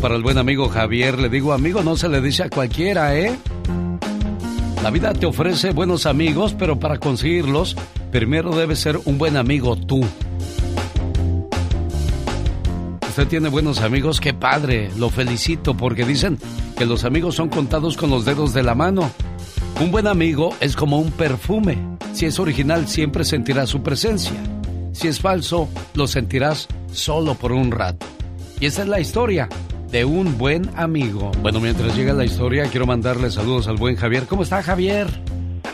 para el buen amigo Javier. Le digo, amigo, no se le dice a cualquiera, ¿eh? La vida te ofrece buenos amigos, pero para conseguirlos, primero debes ser un buen amigo tú. Usted tiene buenos amigos, qué padre, lo felicito porque dicen que los amigos son contados con los dedos de la mano. Un buen amigo es como un perfume. Si es original, siempre sentirás su presencia. Si es falso, lo sentirás solo por un rato. Y esa es la historia de un buen amigo. Bueno, mientras llega la historia, quiero mandarle saludos al buen Javier. ¿Cómo está Javier?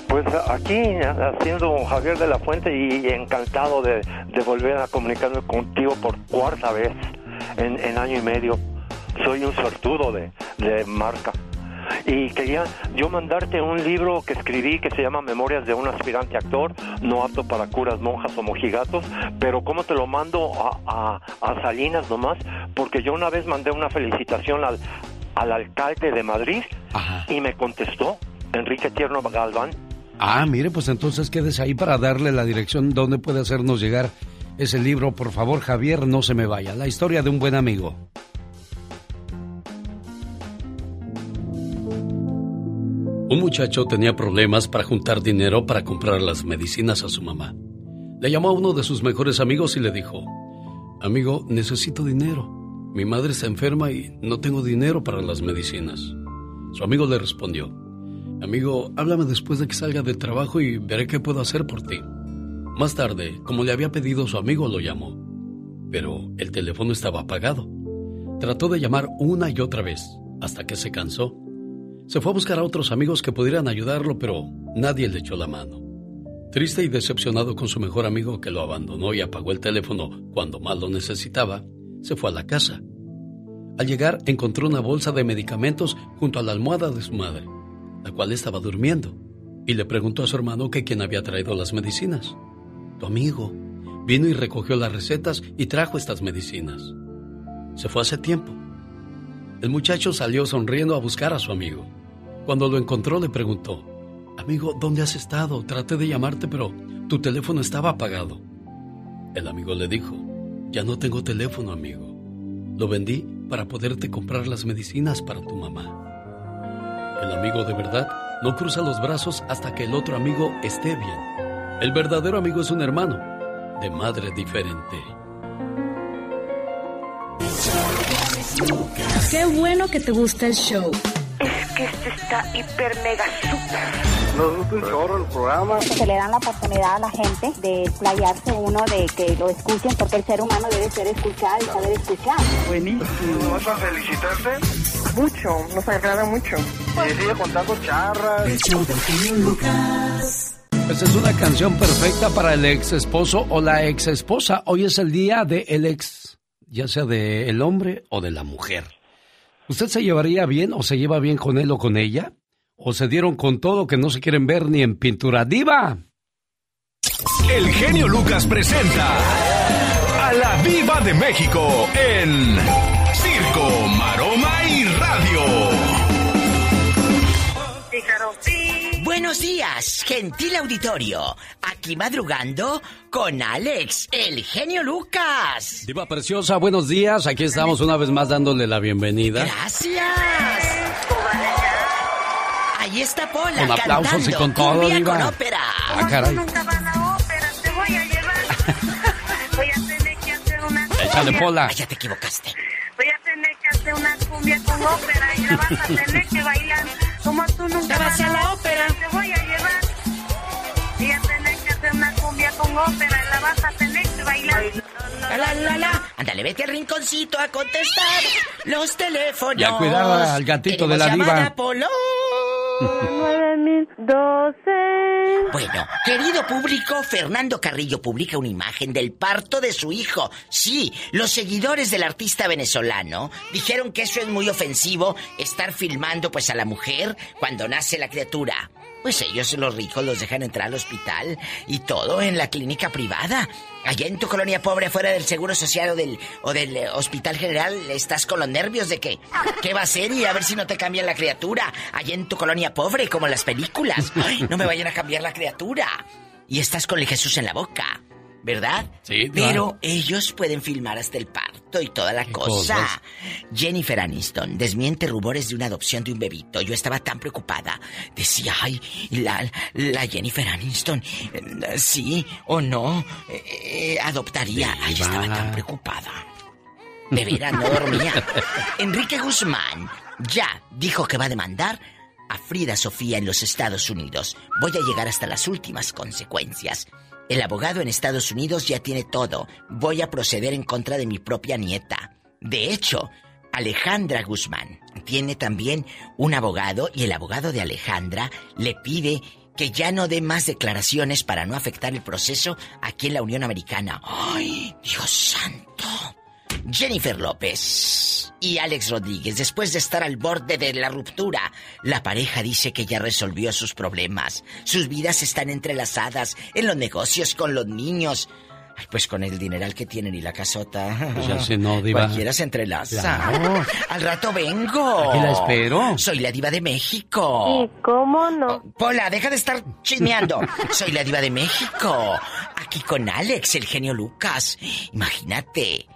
Pues aquí haciendo Javier de la Fuente y encantado de, volver a comunicarme contigo por cuarta vez en, año y medio. Soy un sortudo de, de marca y quería yo mandarte un libro que escribí que se llama Memorias de un aspirante actor, no apto para curas, monjas o mojigatos, pero ¿cómo te lo mando a, Salinas nomás? Porque yo una vez mandé una felicitación al, al alcalde de Madrid y me contestó Enrique Tierno Galván. Ah, mire, pues entonces quédese ahí para darle la dirección donde puede hacernos llegar ese libro. Por favor, Javier, no se me vaya. La historia de un buen amigo. Un muchacho tenía problemas para juntar dinero para comprar las medicinas a su mamá. Le llamó a uno de sus mejores amigos y le dijo, Amigo, necesito dinero. Mi madre está enferma y no tengo dinero para las medicinas. Su amigo le respondió, Amigo, háblame después de que salga del trabajo y veré qué puedo hacer por ti. Más tarde, como le había pedido su amigo, lo llamó. Pero el teléfono estaba apagado. Trató de llamar una y otra vez, hasta que se cansó se fue a buscar a otros amigos que pudieran ayudarlo, pero nadie le echó la mano. Triste y decepcionado con su mejor amigo que lo abandonó y apagó el teléfono cuando más lo necesitaba, se fue a la casa. Al llegar encontró una bolsa de medicamentos junto a la almohada de su madre, la cual estaba durmiendo, y le preguntó a su hermano que quién había traído las medicinas. Tu amigo vino y recogió las recetas y trajo estas medicinas. Se fue hace tiempo. El muchacho salió sonriendo a buscar a su amigo. Cuando lo encontró le preguntó, Amigo, ¿dónde has estado? Traté de llamarte, pero tu teléfono estaba apagado. El amigo le dijo, Ya no tengo teléfono, amigo. Lo vendí para poderte comprar las medicinas para tu mamá. El amigo de verdad no cruza los brazos hasta que el otro amigo esté bien. El verdadero amigo es un hermano, de madre diferente. Qué bueno que te gusta el show es que este está hiper mega super. Nos gusta un chorro el programa. Se le dan la oportunidad a la gente de playarse uno, de que lo escuchen, porque el ser humano debe ser escuchado y saber escuchar. Buenísimo. ¿Vas a felicitarte? Mucho, nos agrada mucho. Y sigue contando charras. Esta es una canción perfecta para el ex esposo o la ex esposa. Hoy es el día del el ex, ya sea de el hombre o de la mujer. ¿Usted se llevaría bien o se lleva bien con él o con ella? ¿O se dieron con todo que no se quieren ver ni en pintura diva? El genio Lucas presenta a la Viva de México en Circo, Maroma y Buenos días, gentil auditorio. Aquí madrugando con Alex, el genio Lucas. Diva preciosa, buenos días. Aquí estamos una vez más dándole la bienvenida. Gracias. Ahí está Pola. Con aplausos y con todo, Diva. Con ópera. Ah, caray. nunca vas a ópera, te voy a llevar. voy a tener que hacer una cumbia. Échale, Pola. Ah, ya te equivocaste. Voy a tener que hacer una cumbia con ópera y la vas a tener que bailar como tú nunca vas a la ópera. Te voy a llevar. Y a tener que hacer una cumbia con ópera la vas a tener que bailar. La, la, la, la. Ándale, vete al rinconcito a contestar los teléfonos. Ya cuidaba al gatito de la diva. Polo. 9012. Bueno, querido público, Fernando Carrillo publica una imagen del parto de su hijo. Sí, los seguidores del artista venezolano dijeron que eso es muy ofensivo, estar filmando pues a la mujer cuando nace la criatura. Pues ellos, los ricos, los dejan entrar al hospital y todo en la clínica privada. Allá en tu colonia pobre, afuera del Seguro Social o del, o del eh, Hospital General, estás con los nervios de que, ¿qué va a ser? Y a ver si no te cambian la criatura. Allá en tu colonia pobre, como en las películas. No me vayan a cambiar la criatura. Y estás con el Jesús en la boca. ¿Verdad? Sí, claro. Pero ellos pueden filmar hasta el parto y toda la ¿Qué cosa. cosas? Jennifer Aniston desmiente rumores de una adopción de un bebito. Yo estaba tan preocupada. Decía, ay, la, la Jennifer Aniston, eh, sí o no, eh, eh, adoptaría. Ay, estaba tan preocupada. De veras, no dormía. Enrique Guzmán ya dijo que va a demandar a Frida Sofía en los Estados Unidos. Voy a llegar hasta las últimas consecuencias. El abogado en Estados Unidos ya tiene todo. Voy a proceder en contra de mi propia nieta. De hecho, Alejandra Guzmán tiene también un abogado y el abogado de Alejandra le pide que ya no dé más declaraciones para no afectar el proceso aquí en la Unión Americana. ¡Ay, Dios santo! Jennifer López y Alex Rodríguez, después de estar al borde de la ruptura, la pareja dice que ya resolvió sus problemas. Sus vidas están entrelazadas en los negocios con los niños. Ay, pues con el dineral que tienen y la casota. Pues ya sé, no, diva. Cualquiera se entrelaza. Claro. Al rato vengo. Aquí la espero. Soy la diva de México. ¿Y cómo no? Pola, deja de estar chismeando. Soy la diva de México. Aquí con Alex, el genio Lucas. Imagínate,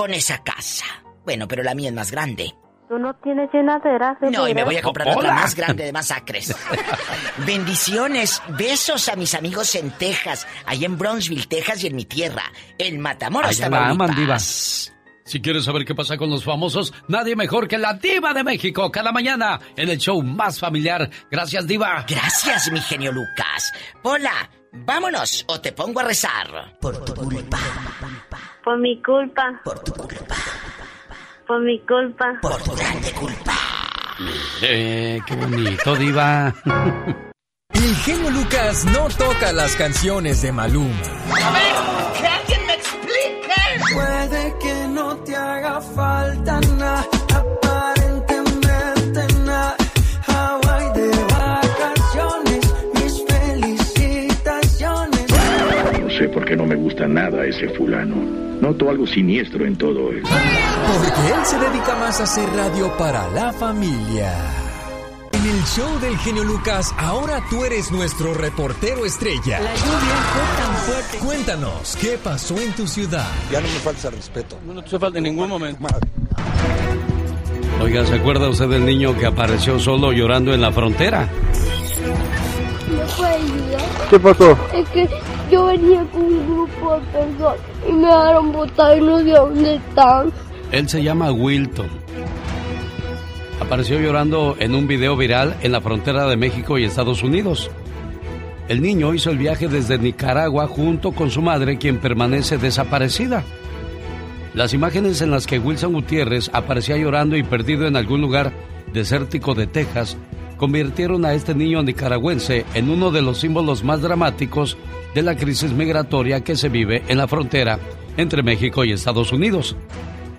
con esa casa. Bueno, pero la mía es más grande. Tú no tienes llenadera, No, y me voy a comprar otra Hola. más grande de masacres. Bendiciones, besos a mis amigos en Texas, ahí en Brownsville, Texas y en mi tierra, en Matamoros, Allá la aman, Tamaulipas. Si quieres saber qué pasa con los famosos, nadie mejor que la diva de México cada mañana en el show más familiar. Gracias, diva. Gracias, mi genio Lucas. Pola, vámonos o te pongo a rezar. Por tu culpa, Por mi culpa, por tu culpa, por mi culpa. por tu grande culpa. Eh, qué bonito, diva. El genio Lucas no toca las canciones de Maluma. A ver, que alguien me explique. Puede que no te haga falta nada, sé por qué no me gusta nada ese fulano. Noto algo siniestro en todo él. Porque él se dedica más a hacer radio para la familia. En el show del genio Lucas, ahora tú eres nuestro reportero estrella. La lluvia fue tan fuerte. Cuéntanos, ¿qué pasó en tu ciudad? Ya no me falta el respeto. No te falta en ningún momento. Oiga, ¿se acuerda usted del niño que apareció solo llorando en la frontera? ¿Me puede ayudar? ¿Qué pasó? Es que yo venía con un grupo de personas y me dejaron botar y no sé dónde están. Él se llama Wilton. Apareció llorando en un video viral en la frontera de México y Estados Unidos. El niño hizo el viaje desde Nicaragua junto con su madre, quien permanece desaparecida. Las imágenes en las que Wilson Gutiérrez aparecía llorando y perdido en algún lugar desértico de Texas convirtieron a este niño nicaragüense en uno de los símbolos más dramáticos de la crisis migratoria que se vive en la frontera entre México y Estados Unidos.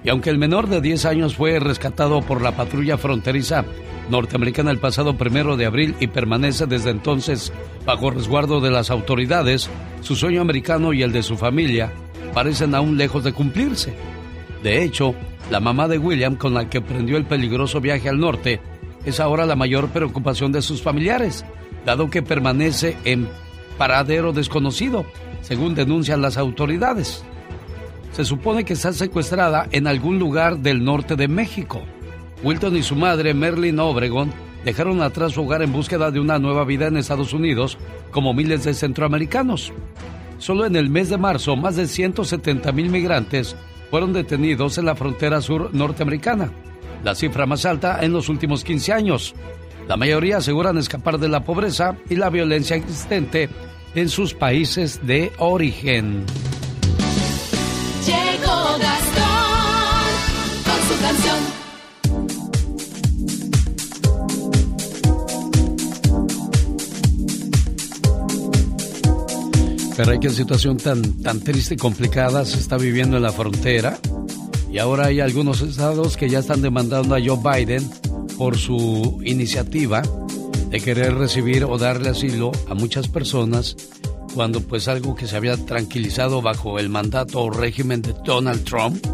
Y aunque el menor de 10 años fue rescatado por la patrulla fronteriza norteamericana el pasado primero de abril y permanece desde entonces bajo resguardo de las autoridades, su sueño americano y el de su familia parecen aún lejos de cumplirse. De hecho, la mamá de William, con la que emprendió el peligroso viaje al norte, es ahora la mayor preocupación de sus familiares, dado que permanece en paradero desconocido, según denuncian las autoridades. Se supone que está secuestrada en algún lugar del norte de México. Wilton y su madre, Merlin Obregon, dejaron atrás su hogar en búsqueda de una nueva vida en Estados Unidos, como miles de centroamericanos. Solo en el mes de marzo, más de 170 mil migrantes fueron detenidos en la frontera sur norteamericana, la cifra más alta en los últimos 15 años. La mayoría aseguran escapar de la pobreza y la violencia existente en sus países de origen. Llegó Gastón con su canción. Pero qué situación tan, tan triste y complicada se está viviendo en la frontera. Y ahora hay algunos estados que ya están demandando a Joe Biden por su iniciativa de querer recibir o darle asilo a muchas personas cuando pues algo que se había tranquilizado bajo el mandato o régimen de Donald Trump.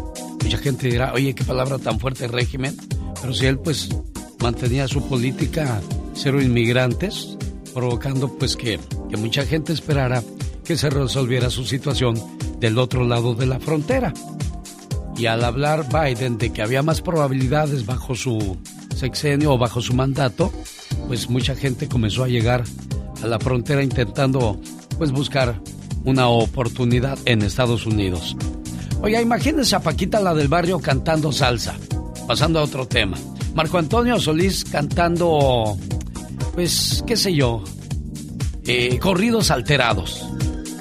Mucha gente dirá, oye, qué palabra tan fuerte régimen. Pero si él pues mantenía su política cero inmigrantes, provocando pues que, que mucha gente esperara que se resolviera su situación del otro lado de la frontera. Y al hablar Biden de que había más probabilidades bajo su sexenio o bajo su mandato, pues mucha gente comenzó a llegar a la frontera intentando pues buscar una oportunidad en Estados Unidos. Oiga, imagínense a Paquita la del barrio cantando salsa. Pasando a otro tema. Marco Antonio Solís cantando, pues, qué sé yo, eh, corridos alterados.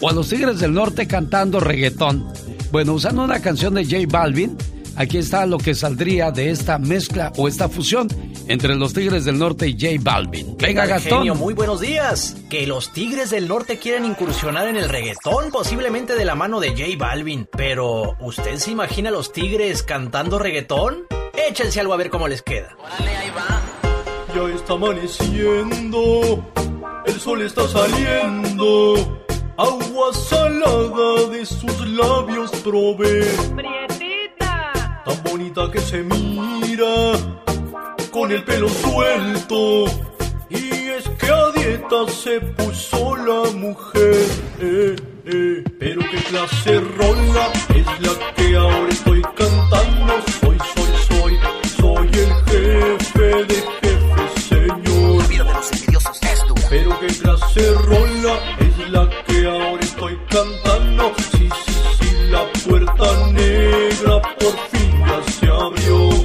O a los Tigres del Norte cantando reggaetón. Bueno, usando una canción de J Balvin, aquí está lo que saldría de esta mezcla o esta fusión entre los Tigres del Norte y J Balvin. Venga, Gastón. Genio, muy buenos días. Que los Tigres del Norte quieren incursionar en el reggaetón, posiblemente de la mano de J Balvin. Pero, ¿usted se imagina a los Tigres cantando reggaetón? Échense algo a ver cómo les queda. Ya está amaneciendo, el sol está saliendo, agua salada de sus labios probé. Prietita. Tan bonita que se mira, con el pelo suelto. Y es que a dieta se puso la mujer. Eh, eh. Pero qué clase rola es la que ahora estoy cantando. Soy, soy, soy, soy el jefe de jefes, señor. Pero qué clase rola es la que ahora estoy cantando. Sí, sí, sí, la puerta negra por fin ya se abrió.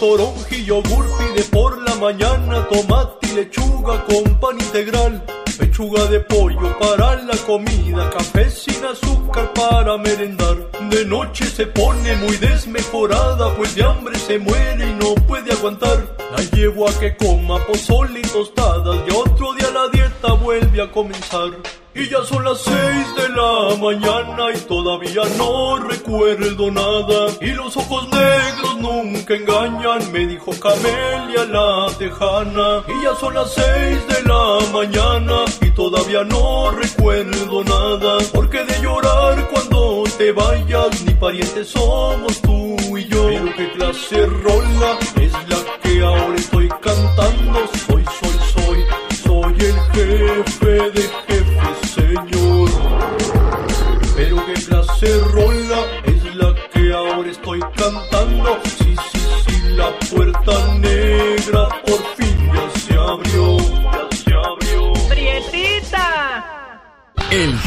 Toronja y yogur pide por la mañana tomate y lechuga con pan integral. Pechuga de pollo para la comida, café sin azúcar para merendar. De noche se pone muy desmejorada, pues de hambre se muere y no puede aguantar. La llevo a que coma pozole y tostadas, y otro día la dieta vuelve a comenzar. Y ya son las seis de la mañana y todavía no recuerdo nada. Y los ojos negros nunca engañan, me dijo Camelia la tejana. Y ya son las seis de la mañana y todavía no recuerdo nada. Porque de llorar cuando te vayas, ni parientes somos tú y yo. Pero qué clase rola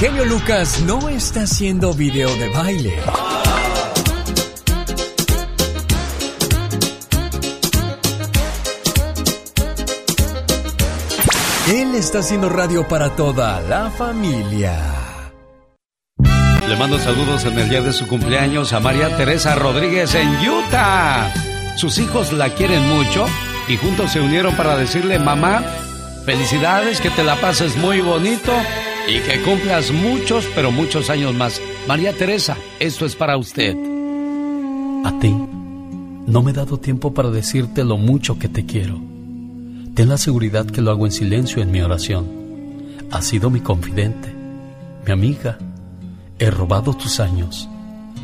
genio Lucas no está haciendo video de baile. Él está haciendo radio para toda la familia. Le mando saludos en el día de su cumpleaños a María Teresa Rodríguez en Utah. Sus hijos la quieren mucho y juntos se unieron para decirle, mamá, felicidades, que te la pases muy bonito y que cumplas muchos, pero muchos años más. María Teresa, esto es para usted. A ti, no me he dado tiempo para decirte lo mucho que te quiero. Ten la seguridad que lo hago en silencio en mi oración. Has sido mi confidente, mi amiga. He robado tus años.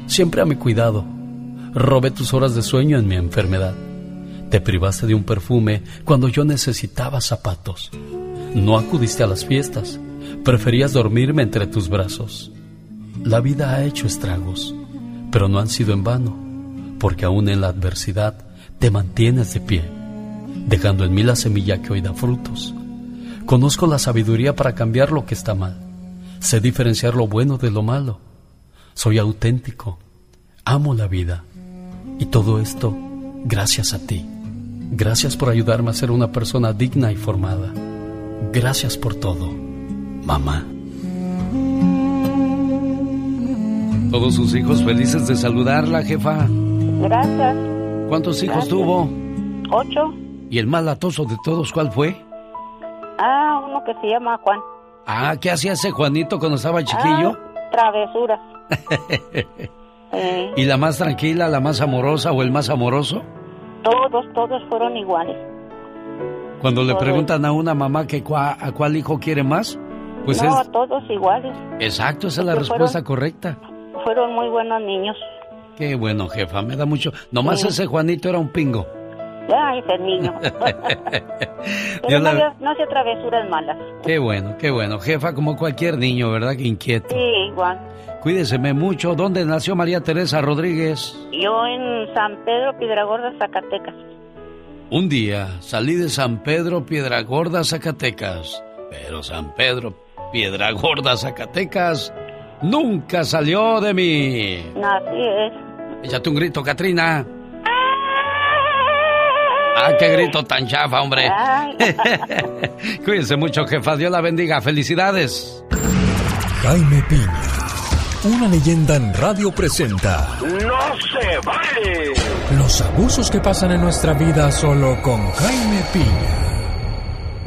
Siempre a mi cuidado. Robé tus horas de sueño en mi enfermedad. Te privaste de un perfume cuando yo necesitaba zapatos. No acudiste a las fiestas. Preferías dormirme entre tus brazos. La vida ha hecho estragos, pero no han sido en vano, porque aún en la adversidad te mantienes de pie, dejando en mí la semilla que hoy da frutos. Conozco la sabiduría para cambiar lo que está mal. Sé diferenciar lo bueno de lo malo. Soy auténtico. Amo la vida. Y todo esto gracias a ti. Gracias por ayudarme a ser una persona digna y formada. Gracias por todo, mamá. Todos sus hijos felices de saludarla, jefa. Gracias. ¿Cuántos hijos Gracias. tuvo? Ocho. ¿Y el más latoso de todos cuál fue? Ah, uno que se llama Juan. Ah, ¿qué hacía ese Juanito cuando estaba chiquillo? Ah, travesuras. Eh, ¿Y la más tranquila, la más amorosa o el más amoroso? todos, todos fueron iguales. Cuando le preguntan a una mamá que cua- a cuál hijo quiere más, pues no, es todos iguales. exacto, esa es la respuesta fueron- correcta. Fueron muy buenos niños. Qué bueno, jefa, me da mucho. Nomás Sí. ese Juanito era un pingo. Ay, ese niño. Pero no, la- no hace travesuras malas. Qué bueno, qué bueno. Jefa, como cualquier niño, ¿verdad? Que inquieto. Sí, igual. Cuídeseme mucho. ¿Dónde nació María Teresa Rodríguez? Yo en San Pedro, Piedragorda, Zacatecas. Un día salí de San Pedro Piedragorda, Zacatecas. Pero San Pedro Piedragorda, Zacatecas nunca salió de mí. Así es. Échate un grito, Katrina. Ah, qué grito tan chafa, hombre. Cuídense mucho, jefa. Dios la bendiga. Felicidades. Jaime Piña, una leyenda en radio presenta ¡No se vale! los abusos que pasan en nuestra vida solo con Jaime Piña.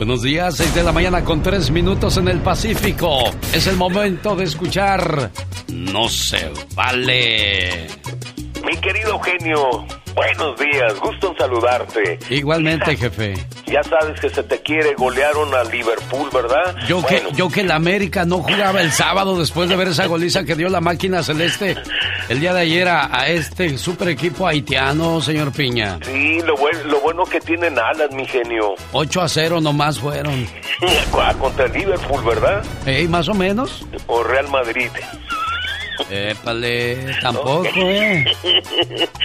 Buenos días, 6 de la mañana con 3 minutos en el Pacífico. Es el momento de escuchar No se vale. Mi querido genio, buenos días, gusto en saludarte. Igualmente, jefe. Ya sabes que se te quiere, golearon a Liverpool, ¿verdad? Yo Bueno, que, yo que la América no jugaba el sábado después de ver esa goliza que dio la máquina celeste el día de ayer a, a este super equipo haitiano, señor Piña. Sí, lo, buen- lo bueno que tienen alas, mi genio. 8 a 0 nomás fueron. Contra el Liverpool, ¿verdad? Ey, más o menos. O Real Madrid. Épale, tampoco, eh.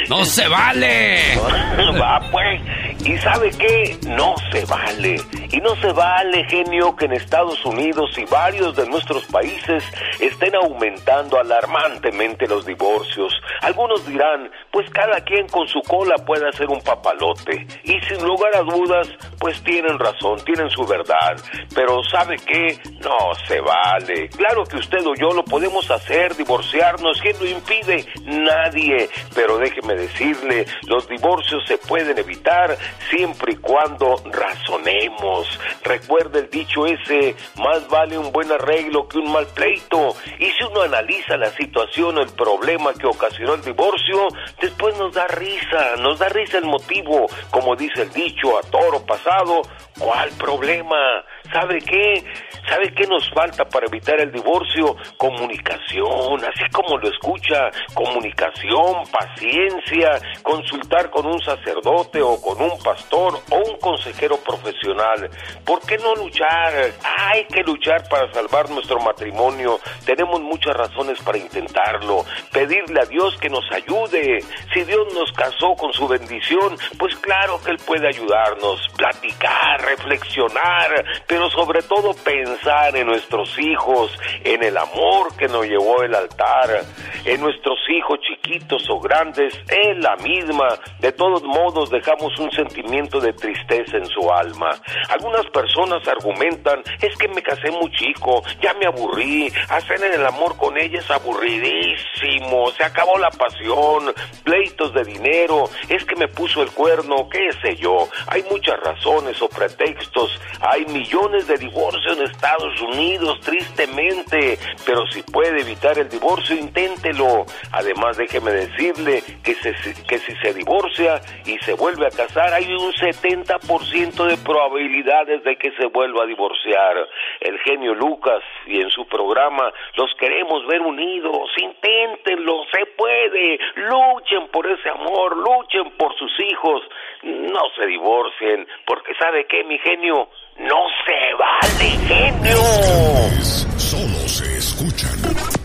¡No se vale! Va, pues. ¿Y sabe qué? No se vale. Y no se vale, genio, que en Estados Unidos y varios de nuestros países estén aumentando alarmantemente los divorcios. Algunos dirán, pues cada quien con su cola puede hacer un papalote. Y sin lugar a dudas, pues tienen razón, tienen su verdad. Pero ¿sabe qué? No se vale. Claro que usted o yo lo podemos hacer, divorciarnos. ¿Quién lo impide? Nadie. Pero déjeme decirle, los divorcios se pueden evitar siempre y cuando razonemos. Recuerde el dicho ese, más vale un buen arreglo que un mal pleito. Y si uno analiza la situación, el problema que ocasionó el divorcio, después nos da risa, nos da risa el motivo. Como dice el dicho, a toro pasado, ¿cuál problema? ¿Sabe qué? ¿Sabe qué nos falta para evitar el divorcio? Comunicación, así como lo escucha, comunicación, paciencia, consultar con un sacerdote o con un pastor o un consejero profesional. ¿Por qué no luchar? Hay que luchar para salvar nuestro matrimonio. Tenemos muchas razones para intentarlo. Pedirle a Dios que nos ayude. Si Dios nos casó con su bendición, pues claro que Él puede ayudarnos. Platicar, reflexionar, pero sobre todo pensar en nuestros hijos, en el amor que nos llevó el altar, en nuestros hijos chiquitos o grandes, es la misma. De todos modos, dejamos un sentimiento de tristeza en su alma. Algunas personas argumentan, es que me casé muy chico, ya me aburrí, hacer el amor con ella es aburridísimo, se acabó la pasión, pleitos de dinero, es que me puso el cuerno, qué sé yo. Hay muchas razones o pretextos, hay millones de divorcios en Estados Unidos, tristemente, pero si puede evitar el divorcio, inténtelo. Además, déjeme decirle que, que si se divorcia y se vuelve a casar, hay un 70% de probabilidades de que se vuelva a divorciar. El genio Lucas y en su programa los queremos ver unidos, inténtenlo, se puede, luchen por ese amor, luchen por sus hijos, no se divorcien, porque sabe qué, mi genio, no se vale, genio. Solo se escuchan.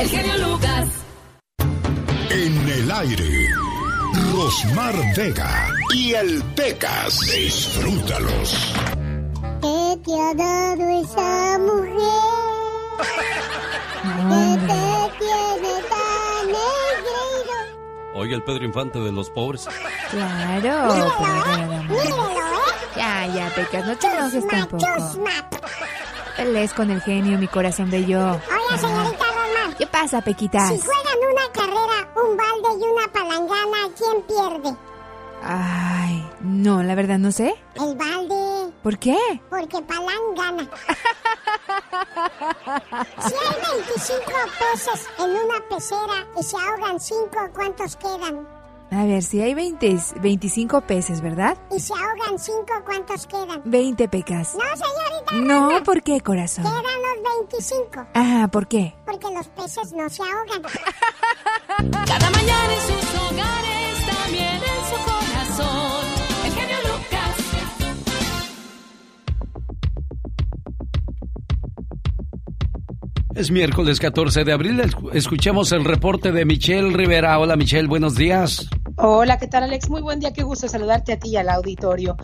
El genio Lucas. En el aire, Rosmar Vega y el Pecas. Disfrútalos. ¿Qué te ha dado esa mujer? ¿Qué te tiene tan engreído? Oye, el Pedro Infante de los pobres. Claro, pero Ya, ya, Pecas, no te enojes tampoco. Pelees con el genio, mi corazón de yo. Hola, señorita. ¿Qué pasa, Pequitas? Si juegan una carrera, un balde y una palangana, ¿quién pierde? Ay, no, la verdad no sé. El balde. ¿Por qué? Porque Palán gana. si hay 25 pesos en una pecera y se ahogan 5, ¿cuántos quedan? A ver, si hay 20, 25 peces, ¿verdad? Y se ahogan 5, ¿cuántos quedan? 20 pecas. No, señorita. No, ¿por qué, corazón? Quedan los 25. Ah, ¿por qué? Porque los peces no se ahogan. Cada mañana en sus hogares, también en su corazón. El genio Lucas. Es miércoles 14 de abril. Escuchemos el reporte de Michelle Rivera. Hola Michelle, buenos días. Hola, ¿qué tal Alex? Muy buen día, qué gusto saludarte a ti y al auditorio.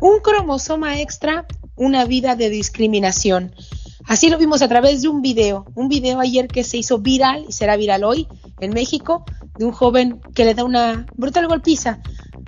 Un cromosoma extra, una vida de discriminación. Así lo vimos a través de un video, un video ayer que se hizo viral y será viral hoy en México, de un joven que le da una brutal golpiza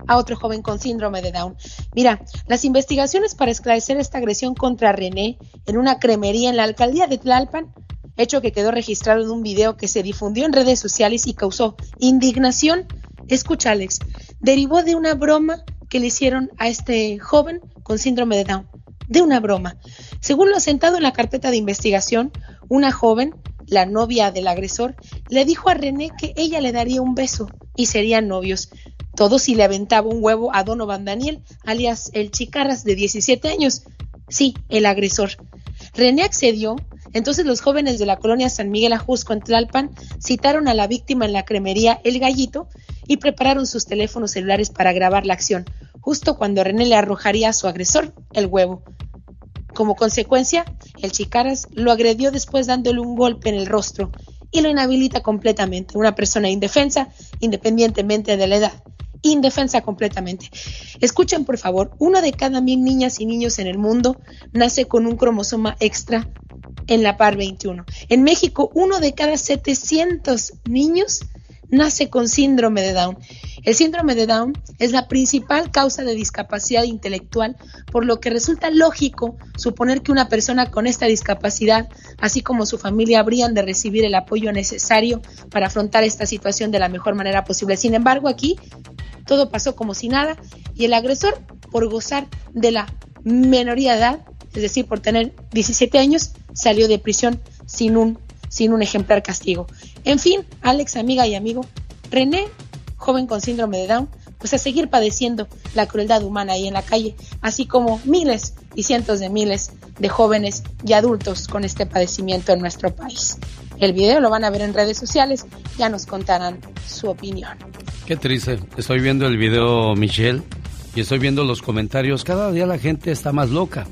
a otro joven con síndrome de Down. Mira, las investigaciones para esclarecer esta agresión contra René en una cremería en la alcaldía de Tlalpan, hecho que quedó registrado en un video que se difundió en redes sociales y causó indignación, escucha Alex, derivó de una broma que le hicieron a este joven con síndrome de Down, de una broma. Según lo sentado en la carpeta de investigación, una joven, la novia del agresor, le dijo a René que ella le daría un beso y serían novios. Todo si le aventaba un huevo a Donovan Daniel, alias el Chicarras de 17 años. Sí, el agresor. René accedió, entonces los jóvenes de la colonia San Miguel Ajusco en Tlalpan citaron a la víctima en la cremería El Gallito y prepararon sus teléfonos celulares para grabar la acción, justo cuando René le arrojaría a su agresor el huevo. Como consecuencia, el Chicaras lo agredió después dándole un golpe en el rostro y lo inhabilita completamente, una persona indefensa, independientemente de la edad indefensa completamente. Escuchen, por favor, uno de cada mil niñas y niños en el mundo nace con un cromosoma extra en la par 21. En México, uno de cada 700 niños nace con síndrome de Down. El síndrome de Down es la principal causa de discapacidad intelectual, por lo que resulta lógico suponer que una persona con esta discapacidad, así como su familia, habrían de recibir el apoyo necesario para afrontar esta situación de la mejor manera posible. Sin embargo, aquí todo pasó como si nada y el agresor, por gozar de la menoría de edad, es decir, por tener 17 años, salió de prisión sin un, sin un ejemplar castigo. En fin, Alex, amiga y amigo, René, joven con síndrome de Down, pues a seguir padeciendo la crueldad humana ahí en la calle, así como miles y cientos de miles de jóvenes y adultos con este padecimiento en nuestro país. El video lo van a ver en redes sociales, ya nos contarán su opinión. Qué triste. Estoy viendo el video, Michelle, y estoy viendo los comentarios. Cada día la gente está más loca,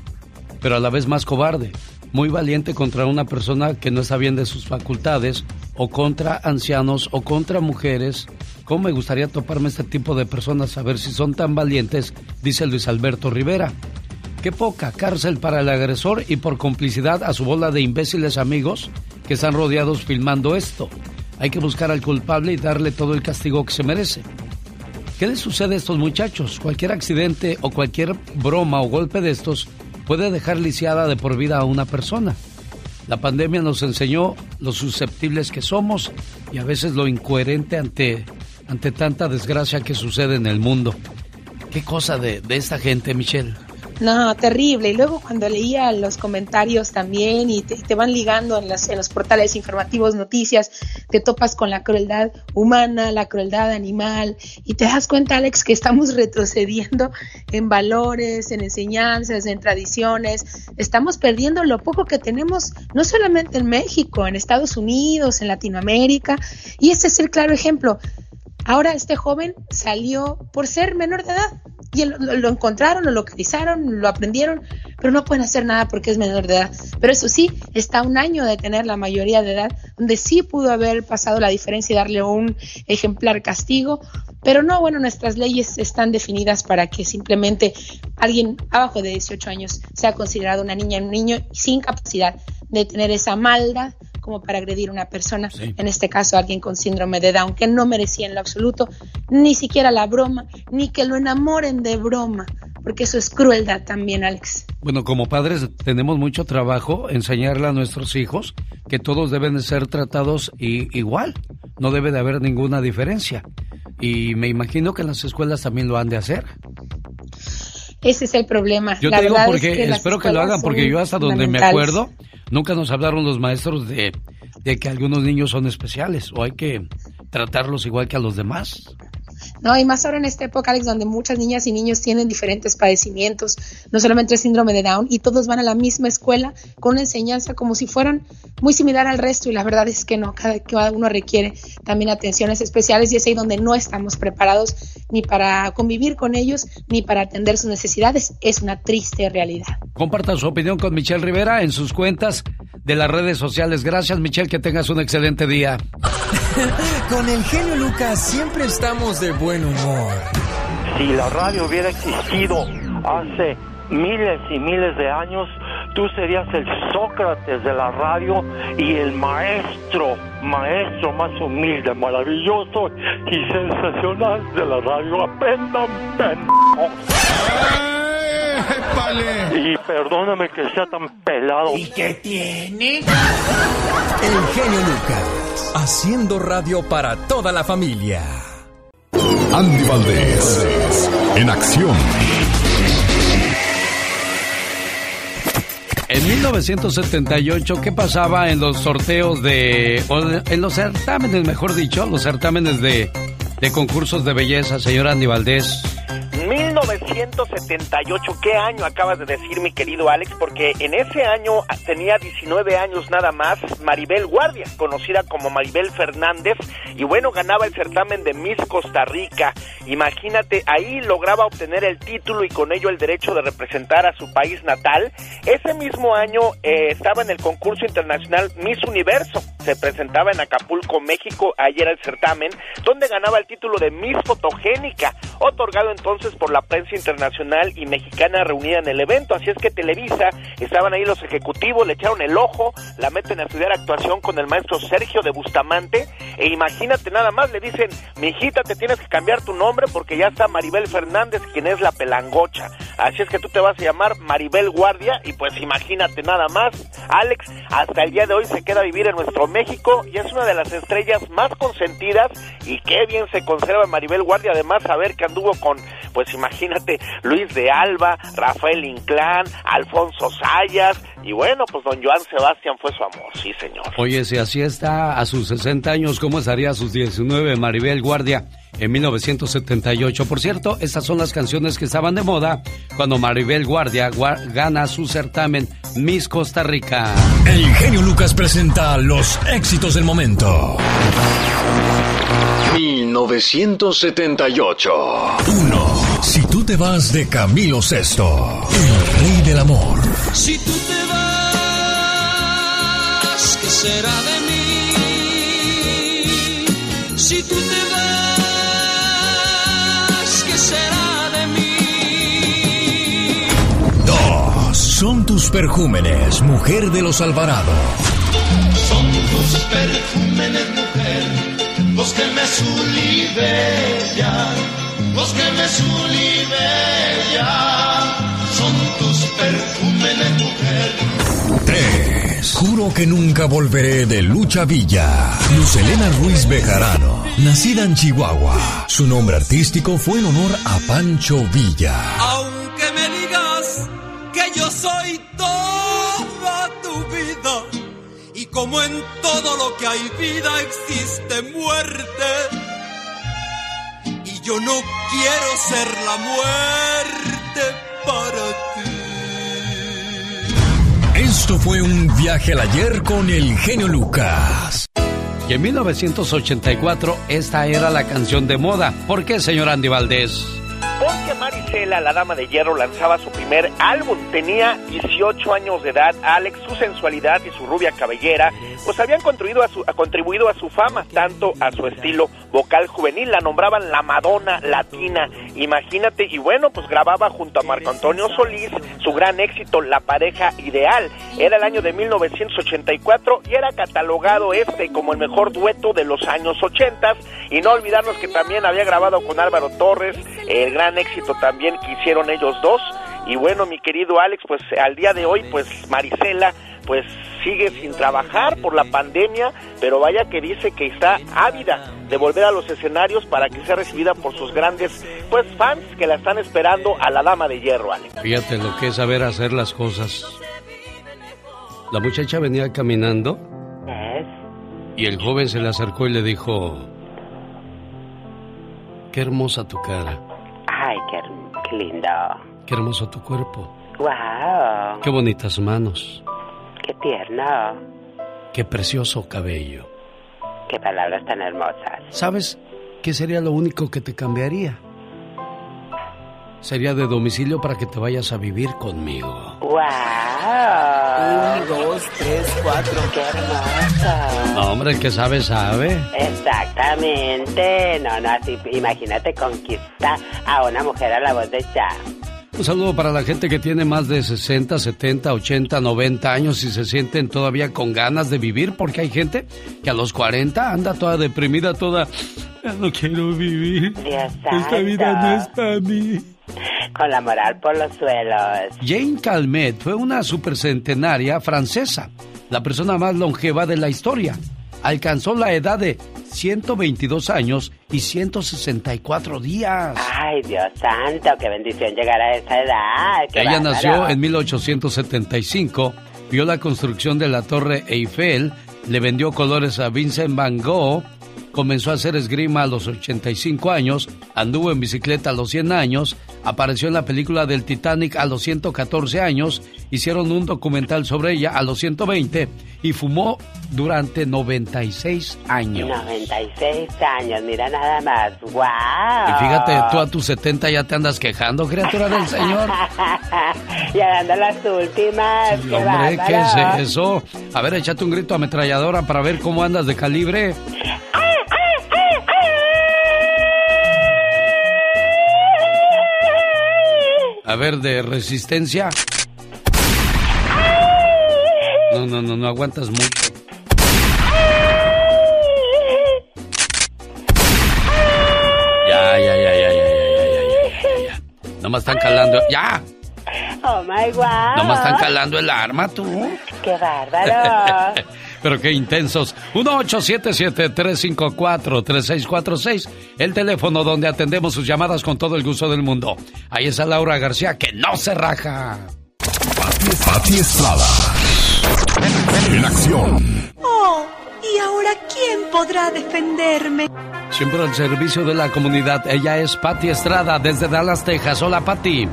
pero a la vez más cobarde. Muy valiente contra una persona que no está bien de sus facultades, o contra ancianos, o contra mujeres. ¿Cómo me gustaría toparme este tipo de personas a ver si son tan valientes? Dice Luis Alberto Rivera. Qué poca cárcel para el agresor y por complicidad a su bola de imbéciles amigos que están rodeados filmando esto. Hay que buscar al culpable y darle todo el castigo que se merece. ¿Qué les sucede a estos muchachos? Cualquier accidente o cualquier broma o golpe de estos puede dejar lisiada de por vida a una persona. La pandemia nos enseñó lo susceptibles que somos y a veces lo incoherente ante, ante tanta desgracia que sucede en el mundo. ¿Qué cosa de, de esta gente, Michelle? No, terrible. Y luego cuando leía los comentarios también y te, van ligando en, las, en los portales informativos, noticias, te topas con la crueldad humana, la crueldad animal y te das cuenta, Alex, que estamos retrocediendo en valores, en enseñanzas, en tradiciones. Estamos perdiendo lo poco que tenemos, no solamente en México, en Estados Unidos, en Latinoamérica. Y ese es el claro ejemplo. Ahora este joven salió por ser menor de edad y lo, lo, encontraron, lo localizaron, lo aprendieron, pero no pueden hacer nada porque es menor de edad. Pero eso sí, está un año de tener la mayoría de edad, donde sí pudo haber pasado la diferencia y darle un ejemplar castigo, pero no, bueno, nuestras leyes están definidas para que simplemente alguien abajo de 18 años sea considerado una niña, un niño sin capacidad de tener esa maldad como para agredir a una persona, sí. en este caso alguien con síndrome de Down, que no merecía en lo absoluto ni siquiera la broma, ni que lo enamoren de broma, porque eso es crueldad también, Alex. Bueno, como padres tenemos mucho trabajo enseñarle a nuestros hijos que todos deben de ser tratados y, igual, no debe de haber ninguna diferencia. Y me imagino que en las escuelas también lo han de hacer. Ese es el problema. Yo La te digo es porque que espero que lo hagan, porque yo hasta donde me acuerdo, nunca nos hablaron los maestros de, de que algunos niños son especiales o hay que tratarlos igual que a los demás. No, y más ahora en esta época, Alex, donde muchas niñas y niños tienen diferentes padecimientos, no solamente el síndrome de Down, y todos van a la misma escuela con una enseñanza como si fueran muy similar al resto, y la verdad es que no, cada, cada uno requiere también atenciones especiales, y es ahí donde no estamos preparados ni para convivir con ellos, ni para atender sus necesidades. Es una triste realidad. Comparta su opinión con Michelle Rivera en sus cuentas de las redes sociales. Gracias, Michelle, que tengas un excelente día. Con el genio Lucas siempre estamos de buen humor. Si la radio hubiera existido hace miles y miles de años, tú serías el Sócrates de la radio y el maestro, maestro más humilde, maravilloso y sensacional de la radio. Aprendan, pendejos. Y perdóname que sea tan pelado. ¿Y qué tiene? El genio Lucas, haciendo radio para toda la familia. Andy Valdés, en acción. En 1978, ¿qué pasaba en los sorteos de... o en los certámenes, mejor dicho, los certámenes de, de concursos de belleza, señor Andy Valdés? 1978, ¿qué año acabas de decir, mi querido Alex? Porque en ese año tenía 19 años nada más Maribel Guardia, conocida como Maribel Fernández, y bueno, ganaba el certamen de Miss Costa Rica. Imagínate, ahí lograba obtener el título y con ello el derecho de representar a su país natal. Ese mismo año eh, estaba en el concurso internacional Miss Universo, se presentaba en Acapulco, México, ahí era el certamen, donde ganaba el título de Miss Fotogénica, otorgado entonces por la internacional y mexicana reunida en el evento. Así es que Televisa, estaban ahí los ejecutivos, le echaron el ojo, la meten a estudiar actuación con el maestro Sergio de Bustamante, e imagínate nada más, le dicen, mi hijita, te tienes que cambiar tu nombre porque ya está Maribel Fernández, quien es la pelangocha. Así es que tú te vas a llamar Maribel Guardia, y pues imagínate nada más, Alex, hasta el día de hoy se queda a vivir en nuestro México y es una de las estrellas más consentidas y qué bien se conserva Maribel Guardia, además saber que anduvo con, pues imagínate, Luis de Alba, Rafael Inclán, Alfonso Sayas, y bueno, pues don Joan Sebastián fue su amor, sí señor. Oye, si así está a sus 60 años, ¿cómo estaría a sus 19 Maribel Guardia en 1978? Por cierto, estas son las canciones que estaban de moda cuando Maribel Guardia gua- gana su certamen Miss Costa Rica. El genio Lucas presenta los éxitos del momento. 1978. 1. Tú te vas de Camilo Sesto, el rey del amor. Si tú te vas, ¿qué será de mí? Si tú te vas, ¿qué será de mí? 2. Son tus perjúmenes, mujer de los Alvarado. Son tus perfumes, mujer, los que me sulibellan, los que me sulibellan. Son tus perfumes, mujer. 3. Juro que nunca volveré de Lucha Villa. Luz Elena Ruiz Bejarano, nacida en Chihuahua. Su nombre artístico fue en honor a Pancho Villa. Aunque me digas que yo soy toda tu vida y como en todo lo que hay vida existe muerte yo no quiero ser la muerte para ti. Esto fue un viaje al ayer con el genio Lucas. Y en 1984 esta era la canción de moda. ¿Por qué, señor Andy Valdés? Porque Marisela, la dama de hierro, lanzaba su primer álbum. Tenía 18 años de edad. Alex, su sensualidad y su rubia cabellera, pues habían contribuido a su, a- contribuido a su fama, tanto a su estilo vocal juvenil. La nombraban la Madonna latina. Imagínate, y bueno, pues grababa junto a Marco Antonio Solís su gran éxito, La pareja ideal. Era el año de 1984 y era catalogado este como el mejor dueto de los años 80. Y no olvidarnos que también había grabado con Álvaro Torres el gran éxito también que hicieron ellos dos. Y bueno, mi querido Alex, pues al día de hoy, pues Marisela, pues sigue sin trabajar por la pandemia, pero vaya que dice que está ávida de volver a los escenarios para que sea recibida por sus grandes pues fans que la están esperando a la dama de hierro, Alex. Fíjate lo que es saber hacer las cosas. La muchacha venía caminando y el joven se le acercó y le dijo, qué hermosa tu cara, Ay, qué, qué lindo. qué hermoso tu cuerpo, Wow, qué bonitas manos, qué tierno. qué precioso cabello. Qué palabras tan hermosas. ¿Sabes qué sería lo único que te cambiaría? Sería de domicilio para que te vayas a vivir conmigo. Wow. Un, dos, tres, cuatro. Qué hermoso. No, hombre, el que sabe, sabe. Exactamente. No, no, así, imagínate conquista a una mujer a la voz de ya. Un saludo para la gente que tiene más de 60, 70, 80, 90 años y se sienten todavía con ganas de vivir, porque hay gente que a los 40 anda toda deprimida, toda... Ya no quiero vivir. Dios Esta vida no es para mí. Con la moral por los suelos. Jane Calmet fue una supercentenaria francesa, la persona más longeva de la historia. Alcanzó la edad de 122 años y 164 días. Ay, Dios santo, qué bendición llegar a esa edad. qué Ella bárbaro. nació en 1875, vio la construcción de la Torre Eiffel, le vendió colores a Vincent Van Gogh, comenzó a hacer esgrima a los 85 años, anduvo en bicicleta a los 100 años, apareció en la película del Titanic a los 114 años, hicieron un documental sobre ella a los 120 y fumó durante 96 años. 96 años, mira nada más. ¡Wow! Y fíjate, tú a tus 70 ya te andas quejando, criatura del Señor. ya dando las últimas. Sí, hombre, ¿qué es eso? A ver, échate un grito ametralladora para ver cómo andas de calibre. A ver, de resistencia. No, no, no, no aguantas mucho. Ya, ya, ya, ya, ya, ya, ya, ya, ya. Nomás están calando. ¡Ya! Oh my wow. Nomás están calando el arma, tú. Qué bárbaro. Pero qué intensos. 1877-354-3646. El teléfono donde atendemos sus llamadas con todo el gusto del mundo. Ahí está Laura García, que no se raja. Pati Estrada. En acción. Oh, ¿y ahora quién podrá defenderme? Siempre al servicio de la comunidad. Ella es Patti Estrada, desde Dallas, Texas. Hola, Patti.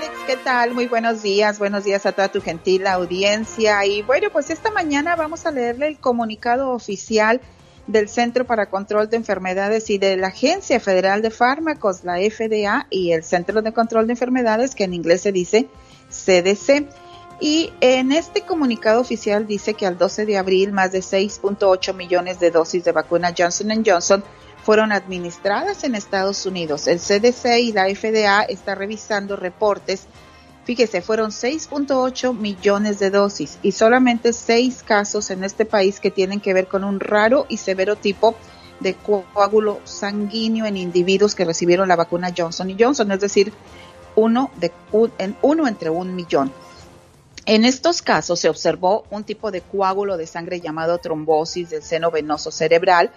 Alex, ¿qué tal? Muy buenos días, buenos días a toda tu gentil audiencia. Y bueno, pues esta mañana vamos a leerle el comunicado oficial del Centro para Control de Enfermedades y de la Agencia Federal de Fármacos, la FDA, y el Centro de Control de Enfermedades, que en inglés se dice CDC. Y en este comunicado oficial dice que al 12 de abril más de 6.8 millones de dosis de vacuna Johnson Johnson fueron administradas en Estados Unidos. El CDC y la FDA está revisando reportes. Fíjese, fueron 6.8 millones de dosis y solamente seis casos en este país que tienen que ver con un raro y severo tipo de coágulo sanguíneo en individuos que recibieron la vacuna Johnson Johnson, es decir, uno, de, en uno entre un millón. En estos casos se observó un tipo de coágulo de sangre llamado trombosis del seno venoso cerebral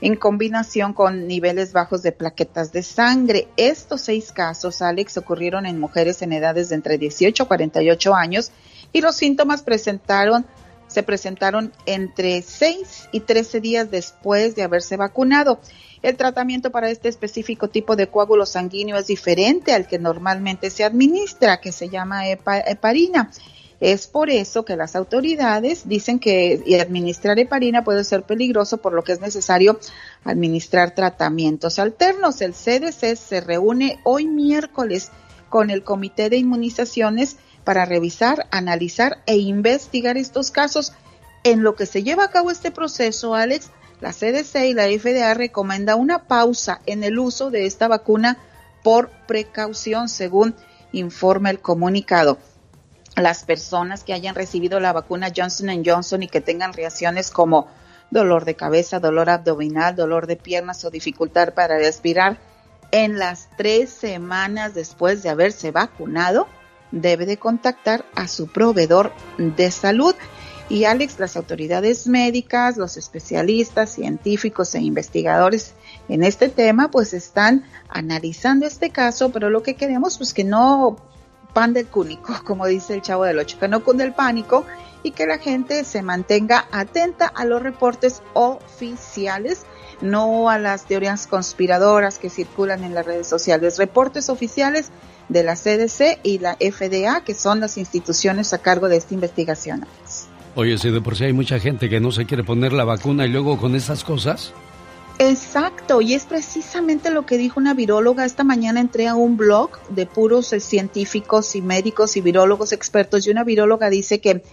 en combinación con niveles bajos de plaquetas de sangre. Estos seis casos, Alex, ocurrieron en mujeres en edades de entre 18 a 48 años y los síntomas se presentaron entre 6 y 13 días después de haberse vacunado. El tratamiento para este específico tipo de coágulo sanguíneo es diferente al que normalmente se administra, que se llama hepa- heparina. Es por eso que las autoridades dicen que administrar heparina puede ser peligroso, por lo que es necesario administrar tratamientos alternos. El CDC se reúne hoy miércoles con el Comité de Inmunizaciones para revisar, analizar e investigar estos casos. En lo que se lleva a cabo este proceso, Alex, la CDC y la FDA recomienda una pausa en el uso de esta vacuna por precaución, según informa el comunicado las personas que hayan recibido la vacuna Johnson Johnson y que tengan reacciones como dolor de cabeza, dolor abdominal, dolor de piernas o dificultad para respirar, en las tres semanas después de haberse vacunado, debe de contactar a su proveedor de salud. Y Alex, las autoridades médicas, los especialistas, científicos e investigadores en este tema, pues están analizando este caso, pero lo que queremos, pues que no pan del cúnico, como dice el chavo del ocho, que no cunde el pánico y que la gente se mantenga atenta a los reportes oficiales, no a las teorías conspiradoras que circulan en las redes sociales. Reportes oficiales de la CDC y la FDA, que son las instituciones a cargo de esta investigación. Oye, si de por sí hay mucha gente que no se quiere poner la vacuna y luego con esas cosas. Exacto, y es precisamente lo que dijo una viróloga. Esta mañana entré a un blog de puros eh, científicos y médicos y virólogos expertos y una viróloga dice que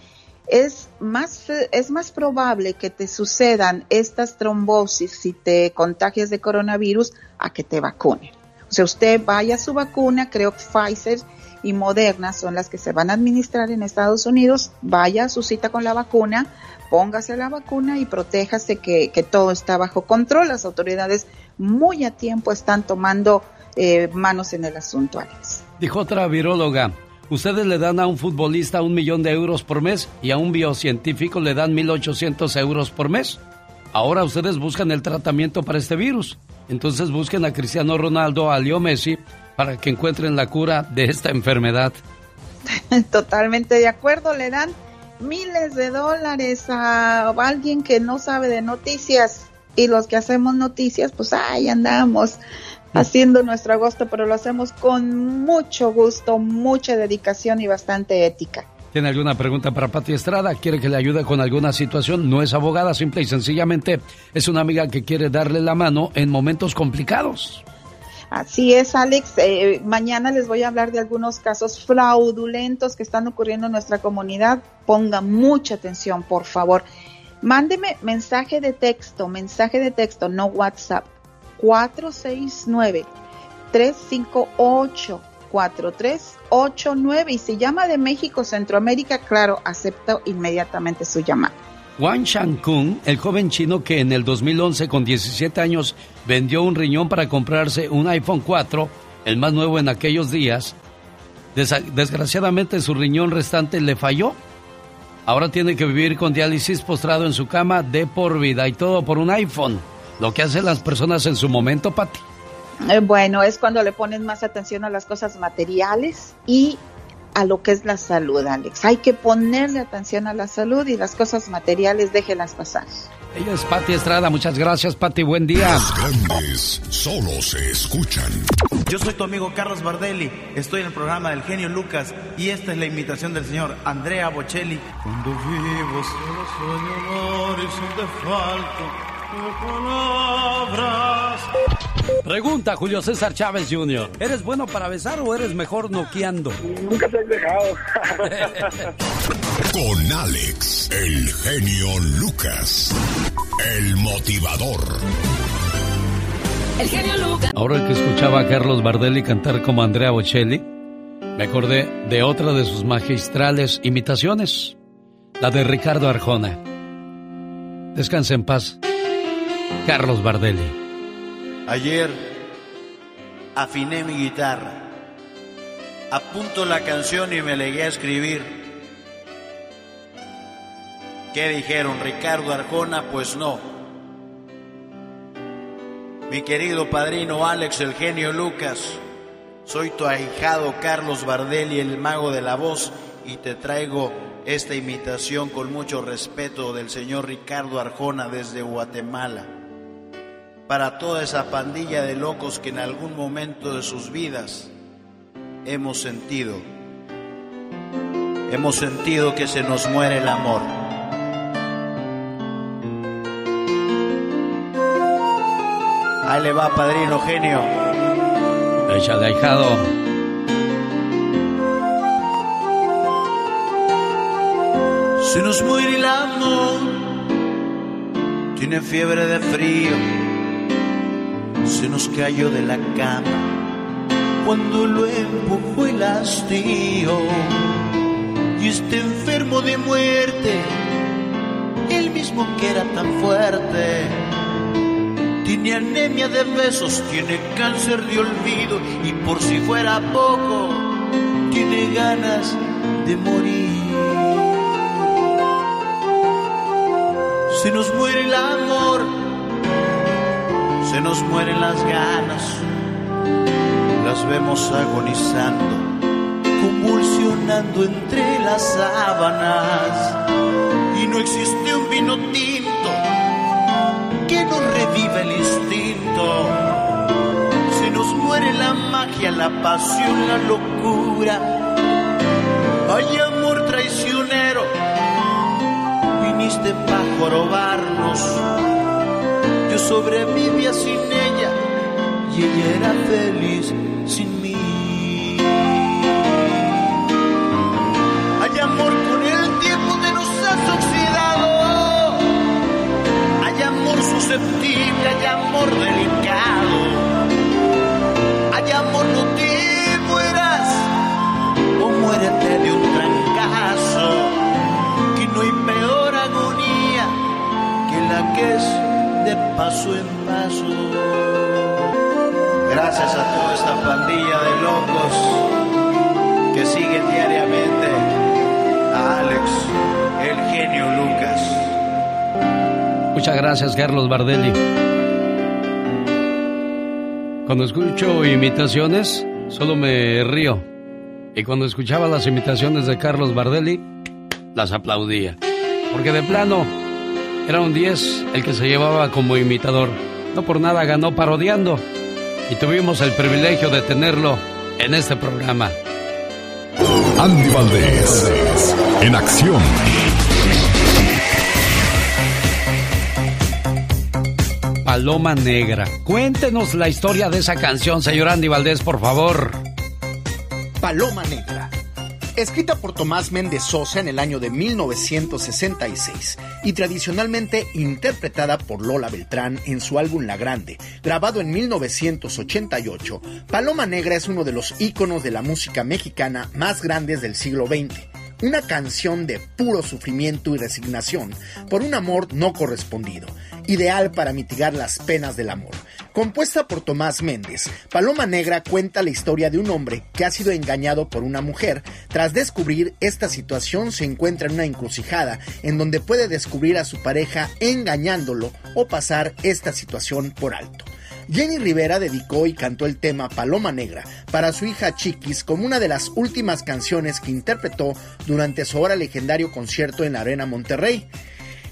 es más, eh, es más probable que te sucedan estas trombosis si te contagias de coronavirus a que te vacunen. O sea, usted vaya a su vacuna, creo que Pfizer y Moderna son las que se van a administrar en Estados Unidos, vaya a su cita con la vacuna, póngase la vacuna y protéjase que, que todo está bajo control. Las autoridades muy a tiempo están tomando eh, manos en el asunto, Alex. Dijo otra viróloga, ustedes le dan a un futbolista un millón de euros por mes y a un biocientífico le dan 1.800 euros por mes. Ahora ustedes buscan el tratamiento para este virus. Entonces busquen a Cristiano Ronaldo, a Leo Messi, para que encuentren la cura de esta enfermedad. Totalmente de acuerdo, le dan miles de dólares a alguien que no sabe de noticias y los que hacemos noticias, pues ahí andamos haciendo nuestro agosto, pero lo hacemos con mucho gusto, mucha dedicación y bastante ética. ¿Tiene alguna pregunta para Pati Estrada? ¿Quiere que le ayude con alguna situación? No es abogada, simple y sencillamente es una amiga que quiere darle la mano en momentos complicados. Así es, Alex. Eh, mañana les voy a hablar de algunos casos fraudulentos que están ocurriendo en nuestra comunidad. Ponga mucha atención, por favor. Mándeme mensaje de texto, mensaje de texto, no WhatsApp. 469 358 4389 y si llama de México, Centroamérica, claro, acepto inmediatamente su llamada. Wang Shankun, el joven chino que en el 2011 con 17 años vendió un riñón para comprarse un iPhone 4, el más nuevo en aquellos días, desgraciadamente su riñón restante le falló. Ahora tiene que vivir con diálisis postrado en su cama de por vida y todo por un iPhone. Lo que hacen las personas en su momento, Pati. Eh, bueno, es cuando le ponen más atención a las cosas materiales y a lo que es la salud, Alex. Hay que ponerle atención a la salud y las cosas materiales déjelas pasar. Ella es Pati Estrada. Muchas gracias, Pati. Buen día. Los grandes solo se escuchan. Yo soy tu amigo Carlos Bardelli. Estoy en el programa del genio Lucas y esta es la invitación del señor Andrea Bocelli. Cuando vivo solo sueño amor de falta palabras. Pregunta Julio César Chávez Jr. ¿Eres bueno para besar o eres mejor noqueando? Nunca se has dejado. Con Alex, el genio Lucas, el motivador. El genio Lucas. Ahora que escuchaba a Carlos Bardelli cantar como Andrea Bocelli, me acordé de otra de sus magistrales imitaciones, la de Ricardo Arjona. Descansa en paz. Carlos Bardelli. Ayer afiné mi guitarra, apunto la canción y me legué a escribir. ¿Qué dijeron? Ricardo Arjona, pues no. Mi querido padrino Alex, el genio Lucas, soy tu ahijado Carlos Bardelli, el mago de la voz, y te traigo esta imitación con mucho respeto del señor Ricardo Arjona desde Guatemala para toda esa pandilla de locos que en algún momento de sus vidas hemos sentido. Hemos sentido que se nos muere el amor. Ahí le va, padrino genio. Échale, ahijado. Se nos muere el amor, tiene fiebre de frío se nos cayó de la cama cuando lo empujó el hastío y está enfermo de muerte, el mismo que era tan fuerte. Tiene anemia de besos, tiene cáncer de olvido y por si fuera poco, tiene ganas de morir. Se nos muere el amor, se nos mueren las ganas, las vemos agonizando, convulsionando entre las sábanas. Y no existe un vino tinto que nos reviva el instinto. Se nos muere la magia, la pasión, la locura. Hay amor traicionero, viniste para jorobarnos. Yo sobrevivía sin ella y ella era feliz sin mí. Hay amor con el tiempo que nos has oxidado. Hay amor susceptible, hay amor delicado. Hay amor, no te mueras o muérete de un trancazo. Que no hay peor agonía que la que es paso en paso. Gracias a toda esta pandilla de locos que siguen diariamente a Alex, el genio Lucas. Muchas gracias, Carlos Bardelli. Cuando escucho imitaciones, solo me río. Y cuando escuchaba las imitaciones de Carlos Bardelli, las aplaudía. Porque de plano, era un 10 el que se llevaba como imitador. No por nada ganó parodiando. Y tuvimos el privilegio de tenerlo en este programa. Andy Valdés, en acción. Paloma Negra. Cuéntenos la historia de esa canción, señor Andy Valdés, por favor. Paloma Negra. Escrita por Tomás Méndez Sosa en el año de 1966 y tradicionalmente interpretada por Lola Beltrán en su álbum La Grande, grabado en 1988, Paloma Negra es uno de los íconos de la música mexicana más grandes del siglo XX una canción de puro sufrimiento y resignación por un amor no correspondido, ideal para mitigar las penas del amor. Compuesta por Tomás Méndez, Paloma Negra cuenta la historia de un hombre que ha sido engañado por una mujer. Tras descubrir esta situación se encuentra en una encrucijada en donde puede descubrir a su pareja engañándolo o pasar esta situación por alto. Jenny Rivera dedicó y cantó el tema Paloma Negra para su hija Chiquis como una de las últimas canciones que interpretó durante su ahora legendario concierto en la Arena Monterrey.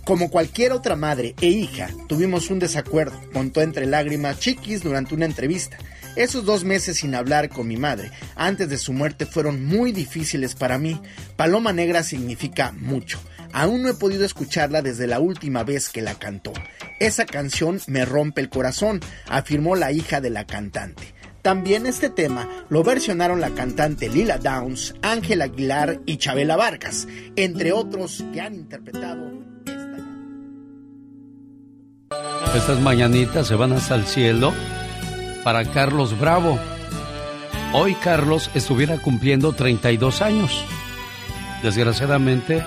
Como cualquier otra madre e hija, tuvimos un desacuerdo, contó entre lágrimas Chiquis durante una entrevista. Esos dos meses sin hablar con mi madre antes de su muerte fueron muy difíciles para mí. Paloma Negra significa mucho. Aún no he podido escucharla desde la última vez que la cantó. Esa canción me rompe el corazón, afirmó la hija de la cantante. También este tema lo versionaron la cantante Lila Downs, Ángel Aguilar y Chabela Vargas, entre otros que han interpretado Estas mañanitas se van hasta el cielo para Carlos Bravo. Hoy Carlos estuviera cumpliendo 32 años. Desgraciadamente,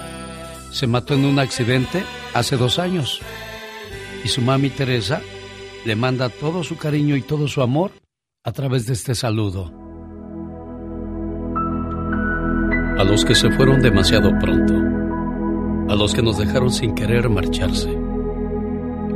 se mató en un accidente hace dos años. Y su mami Teresa le manda todo su cariño y todo su amor a través de este saludo. A los que se fueron demasiado pronto. A los que nos dejaron sin querer marcharse.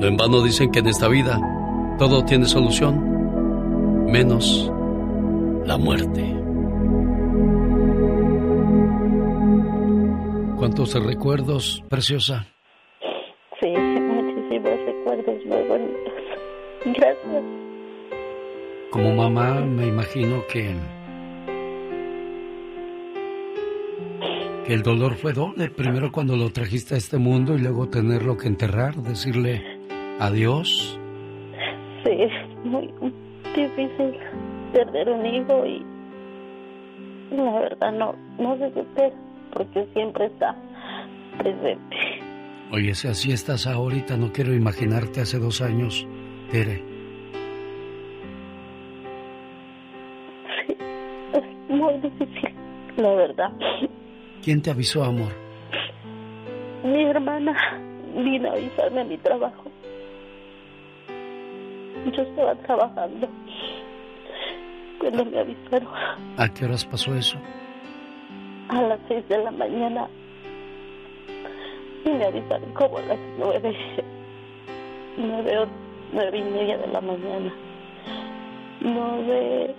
No en vano dicen que en esta vida todo tiene solución, menos la muerte. ¿Cuántos recuerdos, preciosa? Sí, muchísimos recuerdos muy bonitos. Gracias. Como mamá me imagino que que el dolor fue doble. Primero cuando lo trajiste a este mundo y luego tenerlo que enterrar, decirle adiós. Sí, es muy difícil perder un hijo y la verdad no, no se supera porque siempre está presente. Oye, si así estás ahorita, no quiero imaginarte hace dos años, Tere. Sí, es muy difícil, la verdad. ¿Quién te avisó, amor? Mi hermana vino a avisarme a mi trabajo. Yo estaba trabajando cuando me avisaron ¿A qué horas pasó eso? a las seis de la mañana y me avisaron como a las nueve, nueve o nueve y media de la mañana. Nueve,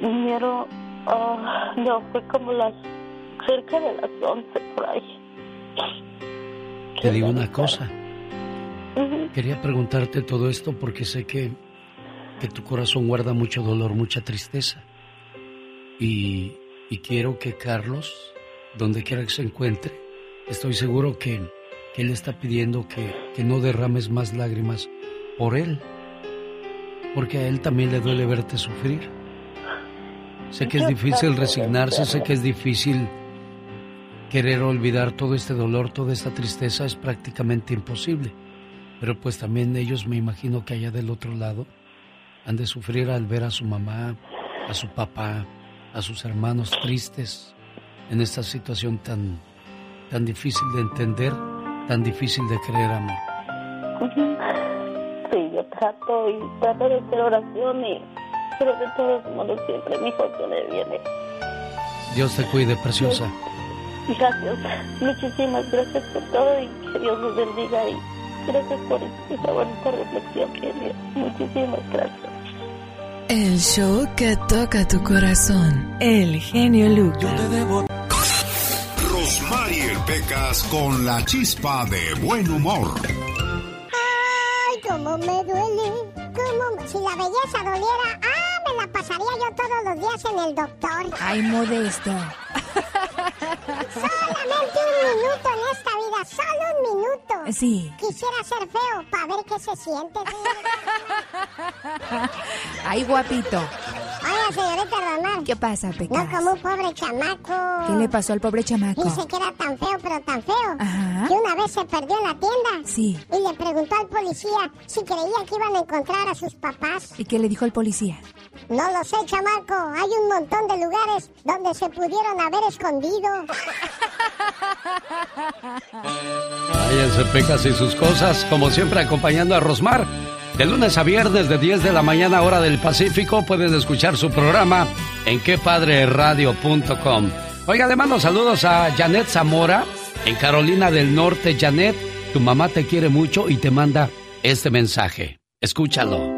vinieron, ah, no, fue como las, cerca de las once por ahí. Te digo una cosa. Quería preguntarte todo esto porque sé que, que tu corazón guarda mucho dolor, mucha tristeza. Y, y quiero que Carlos, donde quiera que se encuentre, estoy seguro que, que él está pidiendo que, que no derrames más lágrimas por él. Porque a él también le duele verte sufrir. Sé que es difícil resignarse, sé que es difícil querer olvidar todo este dolor, toda esta tristeza, es prácticamente imposible. Pero pues también ellos me imagino que allá del otro lado han de sufrir al ver a su mamá, a su papá, a sus hermanos tristes en esta situación tan, tan difícil de entender, tan difícil de creer, amor. Sí, yo trato y trato de hacer oración y pero de todos modos siempre mi me viene. Dios te cuide, preciosa. Gracias, muchísimas gracias por todo y que Dios los bendiga y gracias por esa bonita reflexión, genio. Muchísimas gracias. El show que toca tu corazón. El genio Lucas. Rosmarie Pecas con la chispa de buen humor. Ay, cómo me duele. Cómo... Si la belleza doliera, ah, me la pasaría yo todos los días en el doctor. Ay, modesto. Solamente un minuto en esta vida, solo un minuto. Sí. Quisiera ser feo para ver qué se siente. Ay, guapito. Oiga, señorita Román. ¿Qué pasa, No Pecas? como un pobre chamaco. ¿Qué le pasó al pobre chamaco? Dice que era tan feo, pero tan feo. Ajá. Que una vez se perdió en la tienda. Sí. Y le preguntó al policía si creía que iban a encontrar a sus papás. ¿Y qué le dijo el policía? No lo sé, chamaco. Hay un montón de lugares donde se pudieron haber escondido. Váyanse pecas y sus cosas, como siempre acompañando a Rosmar. De lunes a viernes de 10 de la mañana hora del Pacífico pueden escuchar su programa en quepadreradio.com. Oiga, le mando saludos a Janet Zamora en Carolina del Norte. Janet, tu mamá te quiere mucho y te manda este mensaje. Escúchalo.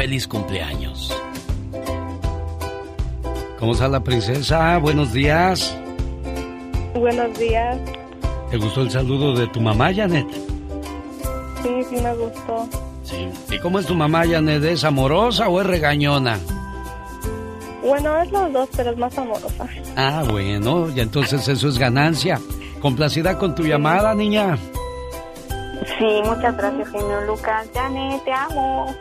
Feliz cumpleaños. ¿Cómo está la princesa? Buenos días. Buenos días. ¿Te gustó el saludo de tu mamá, Janet? Sí, sí me gustó. Sí. ¿Y cómo es tu mamá, Janet? ¿Es amorosa o es regañona? Bueno, es los dos, pero es más amorosa. Ah, bueno, y entonces eso es ganancia. Complacida con tu llamada, niña. Sí, muchas gracias, genio Lucas. Janet, te amo.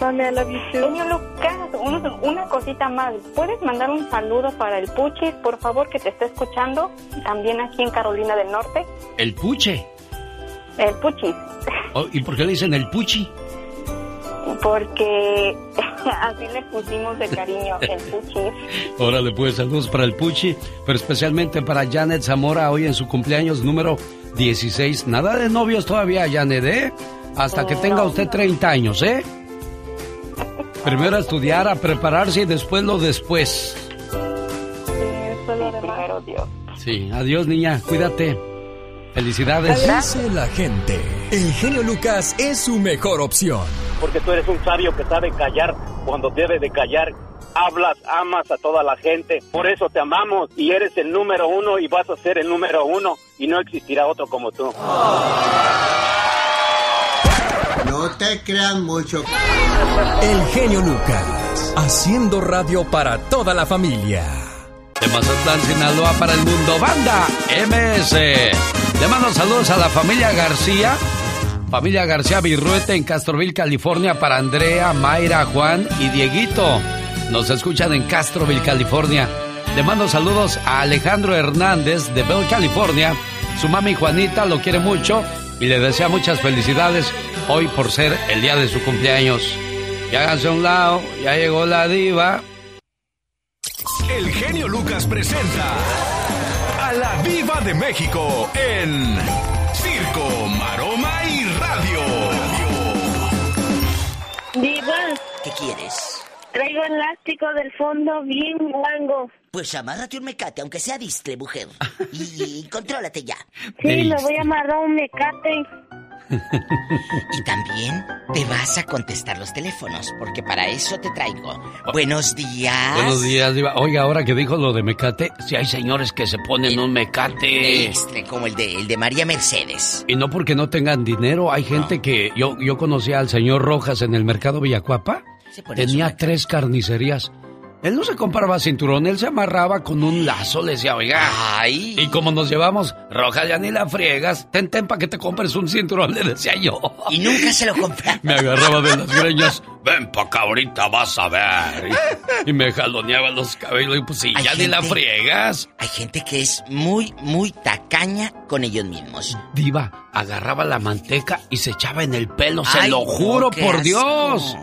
Mami, I love you too. Genio Lucas, un- una cosita más. ¿Puedes mandar un saludo para el Puchis, por favor, que te esté escuchando? También aquí en Carolina del Norte. El puche. El Puchis. Oh, ¿Y por qué le dicen el puchi? Porque así le pusimos de cariño el Puchis. Órale, pues saludos para el puchi, pero especialmente para Janet Zamora hoy en su cumpleaños número 16. Nada de novios todavía, Janet, ¿eh? Hasta que tenga usted 30 años, ¿eh? Primero a estudiar, a prepararse y después lo después. primero Dios. Sí, adiós niña, cuídate. Felicidades. Dice la gente, el genio Lucas es su mejor opción. porque tú eres un sabio que sabe callar cuando debe de callar. Hablas, amas a toda la gente, por eso te amamos y eres el número uno y vas a ser el número uno. Y no existirá otro como tú. No te crean mucho. El genio Lucas, haciendo radio para toda la familia. De Mazatlán, Sinaloa para el mundo, banda MS. Le mando saludos a la familia García. Familia García Virruete en Castroville, California para Andrea, Mayra, Juan y Dieguito. Nos escuchan en Castroville, California. Le mando saludos a Alejandro Hernández de Bell, California. Su mami Juanita lo quiere mucho y le desea muchas felicidades hoy por ser el día de su cumpleaños. Y háganse a un lado, ya llegó la diva. El genio Lucas presenta a la Viva de México en Circo, Maroma y Radio. Diva, ¿Qué quieres? traigo elástico del fondo bien guango. Pues amárrate un mecate, aunque sea distre, mujer. Y, y contrólate ya. Sí, me voy a amarrar un mecate. Y también te vas a contestar los teléfonos, porque para eso te traigo. Buenos días. Buenos días, diva. Oiga, ahora que dijo lo de mecate, si hay señores que se ponen un mecate. Extre, como el de, el de María Mercedes. Y no porque no tengan dinero, hay gente que... Yo, yo conocí al señor Rojas en el mercado Villacuapa. Tenía tres carnicerías. Él no se compraba cinturón, él se amarraba con un lazo, le decía, oiga. Ay. Y como nos llevamos, Rojas, ya ni la friegas, ten, ten para que te compres un cinturón, le decía yo. Y nunca se lo compraba. Me agarraba de las greñas, ven pa' acá ahorita vas a ver. Y, y me jaloneaba los cabellos, y pues sí, Hay ya ni la gente- friegas. Hay gente que es muy, muy tacaña con ellos mismos. Diva, agarraba la manteca y se echaba en el pelo, se lo juro por asco. Dios.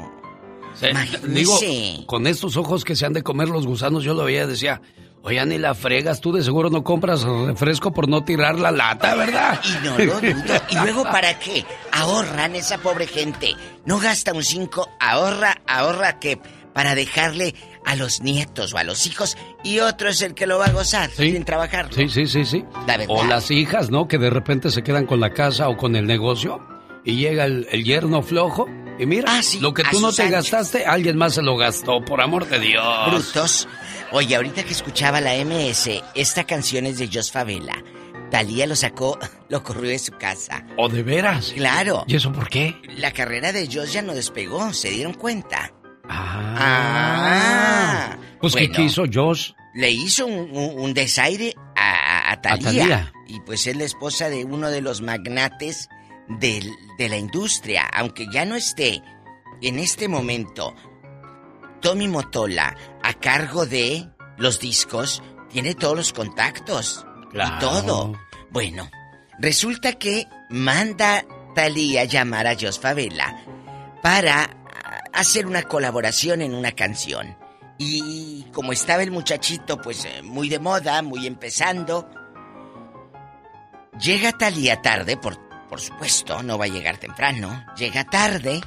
Imagínese. digo, con estos ojos que se han de comer los gusanos, yo lo veía y decía, oye, ni la fregas, tú de seguro no compras refresco por no tirar la lata, ¿verdad? Y no lo dudo. ¿Y luego para qué? Ahorran esa pobre gente. No gasta un 5, ahorra, ahorra que para dejarle a los nietos o a los hijos y otro es el que lo va a gozar sin trabajar. Sí, sí, sí, sí. La. O las hijas, ¿no? Que de repente se quedan con la casa o con el negocio y llega el, el yerno flojo y mira, Ah, lo que tú no te gastaste, alguien más se lo gastó, por amor de Dios. Brutos. Oye, ahorita que escuchaba la MS, esta canción es de Jos Favela. Talía lo sacó, lo corrió de su casa. ¿O de veras? Claro. ¿Y eso por qué? La carrera de Jos ya no despegó, ¿se dieron cuenta? Ah. Pues Bueno. ¿qué quiso Josh? Le hizo un, un- un desaire a, a, a. Thalía. Y pues es la esposa de uno de los magnates del- de la industria. Aunque ya no esté en este momento Tommy Motola a cargo de los discos, tiene todos los contactos. Claro. Y todo. Bueno, resulta que manda Thalía llamar a Jos Favela para hacer una colaboración en una canción. Y como estaba el muchachito, pues eh, muy de moda, muy empezando, llega Talía tarde, por, por supuesto, no va a llegar temprano, llega tarde.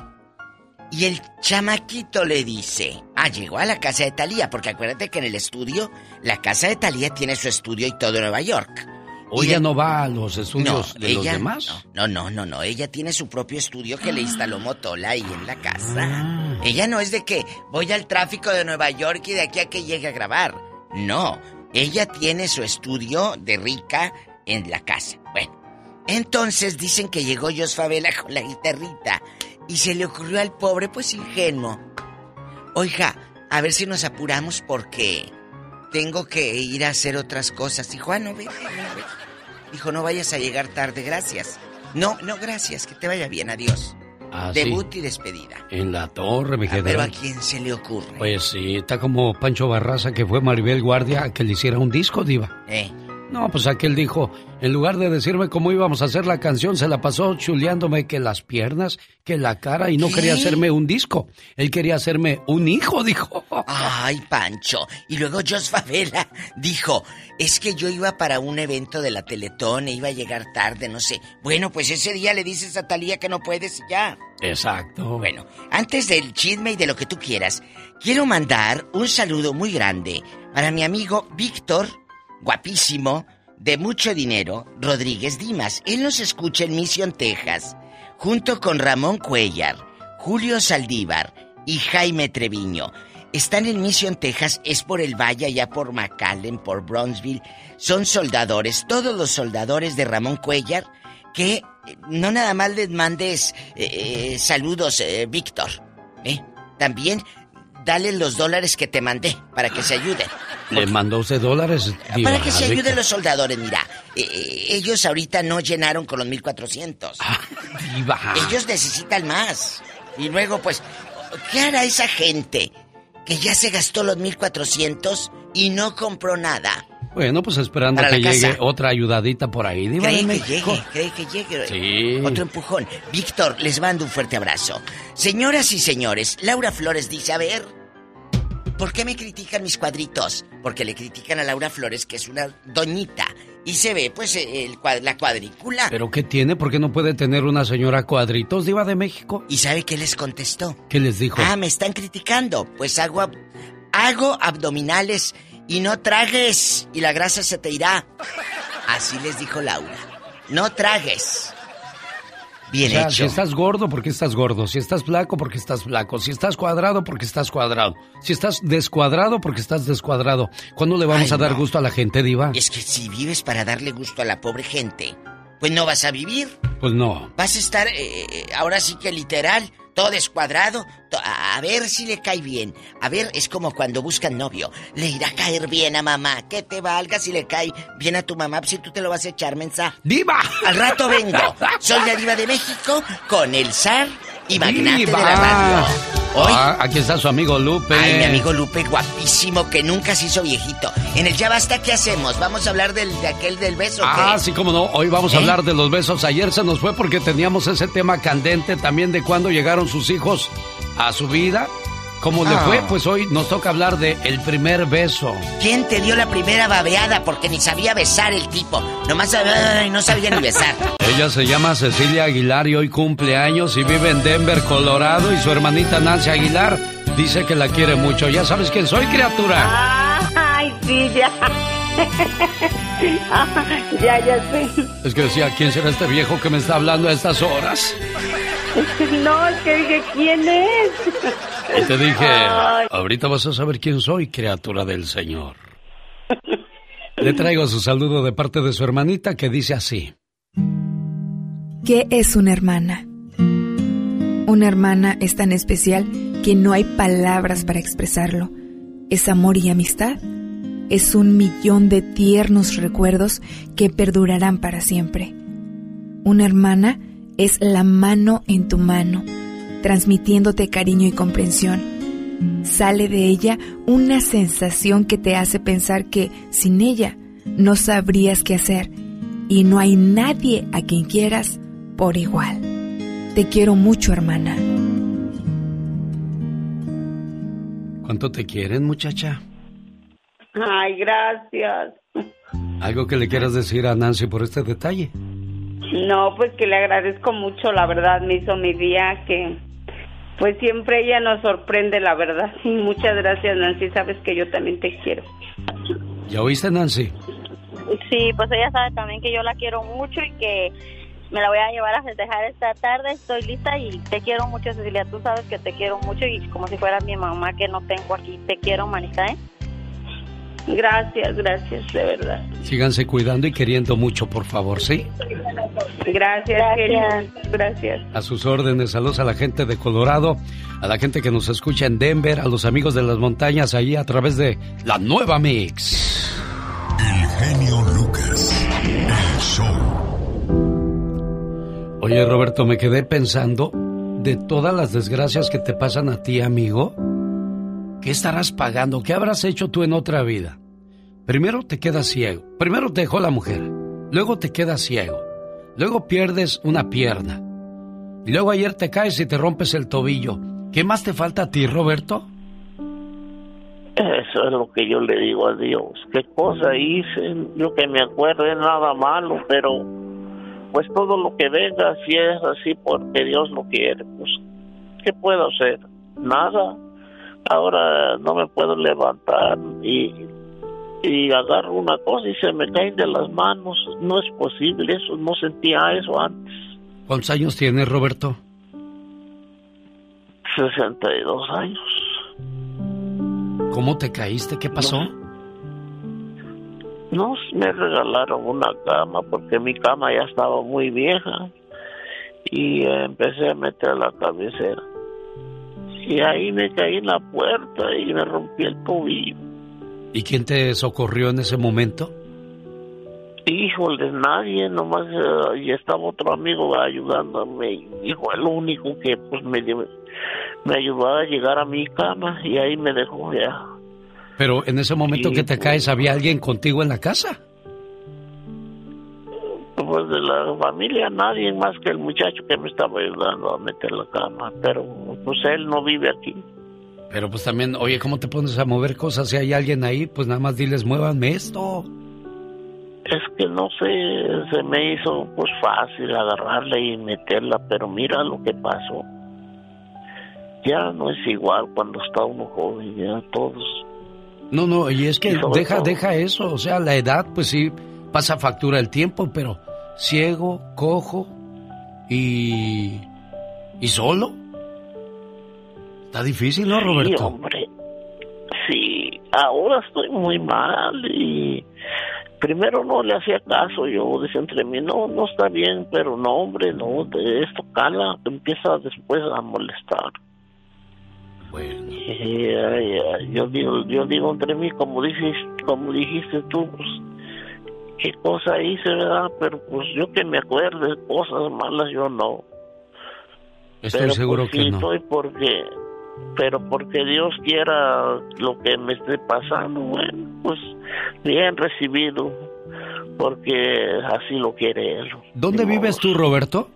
Y el chamaquito le dice, ah, llegó a la casa de Talía, porque acuérdate que en el estudio, la casa de Talía tiene su estudio y todo Nueva York. ¿O ella el- no va a los estudios no, de los demás? No, no, no, no. Ella tiene su propio estudio que le instaló Motola ahí en la casa. Ella no es de que voy al tráfico de Nueva York y de aquí a que llegue a grabar. No. Ella tiene su estudio de rica en la casa. Bueno. Entonces dicen que llegó Jos Favela con la guitarrita y se le ocurrió al pobre, pues ingenuo. Oiga, a ver si nos apuramos porque tengo que ir a hacer otras cosas. Dijo, ah, no, vete. Dijo, no vayas a llegar tarde, gracias. No, no, gracias, que te vaya bien, adiós. Ah, sí. Debut y despedida. En la torre, mi Ah, pero general. a quién se le ocurre. Pues sí, está como Pancho Barraza que fue Maribel Guardia a que le hiciera un disco, diva. Eh, No, pues aquel dijo, en lugar de decirme cómo íbamos a hacer la canción, se la pasó chuleándome que las piernas, que la cara y no ¿Qué? quería hacerme un disco. Él quería hacerme un hijo, dijo. Ay, Pancho. Y luego Jos Favela dijo, es que yo iba para un evento de la Teletón e iba a llegar tarde, no sé. Bueno, pues ese día le dices a Talía que no puedes y ya. Exacto. Bueno, antes del chisme y de lo que tú quieras, quiero mandar un saludo muy grande para mi amigo Víctor, guapísimo, de mucho dinero, Rodríguez Dimas. Él nos escucha en Mission, Texas, junto con Ramón Cuellar, Julio Saldívar y Jaime Treviño. están en Mission, Texas, es por el valle, allá por McAllen, por Brownsville. Son soldadores, todos los soldadores de Ramón Cuellar, que eh, no nada más les mandes eh, eh, saludos, Víctor. También dale los dólares que te mandé para que se ayuden. ¿Le mandó usted dólares? Diva, Para que se ayuden los soldadores, mira. eh, eh, ellos ahorita no llenaron con los 1400. Diva. Ellos necesitan más. Y luego, pues, ¿qué hará esa gente que ya se gastó los 1400 y no compró nada? Bueno, pues esperando Para que llegue otra ayudadita por ahí, Diva de Cree que México. llegue, cree que llegue. Sí. Otro empujón. Víctor, les mando un fuerte abrazo. Señoras y señores, Laura Flores dice, a ver, ¿por qué me critican mis cuadritos? Porque le critican a Laura Flores, que es una doñita. Y se ve, pues, el, la cuadrícula. ¿Pero qué tiene? ¿Por qué no puede tener una señora cuadritos, Diva de México? ¿Y sabe qué les contestó? ¿Qué les dijo? Ah, me están criticando. Pues hago, ab- hago abdominales y no tragues y la grasa se te irá. Así les dijo Laura. No tragues. Bien O sea, hecho. Si estás gordo, porque estás gordo. Si estás flaco, porque estás flaco. Si estás cuadrado, porque estás cuadrado. Si estás descuadrado, porque estás descuadrado. ¿Cuándo le vamos Ay, a dar no. gusto a la gente, Diva? Es que si vives para darle gusto a la pobre gente, pues no vas a vivir. Pues no. Vas a estar, eh, eh, ahora sí que literal, todo descuadrado. to- a ver si le cae bien. A ver, es como cuando buscan novio. Le irá a caer bien a mamá. Que te valga si le cae bien a tu mamá, pues si tú te lo vas a echar, mensa. ¡Diva! Al rato vengo. Soy la diva de México con el zar y magnate Diva. de la radio. Hoy, Ah, aquí está su amigo Lupe. ay, mi amigo Lupe, guapísimo, que nunca se hizo viejito. En el Ya Basta, ¿qué hacemos? ¿Vamos a hablar del, de aquel del beso? Ah, qué? sí, como no. Hoy vamos a ¿Eh? hablar de los besos. Ayer se nos fue porque teníamos ese tema candente también de cuando llegaron sus hijos a su vida. ¿Cómo le Ah. fue? Pues hoy nos toca hablar de el primer beso. ¿Quién te dio la primera babeada? Porque ni sabía besar el tipo. Nomás ay, no sabía ni besar. Ella se llama Cecilia Aguilar y hoy cumple años y vive en Denver, Colorado. Y su hermanita Nancy Aguilar dice que la quiere mucho. Ya sabes quién soy, criatura. Ay, sí, ya. ya, ya sé. Es que decía, ¿quién será este viejo que me está hablando a estas horas? No, es que dije, ¿quién es? Y te dije, Ay. ahorita vas a saber quién soy, criatura del Señor. Le traigo su saludo de parte de su hermanita que dice así. ¿Qué es una hermana? Una hermana es tan especial que no hay palabras para expresarlo. Es amor y amistad. Es un millón de tiernos recuerdos que perdurarán para siempre. Una hermana es la mano en tu mano, transmitiéndote cariño y comprensión. Sale de ella una sensación que te hace pensar que sin ella no sabrías qué hacer y no hay nadie a quien quieras por igual. Te quiero mucho, hermana. ¿Cuánto te quieren, muchacha? Ay, gracias. ¿Algo que le quieras decir a Nancy por este detalle? No, pues que le agradezco mucho, la verdad, me hizo mi día, que pues siempre ella nos sorprende, la verdad. Y muchas gracias, Nancy, sabes que yo también te quiero. ¿Ya oíste, Nancy? Sí, pues ella sabe también que yo la quiero mucho y que me la voy a llevar a festejar esta tarde. Estoy lista y te quiero mucho, Cecilia. Tú sabes que te quiero mucho y como si fuera mi mamá que no tengo aquí. Te quiero, manita, ¿eh? Gracias, gracias, de verdad. Síganse cuidando y queriendo mucho, por favor, ¿sí? Gracias, genio. Gracias. A sus órdenes, saludos a la gente de Colorado, a la gente que nos escucha en Denver, a los amigos de las montañas ahí a través de la nueva Mix. El genio Lucas. El show. Oye, Roberto, me quedé pensando de todas las desgracias que te pasan a ti, amigo. ¿Qué estarás pagando? ¿Qué habrás hecho tú en otra vida? Primero te quedas ciego. Primero te dejó la mujer. Luego te quedas ciego. Luego pierdes una pierna. Y luego ayer te caes y te rompes el tobillo. ¿Qué más te falta a ti, Roberto? Eso es lo que yo le digo a Dios. ¿Qué cosa hice? Yo que me acuerde nada malo, pero pues todo lo que venga, si es así porque Dios lo quiere, pues ¿qué puedo hacer? Nada. Ahora no me puedo levantar y, y agarro una cosa y se me caen de las manos. No es posible eso, no sentía eso antes. ¿Cuántos años tienes, Roberto? 62 años. ¿Cómo te caíste? ¿Qué pasó? No, me regalaron una cama porque mi cama ya estaba muy vieja y empecé a meter la cabecera. Y ahí me caí en la puerta y me rompí el tobillo. ¿Y quién te socorrió en ese momento? Híjole, nadie, nomás eh, y estaba otro amigo ayudándome. Fue lo único que pues me, me ayudó a llegar a mi cama y ahí me dejó ya. Pero en ese momento que te caes, ¿había alguien contigo en la casa? Pues de la familia nadie más que el muchacho que me estaba ayudando a meter la cama, pero pues él no vive aquí. Pero pues también, oye, ¿cómo te pones a mover cosas? Si hay alguien ahí, pues nada más diles, muévanme esto. Es que no sé, se me hizo pues fácil agarrarla y meterla, pero mira lo que pasó. Ya no es igual cuando está uno joven, ya todos. No, no, y es que deja, todo- deja eso. O sea, la edad, pues sí, pasa factura el tiempo, pero ciego, cojo y. y solo. Está difícil, ¿no, Sí, Roberto? hombre. Sí, ahora estoy muy mal y primero no le hacía caso. Yo decía entre mí, no, no está bien, pero no, hombre, no, de esto cala, empieza después a molestar. Bueno. Yo digo, yo digo entre mí, como dices, como dijiste tú, pues, qué cosa hice, ¿verdad? Pero pues yo que me acuerde cosas malas, yo no. Estoy Pero, seguro pues, que sí no. estoy porque, pero porque Dios quiera lo que me esté pasando, bueno, pues bien recibido, porque así lo quiere Él. ¿Dónde vives tú, Roberto?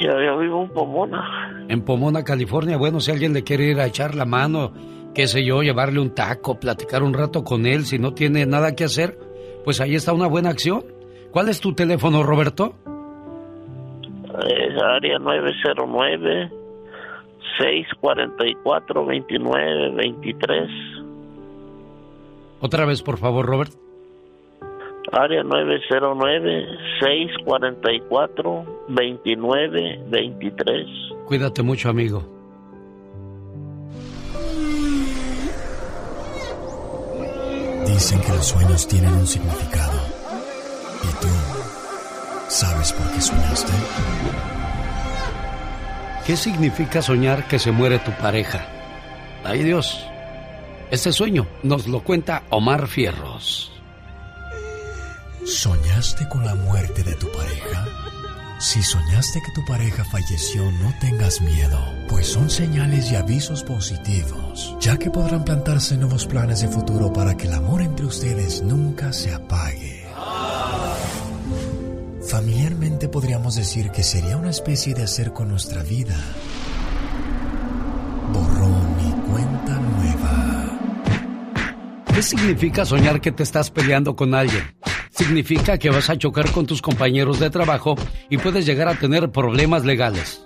Ya, yo vivo en Pomona. En Pomona, California. Bueno, si alguien le quiere ir a echar la mano, qué sé yo, llevarle un taco, platicar un rato con él, si no tiene nada que hacer, pues ahí está una buena acción. ¿Cuál es tu teléfono, Roberto? Es área 909 644 2923 Otra vez, por favor, Robert. Área 909-644-2923. Cuídate mucho, amigo. Dicen que los sueños tienen un significado. ¿Y tú sabes por qué soñaste? ¿Qué significa soñar que se muere tu pareja? Ay Dios. Este sueño nos lo cuenta Omar Fierros. ¿Soñaste con la muerte de tu pareja? Si soñaste que tu pareja falleció, no tengas miedo, pues son señales y avisos positivos, ya que podrán plantarse nuevos planes de futuro para que el amor entre ustedes nunca se apague. Familiarmente podríamos decir que sería una especie de hacer con nuestra vida. Borrón ¿Qué significa soñar que te estás peleando con alguien? Significa que vas a chocar con tus compañeros de trabajo y puedes llegar a tener problemas legales.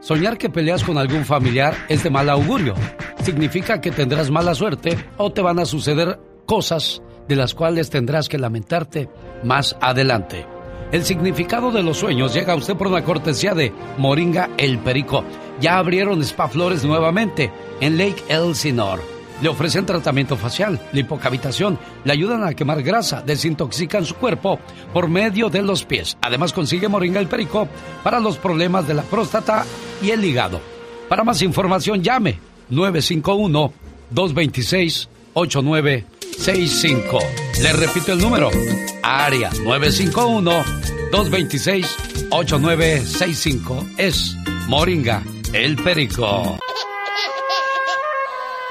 Soñar que peleas con algún familiar es de mal augurio. Significa que tendrás mala suerte o te van a suceder cosas de las cuales tendrás que lamentarte más adelante. El significado de los sueños llega a usted por una cortesía de Moringa El Perico. Ya abrieron Spa Flores nuevamente en Lake Elsinore. Le ofrecen tratamiento facial, lipocavitación, le ayudan a quemar grasa, desintoxican su cuerpo por medio de los pies. Además consigue Moringa El Perico para los problemas de la próstata y el hígado. Para más información llame 951 226 8965. Le repito el número. Área 951-226-8965. Es Moringa, el Perico.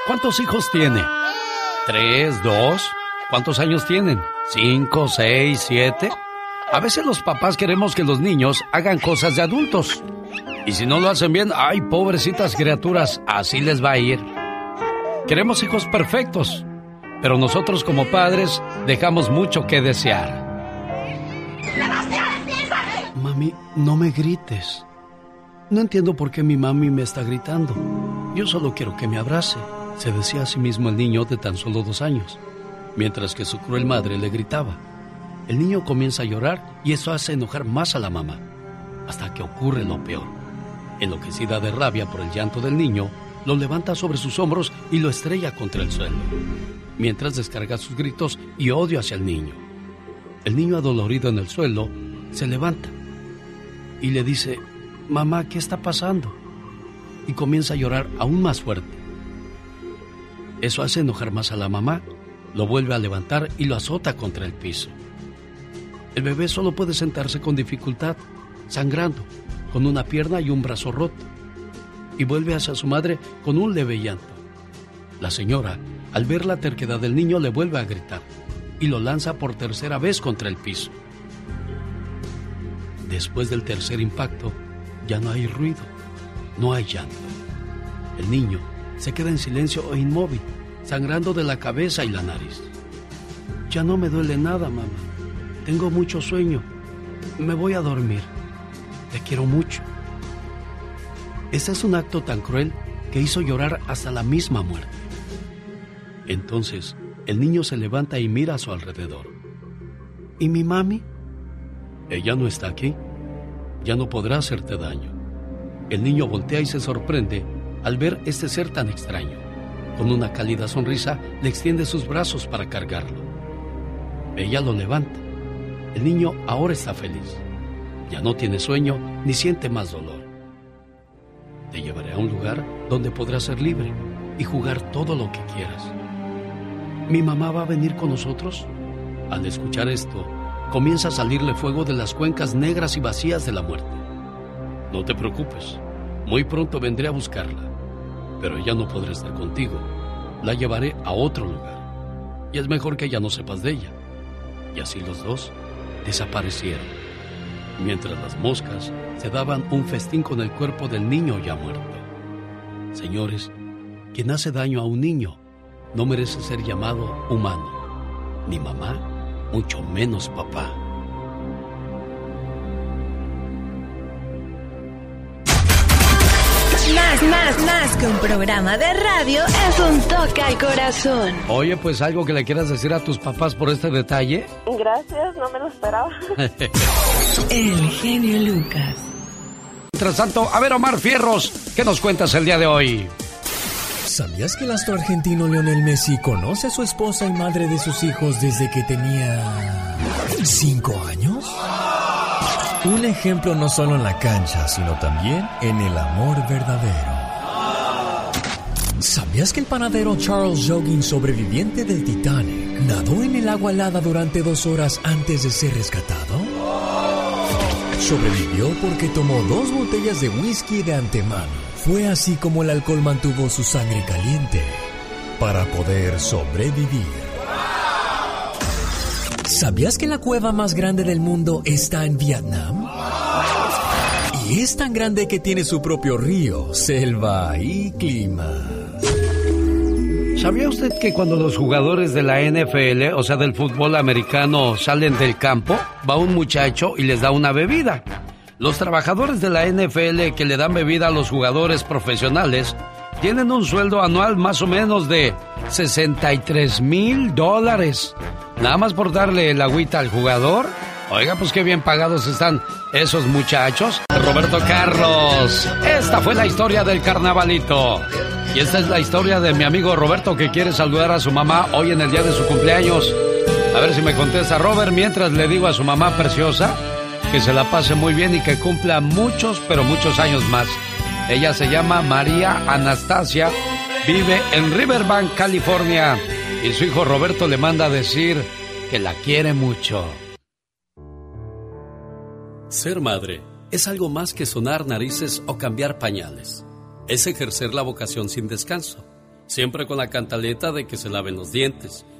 ¿Cuántos hijos tiene? ¿Tres, dos? ¿Cuántos años tienen? ¿Cinco, seis, siete? A veces los papás queremos que los niños hagan cosas de adultos. Y si no lo hacen bien, ay, pobrecitas criaturas, así les va a ir. Queremos hijos perfectos, pero nosotros como padres dejamos mucho que desear. Mami, no me grites. No entiendo por qué mi mami me está gritando. Yo solo quiero que me abrace, se decía a sí mismo el niño de tan solo dos años, mientras que su cruel madre le gritaba. El niño comienza a llorar y eso hace enojar más a la mamá, hasta que ocurre lo peor. Enloquecida de rabia por el llanto del niño, lo levanta sobre sus hombros y lo estrella contra el suelo, mientras descarga sus gritos y odio hacia el niño. El niño adolorido en el suelo se levanta y le dice, mamá, ¿qué está pasando? Y comienza a llorar aún más fuerte. Eso hace enojar más a la mamá, lo vuelve a levantar y lo azota contra el piso. El bebé solo puede sentarse con dificultad, sangrando, con una pierna y un brazo roto, y vuelve hacia su madre con un leve llanto. La señora, al ver la terquedad del niño, le vuelve a gritar y lo lanza por tercera vez contra el piso. Después del tercer impacto, ya no hay ruido, no hay llanto. El niño se queda en silencio e inmóvil, sangrando de la cabeza y la nariz. Ya no me duele nada, mamá. Tengo mucho sueño. Me voy a dormir. Te quiero mucho. Este es un acto tan cruel que hizo llorar hasta la misma muerte. Entonces, el niño se levanta y mira a su alrededor. ¿Y mi mami? Ella no está aquí. Ya no podrá hacerte daño. El niño voltea y se sorprende al ver este ser tan extraño. Con una cálida sonrisa le extiende sus brazos para cargarlo. Ella lo levanta. El niño ahora está feliz. Ya no tiene sueño ni siente más dolor. Te llevaré a un lugar donde podrás ser libre y jugar todo lo que quieras. ¿Mi mamá va a venir con nosotros? Al escuchar esto, comienza a salirle fuego de las cuencas negras y vacías de la muerte. No te preocupes, muy pronto vendré a buscarla, pero ella no podrá estar contigo. La llevaré a otro lugar. Y es mejor que ella no sepas de ella. Y así los dos desaparecieron, mientras las moscas se daban un festín con el cuerpo del niño ya muerto. Señores, quien hace daño a un niño no merece ser llamado humano, ni mamá, mucho menos papá. Más, más, más que un programa de radio es un toque al corazón. Oye, pues algo que le quieras decir a tus papás por este detalle. Gracias, no me lo esperaba. El genio Lucas. Mientras tanto, a ver Omar Fierros, ¿qué nos cuentas el día de hoy? ¿Sabías que el astro argentino Lionel Messi conoce a su esposa y madre de sus hijos desde que tenía... cinco años? Un ejemplo no solo en la cancha, sino también en el amor verdadero. ¿Sabías que el panadero Charles Jogging, sobreviviente del Titanic, nadó en el agua helada durante dos horas antes de ser rescatado? Sobrevivió porque tomó dos botellas de whisky de antemano. Fue así como el alcohol mantuvo su sangre caliente para poder sobrevivir. ¿Sabías que la cueva más grande del mundo está en Vietnam? Y es tan grande que tiene su propio río, selva y clima. ¿Sabía usted que cuando los jugadores de la NFL, o sea, del fútbol americano, salen del campo, va un muchacho y les da una bebida? Los trabajadores de la NFL que le dan bebida a los jugadores profesionales tienen un sueldo anual más o menos de 63 mil dólares. Nada más por darle el agüita al jugador. Oiga, pues qué bien pagados están esos muchachos. Roberto Carlos, esta fue la historia del carnavalito. Y esta es la historia de mi amigo Roberto que quiere saludar a su mamá hoy en el día de su cumpleaños. A ver si me contesta Robert mientras le digo a su mamá preciosa que se la pase muy bien y que cumpla muchos, pero muchos años más. Ella se llama María Anastasia, vive en Riverbank, California, y su hijo Roberto le manda a decir que la quiere mucho. Ser madre es algo más que sonar narices o cambiar pañales. Es ejercer la vocación sin descanso, siempre con la cantaleta de que se laven los dientes,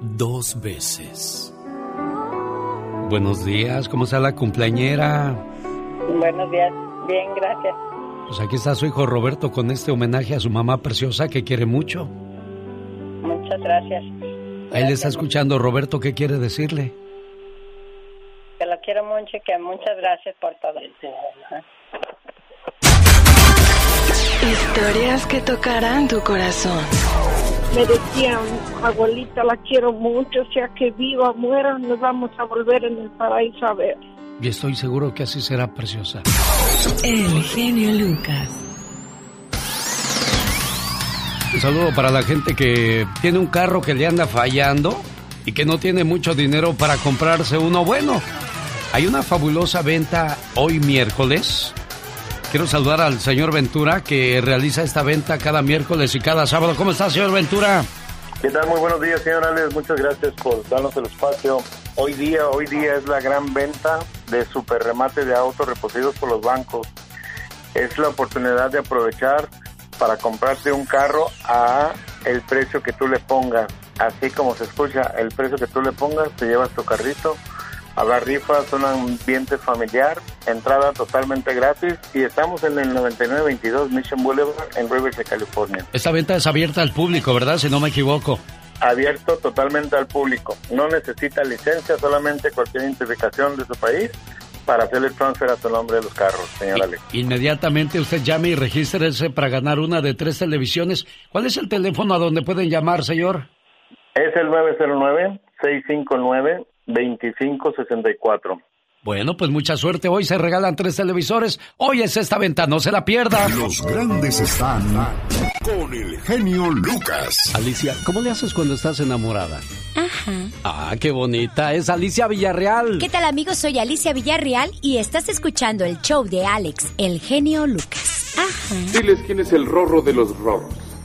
dos veces. Buenos días, ¿cómo está la cumpleañera? Buenos días, bien, gracias. Pues aquí está su hijo Roberto con este homenaje a su mamá preciosa que quiere mucho. Muchas gracias. Ahí le está escuchando Roberto, ¿qué quiere decirle? Que lo quiero mucho y que muchas gracias por todo. Historias que tocarán tu corazón. Me decían, abuelita, la quiero mucho, sea que viva o muera, nos vamos a volver en el paraíso a ver. Y estoy seguro que así será preciosa. El genio Lucas. Un saludo para la gente que tiene un carro que le anda fallando y que no tiene mucho dinero para comprarse uno bueno. Hay una fabulosa venta hoy miércoles. Quiero saludar al señor Ventura que realiza esta venta cada miércoles y cada sábado. ¿Cómo está, señor Ventura? ¿Qué tal? Muy buenos días, señor Alex. Muchas gracias por darnos el espacio. Hoy día, hoy día es la gran venta de super remate de autos reposeídos por los bancos. Es la oportunidad de aprovechar para comprarte un carro a el precio que tú le pongas. Así como se escucha, el precio que tú le pongas, te llevas tu carrito. Habrá rifas, un ambiente familiar, entrada totalmente gratis y estamos en el 9922 Mission Boulevard en Riverside, California. Esta venta es abierta al público, ¿verdad? Si no me equivoco. Abierto totalmente al público. No necesita licencia, solamente cualquier identificación de su país para hacer el transfer a su nombre de los carros, señor Alex. Inmediatamente usted llame y regístrese para ganar una de tres televisiones. ¿Cuál es el teléfono a donde pueden llamar, señor? Es el 909-659-2564. Bueno, pues mucha suerte. Hoy se regalan tres televisores. Hoy es esta venta, no se la pierda. Los grandes están con el genio Lucas. Alicia, ¿cómo le haces cuando estás enamorada? Ajá. Ah, qué bonita. Es Alicia Villarreal. ¿Qué tal amigos? Soy Alicia Villarreal y estás escuchando el show de Alex, el genio Lucas. Ajá. Diles quién es el rorro de los rorros.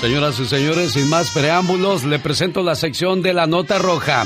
Señoras y señores, sin más preámbulos, le presento la sección de la nota roja.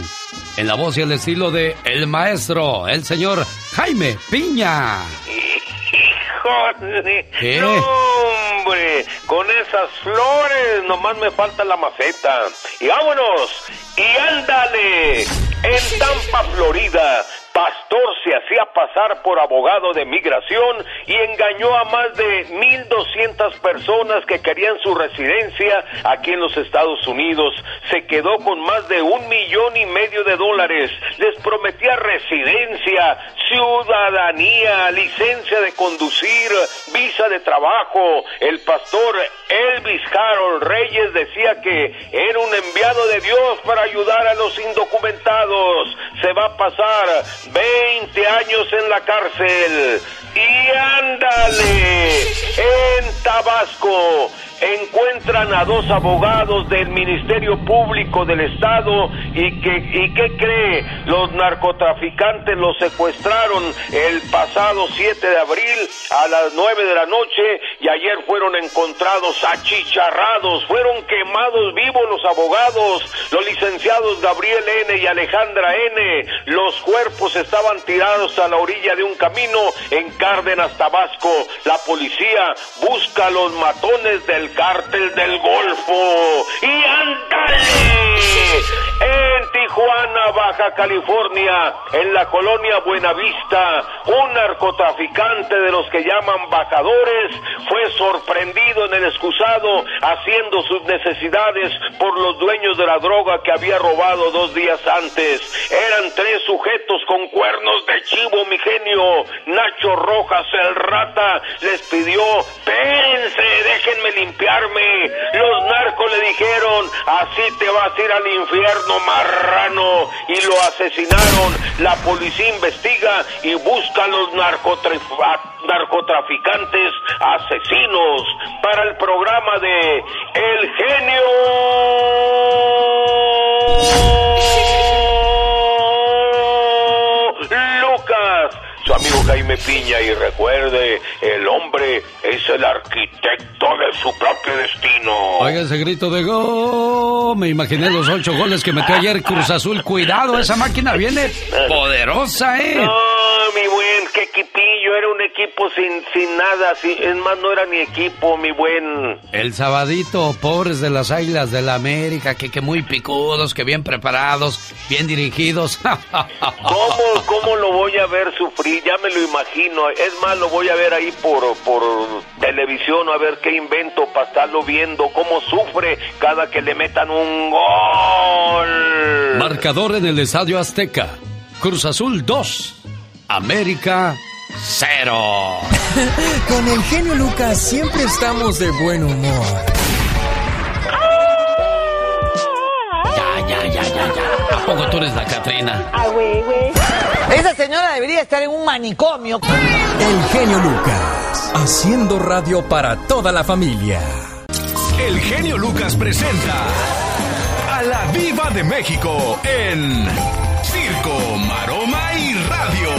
En la voz y el estilo de El Maestro, el señor Jaime Piña. Híjole. ¿Qué? No, hombre, con esas flores nomás me falta la maceta. Y vámonos, y ándale. En Tampa, Florida, Pastor se hacía pasar por abogado de migración y engañó a más de 1.200 personas que querían su residencia aquí en los Estados Unidos. Se quedó con más de un millón y medio de dólares. Les prometía residencia, ciudadanía, licencia de conducir, visa de trabajo. El pastor Elvis Harold Reyes decía que era un enviado de Dios para ayudar a los indocumentados. Se va a pasar 20 años en la cárcel. Y ándale, en Tabasco encuentran a dos abogados del Ministerio Público del Estado y que y qué cree los narcotraficantes los secuestraron el pasado 7 de abril a las 9 de la noche y ayer fueron encontrados achicharrados, fueron quemados vivos los abogados, los licenciados Gabriel N y Alejandra N. Los cuerpos estaban tirados a la orilla de un camino en Cárdenas, Tabasco. La policía busca los matones del cártel del Golfo. ¡Y ándale! Tijuana, Baja California, en la colonia Buenavista, un narcotraficante de los que llaman bajadores fue sorprendido en el excusado haciendo sus necesidades por los dueños de la droga que había robado dos días antes. Eran tres sujetos con cuernos de chivo, mi genio. Nacho Rojas, el rata, les pidió, espérense, déjenme limpiarme. Los narcos le dijeron, así te vas a ir al infierno, marrano. Y lo asesinaron. La policía investiga y busca a los narcotraficantes asesinos para el programa de El Genio. Lucas, su amigo Jaime Piña y recuerde, el hombre es el arquitecto de su propio destino. Oiga ese grito de gol. Me imaginé los ocho goles que metió ayer Cruz Azul. Cuidado, esa máquina viene poderosa, ¿eh? No, mi buen, qué equipillo, era un equipo sin, sin nada, sin, es más, no era ni equipo, mi buen. El sabadito, pobres de las águilas de la América, que, que muy picudos, que bien preparados, bien dirigidos. ¿Cómo, ¿Cómo lo voy a ver sufrir? Ya me lo imagino. Es más, lo voy a ver ahí por, por televisión, a ver qué invento para estarlo viendo, cómo sufre cada que le metan un gol. Marcador en el Estadio Azteca. Cruz Azul 2, América 0. Con el genio Lucas siempre estamos de buen humor. Ya, ya, ya, ya, ya. ¿A poco tú eres la Catrina? Ah, güey, güey. Esa señora debería estar en un manicomio. El genio Lucas, haciendo radio para toda la familia. El genio Lucas presenta a la Viva de México en Circo, Maroma y Radio.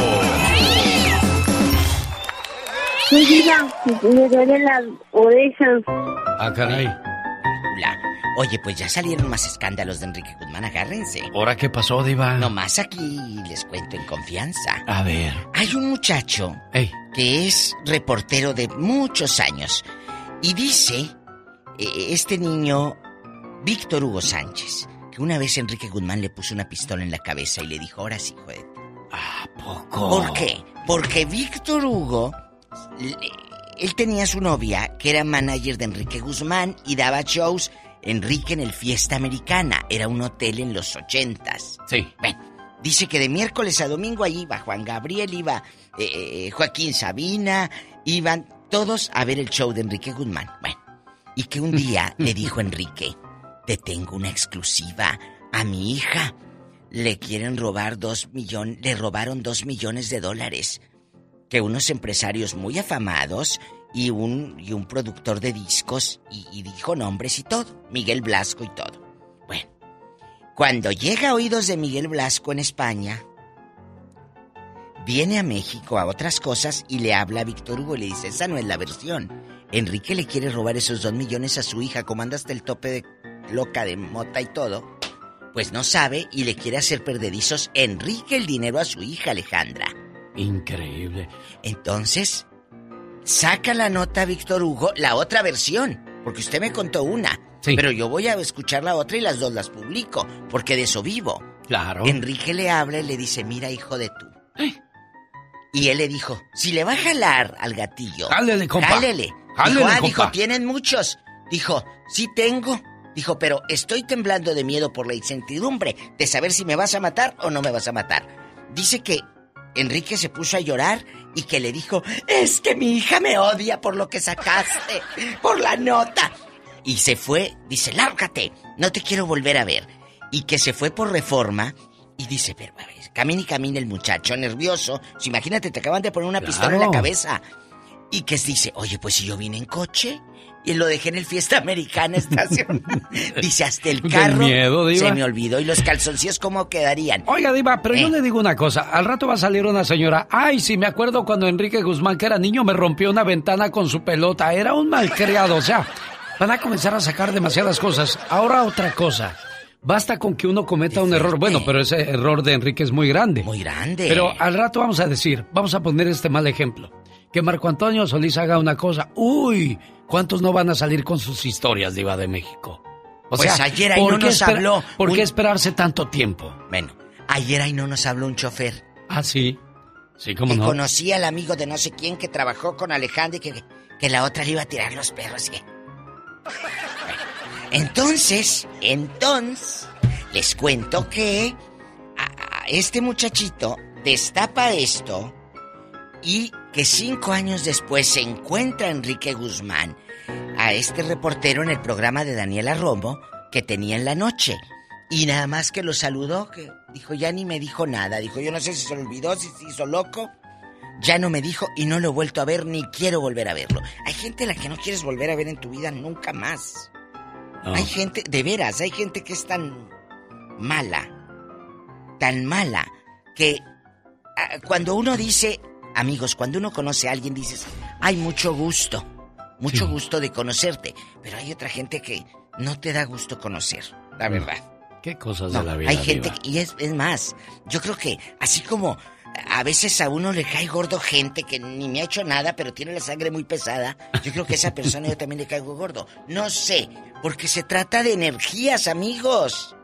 Sí, diga, me duelen las orejas. Ah, caray. Oye, pues ya salieron más escándalos de Enrique Guzmán, agárrense. ¿Ahora qué pasó, Diva? Nomás aquí les cuento en confianza. A ver. Hay un muchacho Ey. que es reportero de muchos años y dice, eh, este niño, Víctor Hugo Sánchez, que una vez Enrique Guzmán le puso una pistola en la cabeza y le dijo, ahora sí, joder. ¿A poco? ¿Por qué? Porque Víctor Hugo, él tenía su novia que era manager de Enrique Guzmán y daba shows. Enrique en el Fiesta Americana, era un hotel en los ochentas. Sí. Bueno, dice que de miércoles a domingo ahí iba Juan Gabriel, iba eh, eh, Joaquín Sabina, iban todos a ver el show de Enrique Guzmán. Bueno, y que un día le dijo Enrique, te tengo una exclusiva a mi hija. Le quieren robar dos millones, le robaron dos millones de dólares. Que unos empresarios muy afamados y un, y un productor de discos, y, y dijo nombres y todo, Miguel Blasco y todo. Bueno, cuando llega a oídos de Miguel Blasco en España, viene a México a otras cosas y le habla a Víctor Hugo y le dice, esa no es la versión. Enrique le quiere robar esos dos millones a su hija, como anda hasta el tope de loca de mota y todo. Pues no sabe y le quiere hacer perdedizos Enrique el dinero a su hija Alejandra. Increíble. Entonces, saca la nota Víctor Hugo, la otra versión, porque usted me contó una. Pero yo voy a escuchar la otra y las dos las publico, porque de eso vivo. Claro. Enrique le habla y le dice, mira hijo de tú. Y él le dijo, si le va a jalar al gatillo, Jálele, compa. jálele. Jálele, dijo, ah, compa. dijo, tienen muchos. Dijo, sí tengo. Dijo, pero estoy temblando de miedo por la incertidumbre de saber si me vas a matar o no me vas a matar. Dice que Enrique se puso a llorar y que le dijo, es que mi hija me odia por lo que sacaste, por la nota. Y se fue, dice, lárgate, no te quiero volver a ver. Y que se fue por reforma y dice, pero a ver, camina y camina el muchacho nervioso. Si imagínate, te acaban de poner una pistola en la cabeza. Y que dice, oye, pues si yo vine en coche y lo dejé en el fiesta americana estación. dice, hasta el carro miedo, Diva. se me olvidó. ¿Y los calzoncillos cómo quedarían? Oiga, Diva, pero yo Eh. le digo una cosa. Al rato va a salir una señora. Ay, sí, me acuerdo cuando Enrique Guzmán, que era niño, me rompió una ventana con su pelota. Era un malcriado. O sea, van a comenzar a sacar demasiadas cosas. Ahora otra cosa. Basta con que uno cometa un error. Bueno, pero ese error de Enrique es muy grande. Muy grande. Pero al rato vamos a decir, vamos a poner este mal ejemplo. Que Marco Antonio Solís haga una cosa. Uy, ¿cuántos no van a salir con sus historias, Diva de México? O pues sea, ayer ahí ¿por no nos habló. ¿Por un- qué esperarse tanto tiempo? Bueno, ayer ahí no nos habló un chofer. Ah, sí. Sí, cómo que no. conocía al amigo de no sé quién que trabajó con Alejandro y que, que la otra le iba a tirar los perros. Entonces, entonces, les cuento que a- a este muchachito destapa esto y que cinco años después se encuentra Enrique Guzmán a este reportero en el programa de Daniela Romo que tenía en la noche. Y nada más que lo saludó, que dijo, ya ni me dijo nada. Dijo, yo no sé si se lo olvidó, si se hizo loco. Ya no me dijo y no lo he vuelto a ver ni quiero volver a verlo. Hay gente a la que no quieres volver a ver en tu vida nunca más. Hay gente, de veras, hay gente que es tan mala, tan mala, que ah, cuando uno dice, amigos, cuando uno conoce a alguien dices, hay mucho gusto, mucho gusto de conocerte, pero hay otra gente que no te da gusto conocer, la verdad. Qué cosas No, de la vida. hay gente, Diva. y es, es más, yo creo que así como a veces a uno le cae gordo gente que ni me ha hecho nada, pero tiene la sangre muy pesada, yo creo que a esa persona yo también le caigo gordo. No sé, porque se trata de energías, amigos.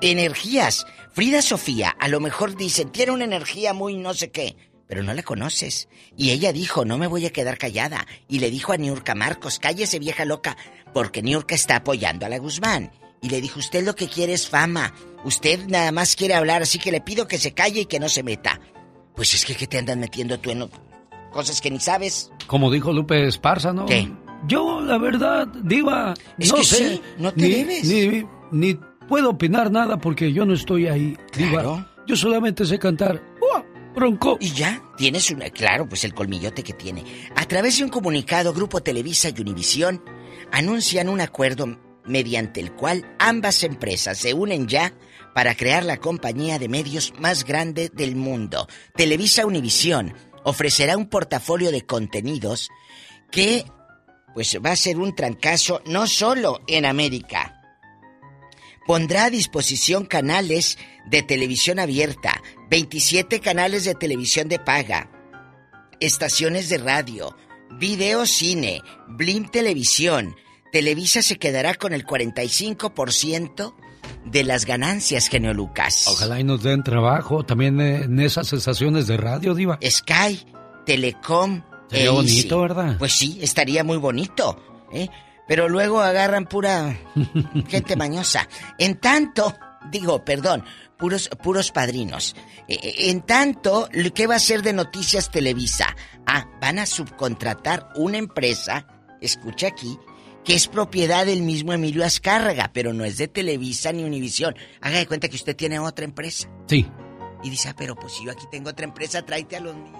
Energías. Frida Sofía, a lo mejor dicen, tiene una energía muy no sé qué, pero no la conoces. Y ella dijo, no me voy a quedar callada. Y le dijo a Niurka Marcos, cállese vieja loca, porque Niurka está apoyando a la Guzmán. Y le dijo, usted lo que quiere es fama. Usted nada más quiere hablar, así que le pido que se calle y que no se meta. Pues es que, ¿qué te andas metiendo tú en cosas que ni sabes? Como dijo Lupe Esparza, ¿no? ¿Qué? Yo, la verdad, Diva, Es no que sé. sí, no te ni, debes. Ni, ni puedo opinar nada porque yo no estoy ahí, Diva. Yo solamente sé cantar. Y ya, tienes una. Claro, pues el colmillote que tiene. A través de un comunicado, Grupo Televisa y Univisión anuncian un acuerdo mediante el cual ambas empresas se unen ya para crear la compañía de medios más grande del mundo. Televisa Univisión ofrecerá un portafolio de contenidos que pues va a ser un trancazo no solo en América. Pondrá a disposición canales de televisión abierta, 27 canales de televisión de paga, estaciones de radio, video cine, Blim Televisión. Televisa se quedará con el 45% de las ganancias, genio Lucas. Ojalá y nos den trabajo también eh, en esas estaciones de radio, Diva. Sky, Telecom. Sería e bonito. ¿verdad? Pues sí, estaría muy bonito. ¿eh? Pero luego agarran pura gente mañosa. En tanto, digo, perdón, puros, puros padrinos. Eh, eh, En tanto, ¿qué va a ser de Noticias Televisa? Ah, van a subcontratar una empresa, escucha aquí, que es propiedad del mismo Emilio Azcárraga, pero no es de Televisa ni Univisión. Haga de cuenta que usted tiene otra empresa. Sí. Y dice, ah, pero pues si yo aquí tengo otra empresa, tráete a los míos.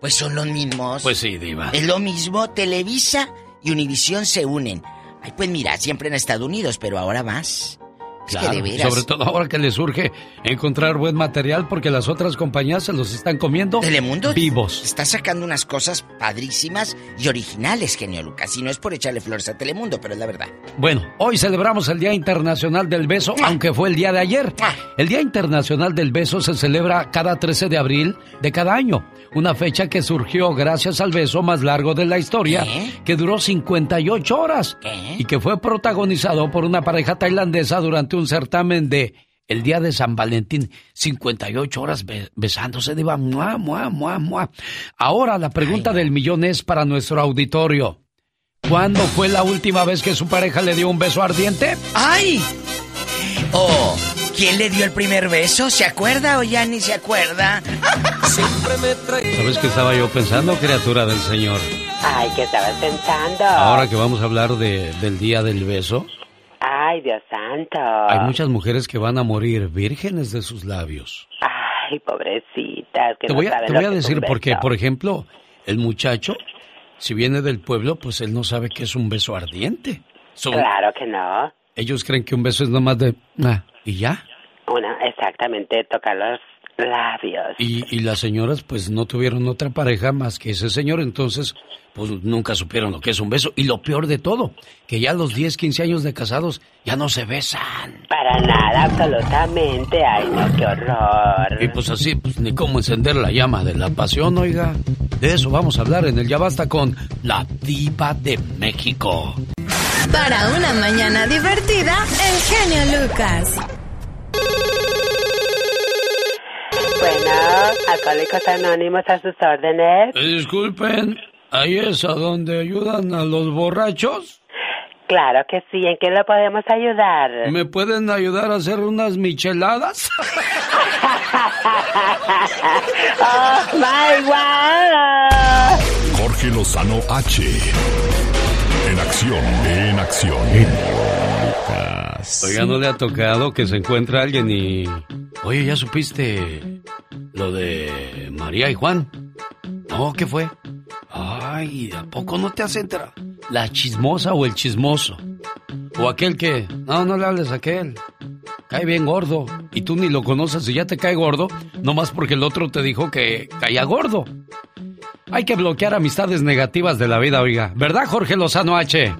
Pues son los mismos. Pues sí, Diva. Es lo mismo, Televisa y Univisión se unen. Ay, pues mira, siempre en Estados Unidos, pero ahora más. Es Claro, que de veras. sobre todo ahora que le surge encontrar buen material porque las otras compañías se los están comiendo Telemundo vivos. está sacando unas cosas padrísimas y originales, genio Lucas. Y no es por echarle flores a Telemundo, pero es la verdad. Bueno, hoy celebramos el Día Internacional del Beso, aunque fue el día de ayer. El Día Internacional del Beso se celebra cada 13 de abril de cada año, una fecha que surgió gracias al beso más largo de la historia, que duró 58 horas y que fue protagonizado por una pareja tailandesa durante un certamen de el día de San Valentín, 58 horas be- besándose, diva, mua, mua, mua, mua. Ahora la pregunta del millón es para nuestro auditorio. ¿Cuándo fue la última vez que su pareja le dio un beso ardiente? ¡Ay! Oh, ¿quién le dio el primer beso? ¿Se acuerda o ya ni se acuerda? Siempre me trae. ¿Sabes qué estaba yo pensando, criatura del Señor? Ay, ¿qué estabas pensando? Ahora que vamos a hablar de- del Día del Beso, Ay, Dios santo. hay muchas mujeres que van a morir vírgenes de sus labios. Ay, pobrecitas, que Te no voy a, te voy a que decir porque, por ejemplo, el muchacho, si viene del pueblo, pues él no sabe qué es un beso ardiente. Son- Claro que no. Ellos creen que un beso es nomás de... "Ah", y ya. Una, exactamente, tocar los labios. Y, y las señoras pues no tuvieron otra pareja más que ese señor, entonces pues nunca supieron lo que es un beso. Y lo peor de todo, que ya a los 10, 15 años de casados ya no se besan. Para nada, absolutamente. Ay, no, qué horror. Y pues así, pues ni cómo encender la llama de la pasión, oiga. De eso vamos a hablar en el Ya Basta con la diva de México. Para una mañana divertida, el genio Lucas. Bueno, Alcohólicos Anónimos a sus órdenes. Disculpen, ¿ahí es a donde ayudan a los borrachos? Claro que sí, ¿en qué le podemos ayudar? ¿Me pueden ayudar a hacer unas micheladas? ¡Oh, my God! Jorge Lozano H. En acción, en acción. Oiga, ¿no le ha tocado que se encuentre alguien y... Oye, ¿ya supiste lo de María y Juan? No, ¿qué fue? Ay, ¿a poco no te entrar? ¿La chismosa o el chismoso? O aquel que... No, no le hables a aquel. Cae bien gordo. Y tú ni lo conoces y ya te cae gordo, nomás porque el otro te dijo que caía gordo. Hay que bloquear amistades negativas de la vida, oiga. ¿Verdad, Jorge Lozano H?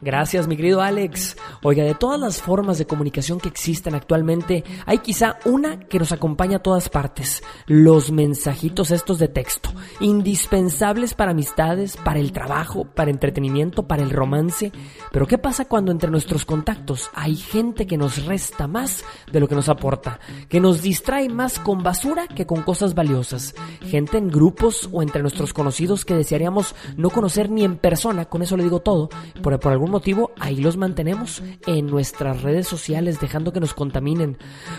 Gracias, mi querido Alex. Oiga, de todas las formas de comunicación que existen actualmente, hay quizá una que nos acompaña a todas partes. Los mensajitos estos de texto. Indispensables para amistades, para el trabajo, para entretenimiento, para el romance. Pero ¿qué pasa cuando entre nuestros contactos hay gente que nos resta más de lo que nos aporta? Que nos distrae más con basura que con cosas valiosas. Gente en grupos o entre nuestros conocidos que desearíamos no conocer ni en persona, con eso le digo todo, por, por algún motivo ahí los mantenemos en nuestras redes sociales dejando que nos contaminen.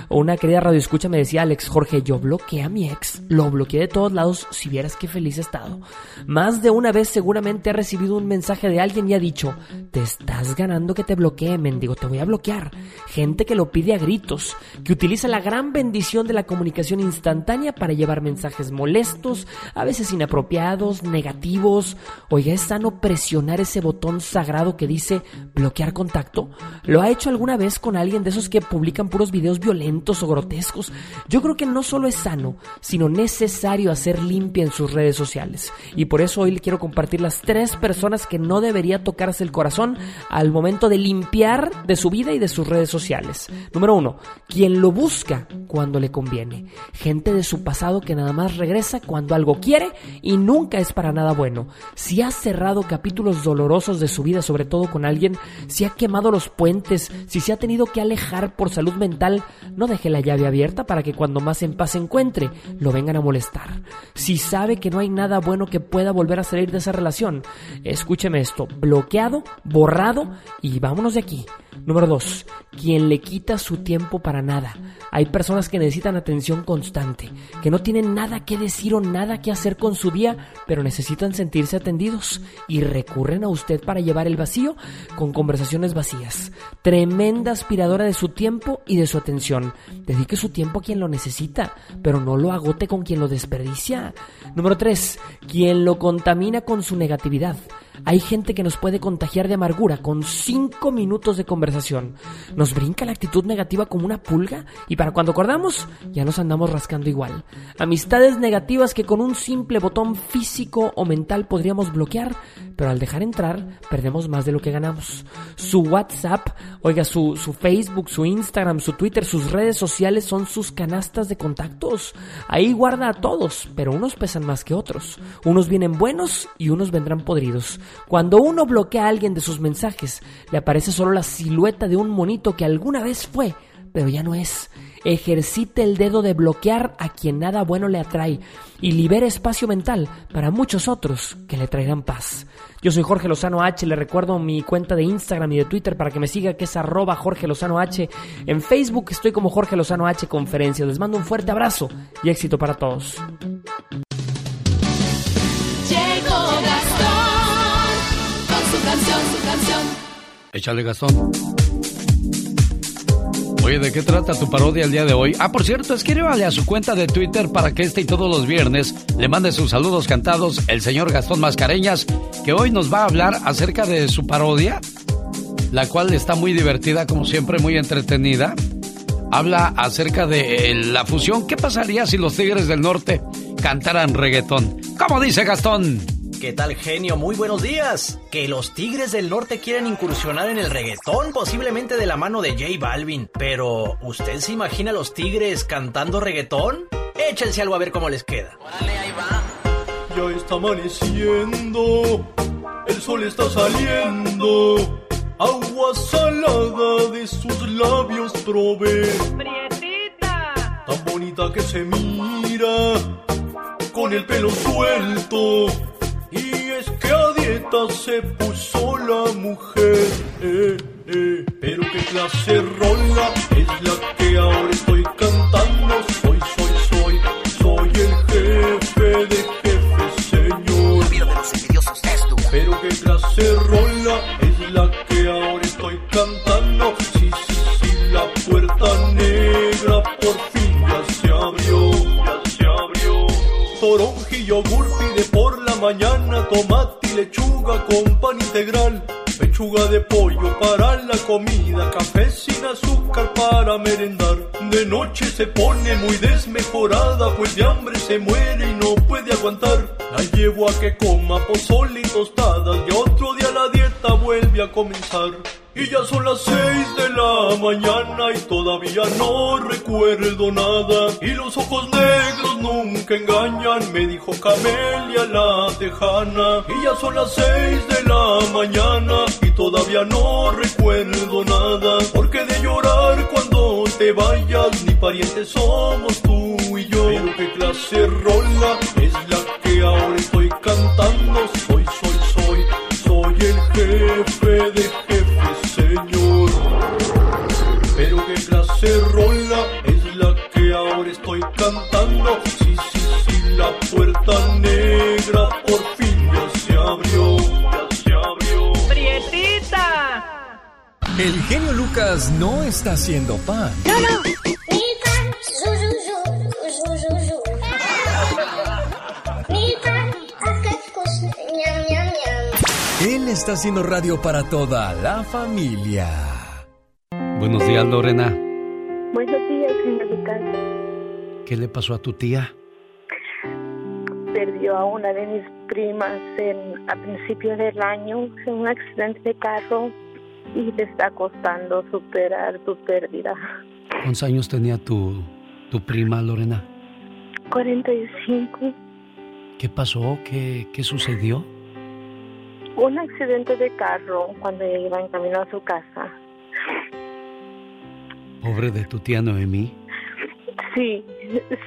Una querida radio escucha me decía Alex Jorge, yo bloqueé a mi ex, lo bloqueé de todos lados, si vieras qué feliz he estado. Más de una vez seguramente ha recibido un mensaje de alguien y ha dicho, te estás ganando que te bloquee, mendigo, te voy a bloquear. Gente que lo pide a gritos, que utiliza la gran bendición de la comunicación instantánea para llevar mensajes molestos, a veces inapropiados, negativos. Oiga, es sano presionar ese botón sagrado que dice bloquear contacto? ¿Lo ha hecho alguna vez con alguien de esos que publican puros videos violentos o grotescos? Yo creo que no solo es sano, sino necesario hacer limpia en sus redes sociales. Y por eso hoy le quiero compartir las tres personas que no debería tocarse el corazón al momento de limpiar de su vida y de sus redes sociales. Número uno, quien lo busca cuando le conviene. Gente de su pasado que nada más regresa cuando algo quiere y nunca es para nada bueno. Si ha cerrado capítulos dolorosos de su vida, sobre todo con alguien, si ha quemado los puentes, si se ha tenido que alejar por salud mental, no deje la llave abierta para que cuando más en paz se encuentre, lo vengan a molestar. Si sabe que no hay nada bueno que pueda volver a salir de esa relación, escúcheme esto, bloqueado, borrado y vámonos de aquí. Número 2. Quien le quita su tiempo para nada. Hay personas que necesitan atención constante, que no tienen nada que decir o nada que hacer con su día, pero necesitan sentirse atendidos y recurren a usted para llevar el vacío con conversaciones vacías. Tremenda aspiradora de su tiempo y de su atención. Dedique su tiempo a quien lo necesita, pero no lo agote con quien lo desperdicia. Número 3. Quien lo contamina con su negatividad. Hay gente que nos puede contagiar de amargura con cinco minutos de conversación. Nos brinca la actitud negativa como una pulga y para cuando acordamos ya nos andamos rascando igual. Amistades negativas que con un simple botón físico o mental podríamos bloquear, pero al dejar entrar perdemos más de lo que ganamos. Su WhatsApp, oiga, su, su Facebook, su Instagram, su Twitter, sus redes sociales son sus canastas de contactos. Ahí guarda a todos, pero unos pesan más que otros. Unos vienen buenos y unos vendrán podridos. Cuando uno bloquea a alguien de sus mensajes, le aparece solo la silueta de un monito que alguna vez fue, pero ya no es. Ejercite el dedo de bloquear a quien nada bueno le atrae y libere espacio mental para muchos otros que le traerán paz. Yo soy Jorge Lozano H, le recuerdo mi cuenta de Instagram y de Twitter para que me siga que es arroba Jorge Lozano H. En Facebook estoy como Jorge Lozano H Conferencias. Les mando un fuerte abrazo y éxito para todos. Échale, Gastón. Oye, ¿de qué trata tu parodia el día de hoy? Ah, por cierto, escríbale a su cuenta de Twitter para que este y todos los viernes le mande sus saludos cantados el señor Gastón Mascareñas, que hoy nos va a hablar acerca de su parodia, la cual está muy divertida, como siempre, muy entretenida. Habla acerca de eh, la fusión. ¿Qué pasaría si los Tigres del Norte cantaran reggaetón? ¿Cómo dice Gastón? ¿Qué tal, genio? Muy buenos días. Que los Tigres del Norte quieren incursionar en el reggaetón, posiblemente de la mano de J Balvin. Pero, ¿usted se imagina a los Tigres cantando reggaetón? Échense algo a ver cómo les queda. Ya está amaneciendo, el sol está saliendo. agua salada de sus labios probé. Prietita. Tan bonita que se mira, con el pelo suelto. Es que a dieta se puso la mujer. Eh, eh. Pero qué clase rola es la que ahora estoy cantando. Soy, soy, soy, soy el jefe de jefes, señor. Pero qué clase rola es la que ahora estoy cantando. Sí, sí, sí, la puerta negra por fin ya se abrió, ya se abrió. Toronja y yogur pide por mañana, tomate y lechuga con pan integral. Pechuga de pollo para la comida, café sin azúcar para merendar. De noche se pone muy desmejorada, pues de hambre se muere y no puede aguantar. La llevo a que coma pozole y tostadas, y otro día la dieta vuelve a comenzar. Y ya son las seis de la mañana y todavía no recuerdo nada. Y los ojos negros nunca engañan, me dijo Camelia la tejana. Y ya son las seis de la mañana y todavía no recuerdo nada. Porque de llorar cuando te vayas, ni parientes somos tú y yo. Pero qué clase rola es la que ahora estoy cantando. Soy, soy, soy, soy el jefe de jefes, El genio Lucas no está haciendo pan. No, no. Él está haciendo radio para toda la familia. Buenos días, Lorena. Buenos días, señor Lucas. ¿Qué le pasó a tu tía? Perdió a una de mis primas en, a principios del año en un accidente de carro y le está costando superar su pérdida. ¿Cuántos años tenía tu, tu prima, Lorena? 45. ¿Qué pasó? ¿Qué, ¿Qué sucedió? Un accidente de carro cuando ella iba en camino a su casa. Pobre de tu tía Noemí. Sí,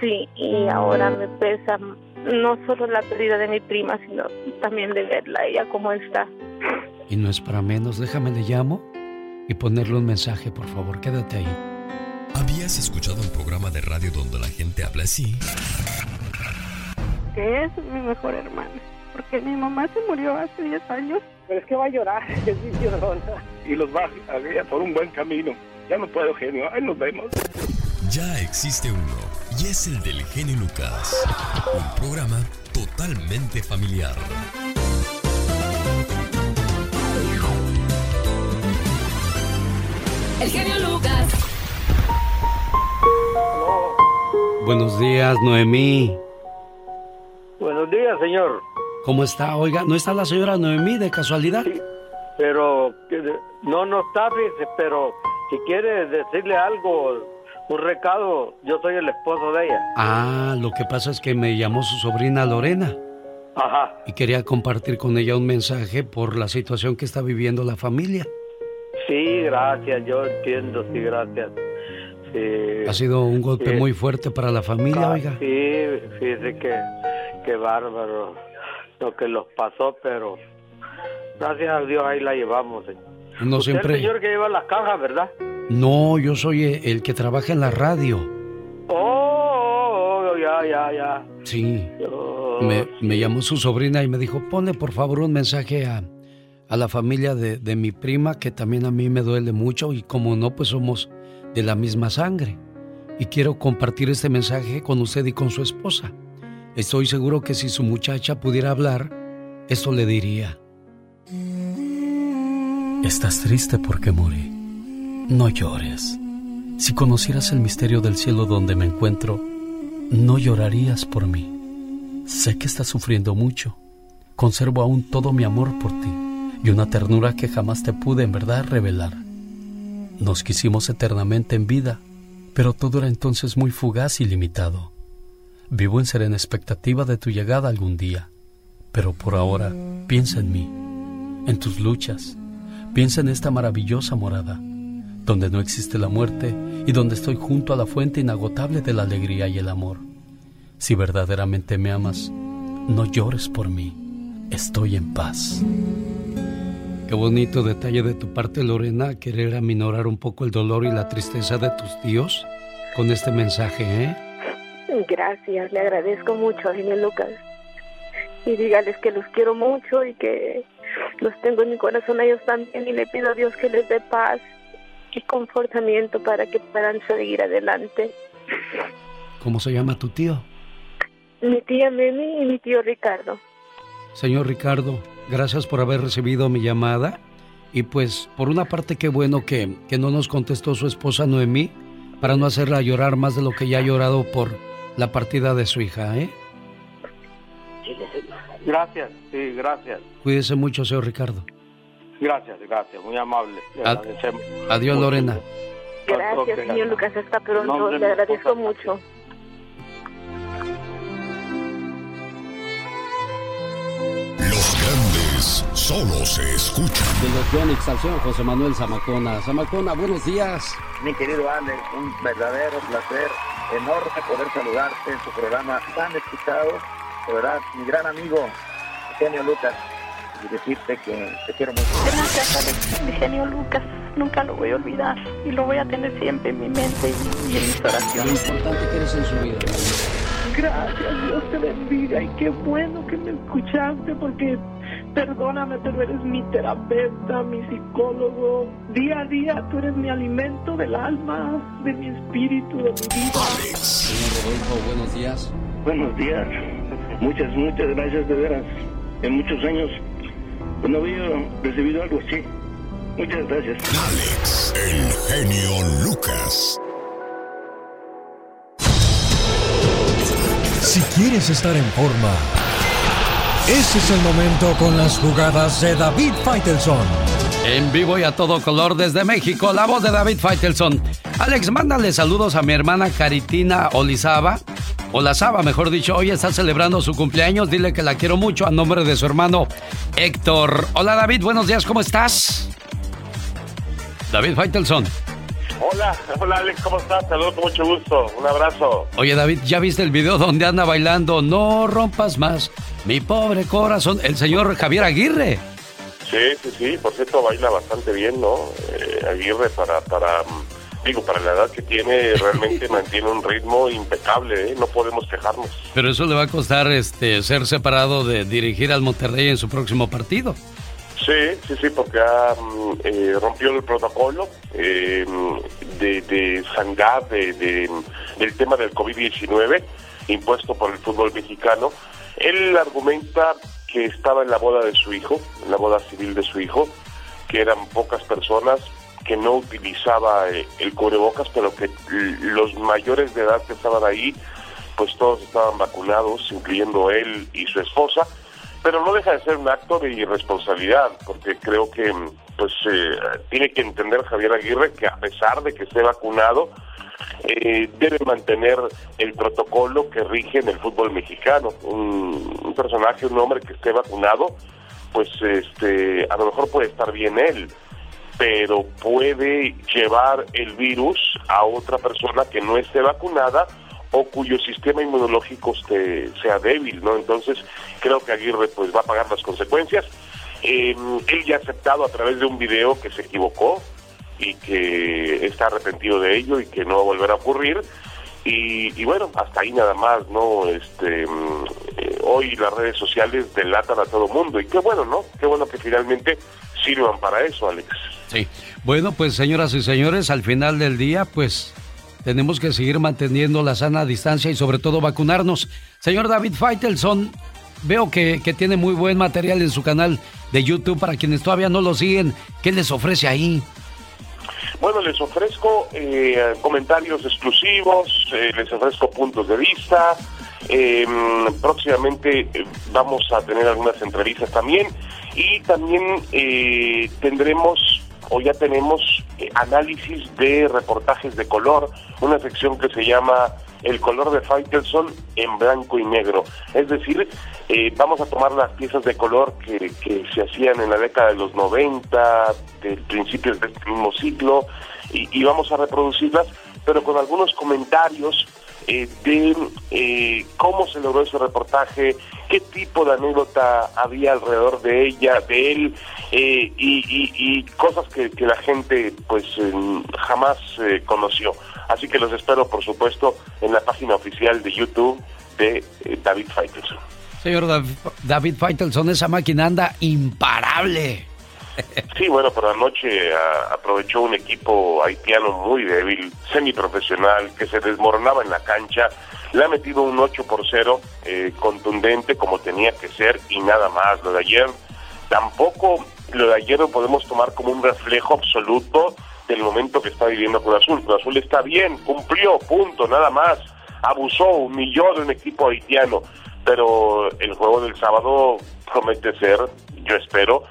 sí, y ahora me pesa no solo la pérdida de mi prima, sino también de verla ella cómo está. Y no es para menos, déjame le llamo y ponerle un mensaje, por favor, quédate ahí. ¿Habías escuchado un programa de radio donde la gente habla así? Que es mi mejor hermana. Porque mi mamá se murió hace 10 años. Pero es que va a llorar, es mi llorona. Y los va a guiar por un buen camino. Ya no puedo, genio. Ahí nos vemos. Ya existe uno, y es el del genio Lucas. Un programa totalmente familiar. El genio Lucas. Buenos días, Noemí. Buenos días, señor. ¿Cómo está? Oiga, ¿no está la señora Noemí de casualidad? Pero que- no, no está, pero si quiere decirle algo, un recado, yo soy el esposo de ella. Ah, lo que pasa es que me llamó su sobrina Lorena Ajá. y quería compartir con ella un mensaje por la situación que está viviendo la familia. Sí, gracias, yo entiendo, sí, gracias. Sí. Ha sido un golpe Sí. muy fuerte para la familia, Ah, oiga. Sí, fíjese que, que bárbaro lo que los pasó, pero gracias a Dios ahí la llevamos. señor. No Usted siempre- es el señor que lleva las cajas, ¿verdad? No, yo soy e- el que trabaja en la radio. Oh, oh, oh, ya, ya, ya. Sí. Oh, Me, me llamó su sobrina y me dijo, ponle por favor un mensaje a, a la familia de, de mi prima, que también a mí me duele mucho y como no, pues somos de la misma sangre. Y quiero compartir este mensaje con usted y con su esposa. Estoy seguro que si su muchacha pudiera hablar, esto le diría. Estás triste porque morí. No llores. Si conocieras el misterio del cielo donde me encuentro, no llorarías por mí. Sé que estás sufriendo mucho. Conservo aún todo mi amor por ti y una ternura que jamás te pude en verdad revelar. Nos quisimos eternamente en vida, pero todo era entonces muy fugaz y limitado. Vivo en serena expectativa de tu llegada algún día, pero por ahora piensa en mí, en tus luchas, Piensa en esta maravillosa morada, donde no existe la muerte y donde estoy junto a la fuente inagotable de la alegría y el amor. Si verdaderamente me amas, no llores por mí, estoy en paz. Qué bonito detalle de tu parte, Lorena, querer aminorar un poco el dolor y la tristeza de tus tíos con este mensaje, ¿eh? Gracias, le agradezco mucho a Jaime Lucas. Y dígales que los quiero mucho y que los tengo en mi corazón a ellos también y le pido a Dios que les dé paz y confortamiento para que puedan seguir adelante. ¿Cómo se llama tu tío? Mi tía Memi y mi tío Ricardo. Señor Ricardo, gracias por haber recibido mi llamada. Y pues, por una parte, qué bueno que, que no nos contestó su esposa Noemí para no hacerla llorar más de lo que ya ha llorado por la partida de su hija, ¿eh? Gracias, sí, gracias. Cuídese mucho, señor Ricardo. Gracias, gracias, muy amable. Ad-. Adiós, Lorena. Gracias, señor Lucas. Hasta pronto. Le agradezco mucho. Solo se escuchan. De los Yonix al señor José Manuel Zamacona. Zamacona, buenos días. Mi querido Alex, un verdadero placer, enorme poder saludarte en tu programa tan escuchado. De verdad, mi gran amigo, Eugenio Lucas, y decirte que te quiero mucho. Gracias, Alex. Mi genio Lucas. Nunca lo voy a olvidar. Y lo voy a tener siempre en mi mente y, y en mis oraciones. importante que eres en su vida. Gracias, Dios te bendiga. Y qué bueno que me escuchaste porque perdóname, pero eres mi terapeuta, mi psicólogo. Día a día tú eres mi alimento del alma, de mi espíritu, de mi vida. Señor Rodolfo, buenos días. Buenos días. Muchas, muchas gracias de veras. En muchos años no había recibido algo así. Muchas gracias. Alex, el genio Lucas. Si quieres estar en forma, ese es el momento con las jugadas de David Faitelson. En vivo y a todo color desde México, la voz de David Faitelson. Alex, mándale saludos a mi hermana Caritina Olizaba. Olazaba, mejor dicho, hoy está celebrando su cumpleaños. Dile que la quiero mucho a nombre de su hermano Héctor. Hola David, buenos días, ¿cómo estás? David Faitelson. Hola, hola Alex, ¿cómo estás? Saludos con mucho gusto. Un abrazo. Oye David, ¿ya viste el video donde anda bailando? No rompas más, mi pobre corazón. El señor Javier Aguirre. Sí, sí, sí. Por cierto, baila bastante bien, ¿no? Eh, Aguirre para, para, digo, para la edad que tiene, realmente mantiene un ritmo impecable, ¿eh? No podemos quejarnos. Pero eso le va a costar este, ser separado de dirigir al Monterrey en su próximo partido. Sí, sí, sí, porque ha, mm, eh, rompió el protocolo eh, de, de sanidad de, de- del tema del COVID-19 impuesto por el fútbol mexicano. Él argumenta que estaba en la boda de su hijo, en la boda civil de su hijo, que eran pocas personas, que no utilizaba eh, el cubrebocas, pero que los mayores de edad que estaban ahí, pues todos estaban vacunados, incluyendo él y su esposa pero no deja de ser un acto de irresponsabilidad, porque creo que mm, pues eh, tiene que entender Javier Aguirre que a pesar de que esté vacunado, eh, debe mantener el protocolo que rige en el fútbol mexicano. Un, un personaje, un hombre que esté vacunado, pues este, a lo mejor puede estar bien él, pero puede llevar el virus a otra persona que no esté vacunada o cuyo sistema inmunológico esté- sea débil, ¿no? Entonces, creo que Aguirre pues va a pagar las consecuencias. Eh, él ya ha aceptado a través de un video que se equivocó y que está arrepentido de ello y que no va a volver a ocurrir. Y, y bueno, hasta ahí nada más, ¿no? Este, mm, eh, hoy las redes sociales delatan a todo mundo y qué bueno, ¿no? Qué bueno que finalmente sirvan para eso, Alex. Sí. Bueno, pues señoras y señores, al final del día, pues tenemos que seguir manteniendo la sana distancia y sobre todo vacunarnos. Señor David Faitelson, veo que, que tiene muy buen material en su canal de YouTube para quienes todavía no lo siguen. ¿Qué les ofrece ahí? Bueno, les ofrezco eh, comentarios exclusivos, eh, les ofrezco puntos de vista. eh, próximamente eh, vamos a tener algunas entrevistas también y también tendremos o ya tenemos eh, análisis de reportajes de color, una sección que se llama el color de Faitelson en blanco y negro. Es decir, eh, vamos a tomar las piezas de color que, que se hacían en la década de los 90, del principios de este mismo ciclo, y, y vamos a reproducirlas, pero con algunos comentarios eh, de eh, cómo se logró ese reportaje, qué tipo de anécdota había alrededor de ella, de él, eh, y, cosas que, que la gente pues eh, jamás eh, conoció. Así que los espero, por supuesto, en la página oficial de YouTube de David Faitelson. Señor Dav- David Faitelson, esa máquina anda imparable. Sí, bueno, pero anoche a- aprovechó un equipo haitiano muy débil, semiprofesional, que se desmoronaba en la cancha. Le ha metido un 8 por 0, eh, contundente como tenía que ser y nada más. Lo de ayer, tampoco lo de ayer lo podemos tomar como un reflejo absoluto del momento que está viviendo Cruz Azul. Cruz Azul está bien, cumplió, punto, nada más. Abusó, humilló de un equipo haitiano. Pero el juego del sábado promete ser, yo espero,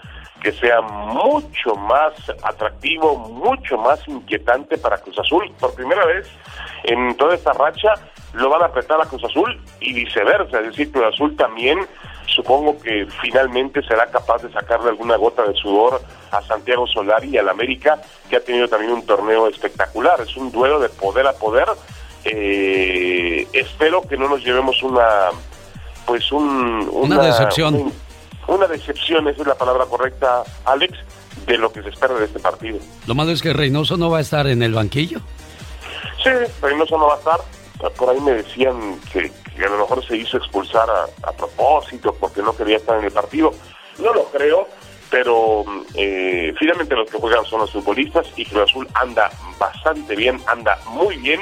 que sea mucho más atractivo, mucho más inquietante para Cruz Azul. Por primera vez en toda esta racha lo van a apretar a Cruz Azul y viceversa. Es decir, Cruz Azul también supongo que finalmente será capaz de sacarle alguna gota de sudor a Santiago Solari y al América, que ha tenido también un torneo espectacular. Es un duelo de poder a poder. Eh, espero que no nos llevemos una pues un, Una decepción. un- una decepción, esa es la palabra correcta, Alex, de lo que se espera de este partido. Lo malo es que Reynoso no va a estar en el banquillo. Sí, Reynoso no va a estar. Por ahí me decían que, que a lo mejor se hizo expulsar a, a propósito porque no quería estar en el partido. No lo creo, pero eh, finalmente los que juegan son los futbolistas y Cruz Azul anda bastante bien, anda muy bien.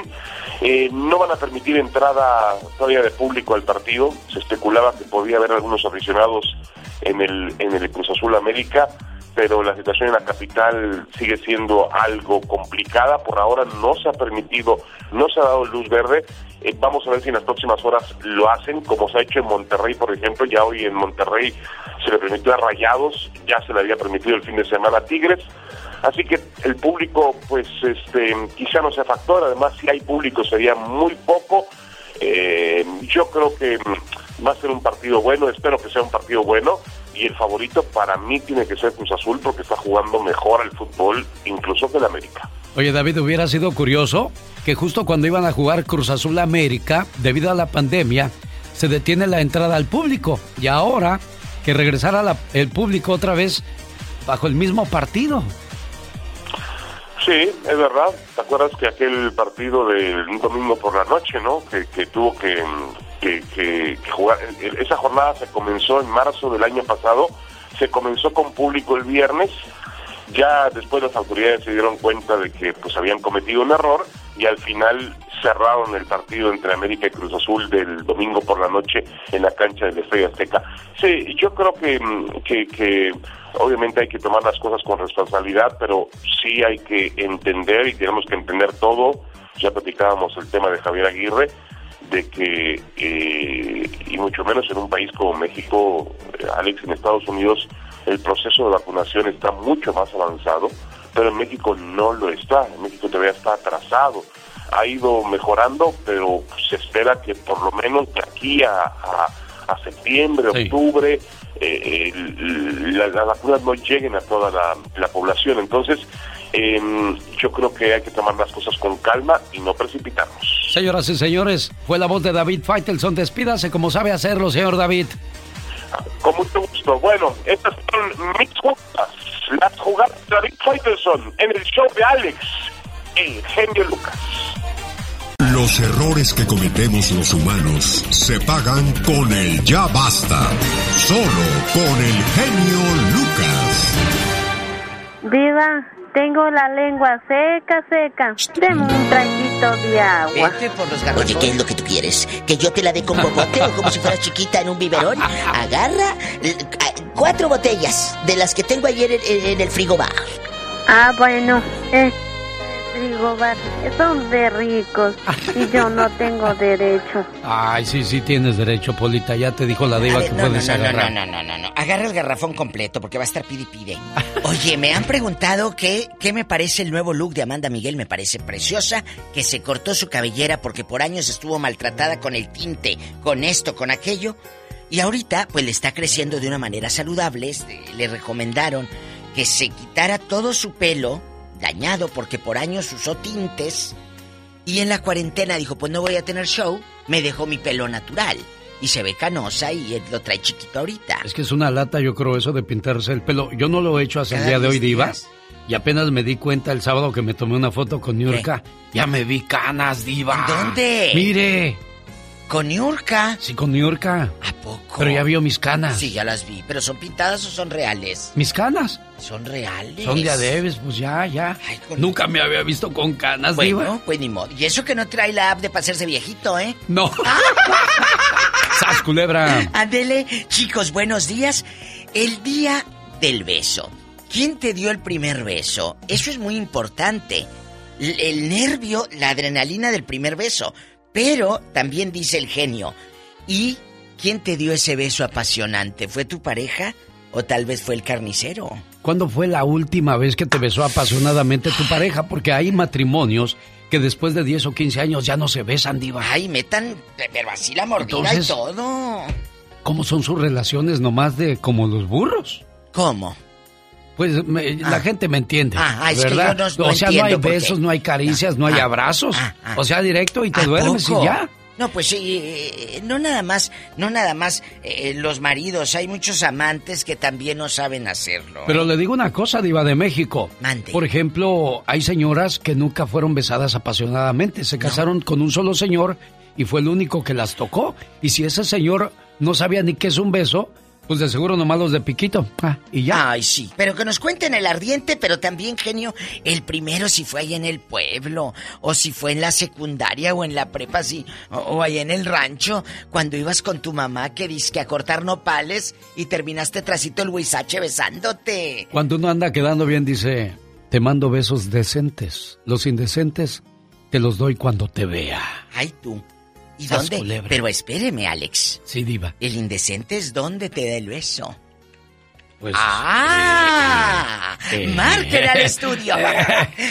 Eh, no van a permitir entrada todavía de público al partido. Se especulaba que podía haber algunos aficionados en el, en el Cruz Azul América, pero la situación en la capital sigue siendo algo complicada. Por ahora no se ha permitido, no se ha dado luz verde. Eh, vamos a ver si en las próximas horas lo hacen, como se ha hecho en Monterrey, por ejemplo. Ya hoy en Monterrey se le permitió a Rayados, ya se le había permitido el fin de semana a Tigres. Así que el público, pues, este, quizá no sea factor. Además, si hay público sería muy poco. Eh, yo creo que mm, va a ser un partido bueno, espero que sea un partido bueno y el favorito para mí tiene que ser Cruz Azul porque está jugando mejor al fútbol incluso que el América. Oye, David, hubiera sido curioso que justo cuando iban a jugar Cruz Azul América, debido a la pandemia, se detiene la entrada al público. Y ahora que regresara la- el público otra vez bajo el mismo partido. Sí, es verdad. ¿Te acuerdas que aquel partido del domingo por la noche, ¿no? Que, que tuvo que, que, que- que jugar. Esa jornada se comenzó en marzo del año pasado. Se comenzó con público el viernes. Ya después las autoridades se dieron cuenta de que pues habían cometido un error y al final cerraron el partido entre América y Cruz Azul del domingo por la noche en la cancha del Estadio Azteca. Sí, yo creo que, mm, que obviamente hay que tomar las cosas con responsabilidad, pero sí hay que entender y tenemos que entender todo. Ya platicábamos el tema de Javier Aguirre, de que, eh, y mucho menos en un país como México, Alex, en Estados Unidos, el proceso de vacunación está mucho más avanzado, pero en México no lo está, en México todavía está atrasado. Ha ido mejorando, pero se espera que por lo menos de aquí a, a- a septiembre, octubre, eh, la- las vacunas no lleguen a toda la, la población. Entonces, em, yo creo que hay que tomar las cosas con calma y no precipitarnos. Señoras y señores, fue la voz de David Faitelson. Despídase como sabe hacerlo, señor David. Con mucho gusto. Bueno, estas son mis jugadas, las jugadas de David Faitelson en el show de Alex, el genio Lucas. Los errores que cometemos los humanos se pagan con el ya basta. Solo con el genio Lucas. Viva, tengo la lengua seca, seca. Deme un traguito de agua. Oye, ¿qué es lo que tú quieres? ¿Que yo te la dé con popote o como si fueras chiquita en un biberón? Agarra cuatro botellas de las que tengo ayer en, en- en el frigobar. Ah, bueno. Eh, frigobar son de ricos y yo no tengo derecho. Ay, sí, sí tienes derecho, Polita. Ya te dijo la diva ver, que no, puedes no, no, agarrar. no, no, no, no. Agarra el garrafón completo porque va a estar pide pide. Oye, me han preguntado que, qué me parece el nuevo look de Amanda Miguel. Me parece preciosa, que se cortó su cabellera porque por años estuvo maltratada con el tinte, con esto, con aquello. Y ahorita, pues le está creciendo de una manera saludable. Este, Le recomendaron que se quitara todo su pelo dañado porque por años usó tintes. Y en la cuarentena dijo, pues no voy a tener show, me dejó mi pelo natural. Y se ve canosa y él lo trae chiquito ahorita. Es que es una lata, yo creo, eso de pintarse el pelo. Yo no lo he hecho hasta el día de hoy, Diva. días. Y apenas me di cuenta el sábado que me tomé una foto con Niurka. Ya me vi canas, Diva. ¿Dónde? Mire. ¿Con Niurka? Sí, con Niurka. ¿A poco? Pero ya vio mis canas. Sí, ya las vi. ¿Pero son pintadas o son reales? ¿Mis canas? Son reales. Son de Adebes, pues ya, ya. Nunca me había visto con canas, Bueno, Diva. pues ni modo. Y eso que no trae la app de pasarse viejito, ¿eh? No. ¡Sas, culebra! Adele, chicos, buenos días. El día del beso. ¿Quién te dio el primer beso? Eso es muy importante. El nervio, la adrenalina del primer beso. Pero también dice el genio. ¿Y quién te dio ese beso apasionante? ¿Fue tu pareja o tal vez fue el carnicero? ¿Cuándo fue la última vez que te besó apasionadamente tu pareja? Porque hay matrimonios que después de 10 o 15 años ya no se besan, Diva. Ay, metan, pero así la mordida Entonces- y todo. ¿Cómo son sus relaciones nomás de como los burros? ¿Cómo? Pues me- la gente me entiende, Ah, ah, es que ¿verdad? yo no- no o sea, no hay besos, no hay caricias, no hay Ah, abrazos. ah, O sea, directo y te ¿A duermes poco? y ya. No, pues sí, eh, no nada más, no nada más eh, los maridos, hay muchos amantes que también no saben hacerlo. Pero le digo una cosa, Diva de México. Mande. Por ejemplo, hay señoras que nunca fueron besadas apasionadamente. Se casaron con un solo señor y fue el único que las tocó. Y si ese señor no sabía ni qué es un beso, pues de seguro nomás los de piquito. Ah, y ya. Ay, sí. Pero que nos cuenten el ardiente, pero también, genio, el primero si fue ahí en el pueblo, o si fue en la secundaria o en la prepa, sí, o, o ahí en el rancho, cuando ibas con tu mamá que que a cortar nopales y terminaste trasito el huizache besándote. Cuando uno anda quedando bien, dice, te mando besos decentes. Los indecentes te los doy cuando te vea. Ay, tú. ¿Y Sas dónde? culebra. Pero espéreme, Alex. Sí, Diva. El indecente es donde te da el beso. Pues, ¡Ah! eh, ¡Márquela al estudio!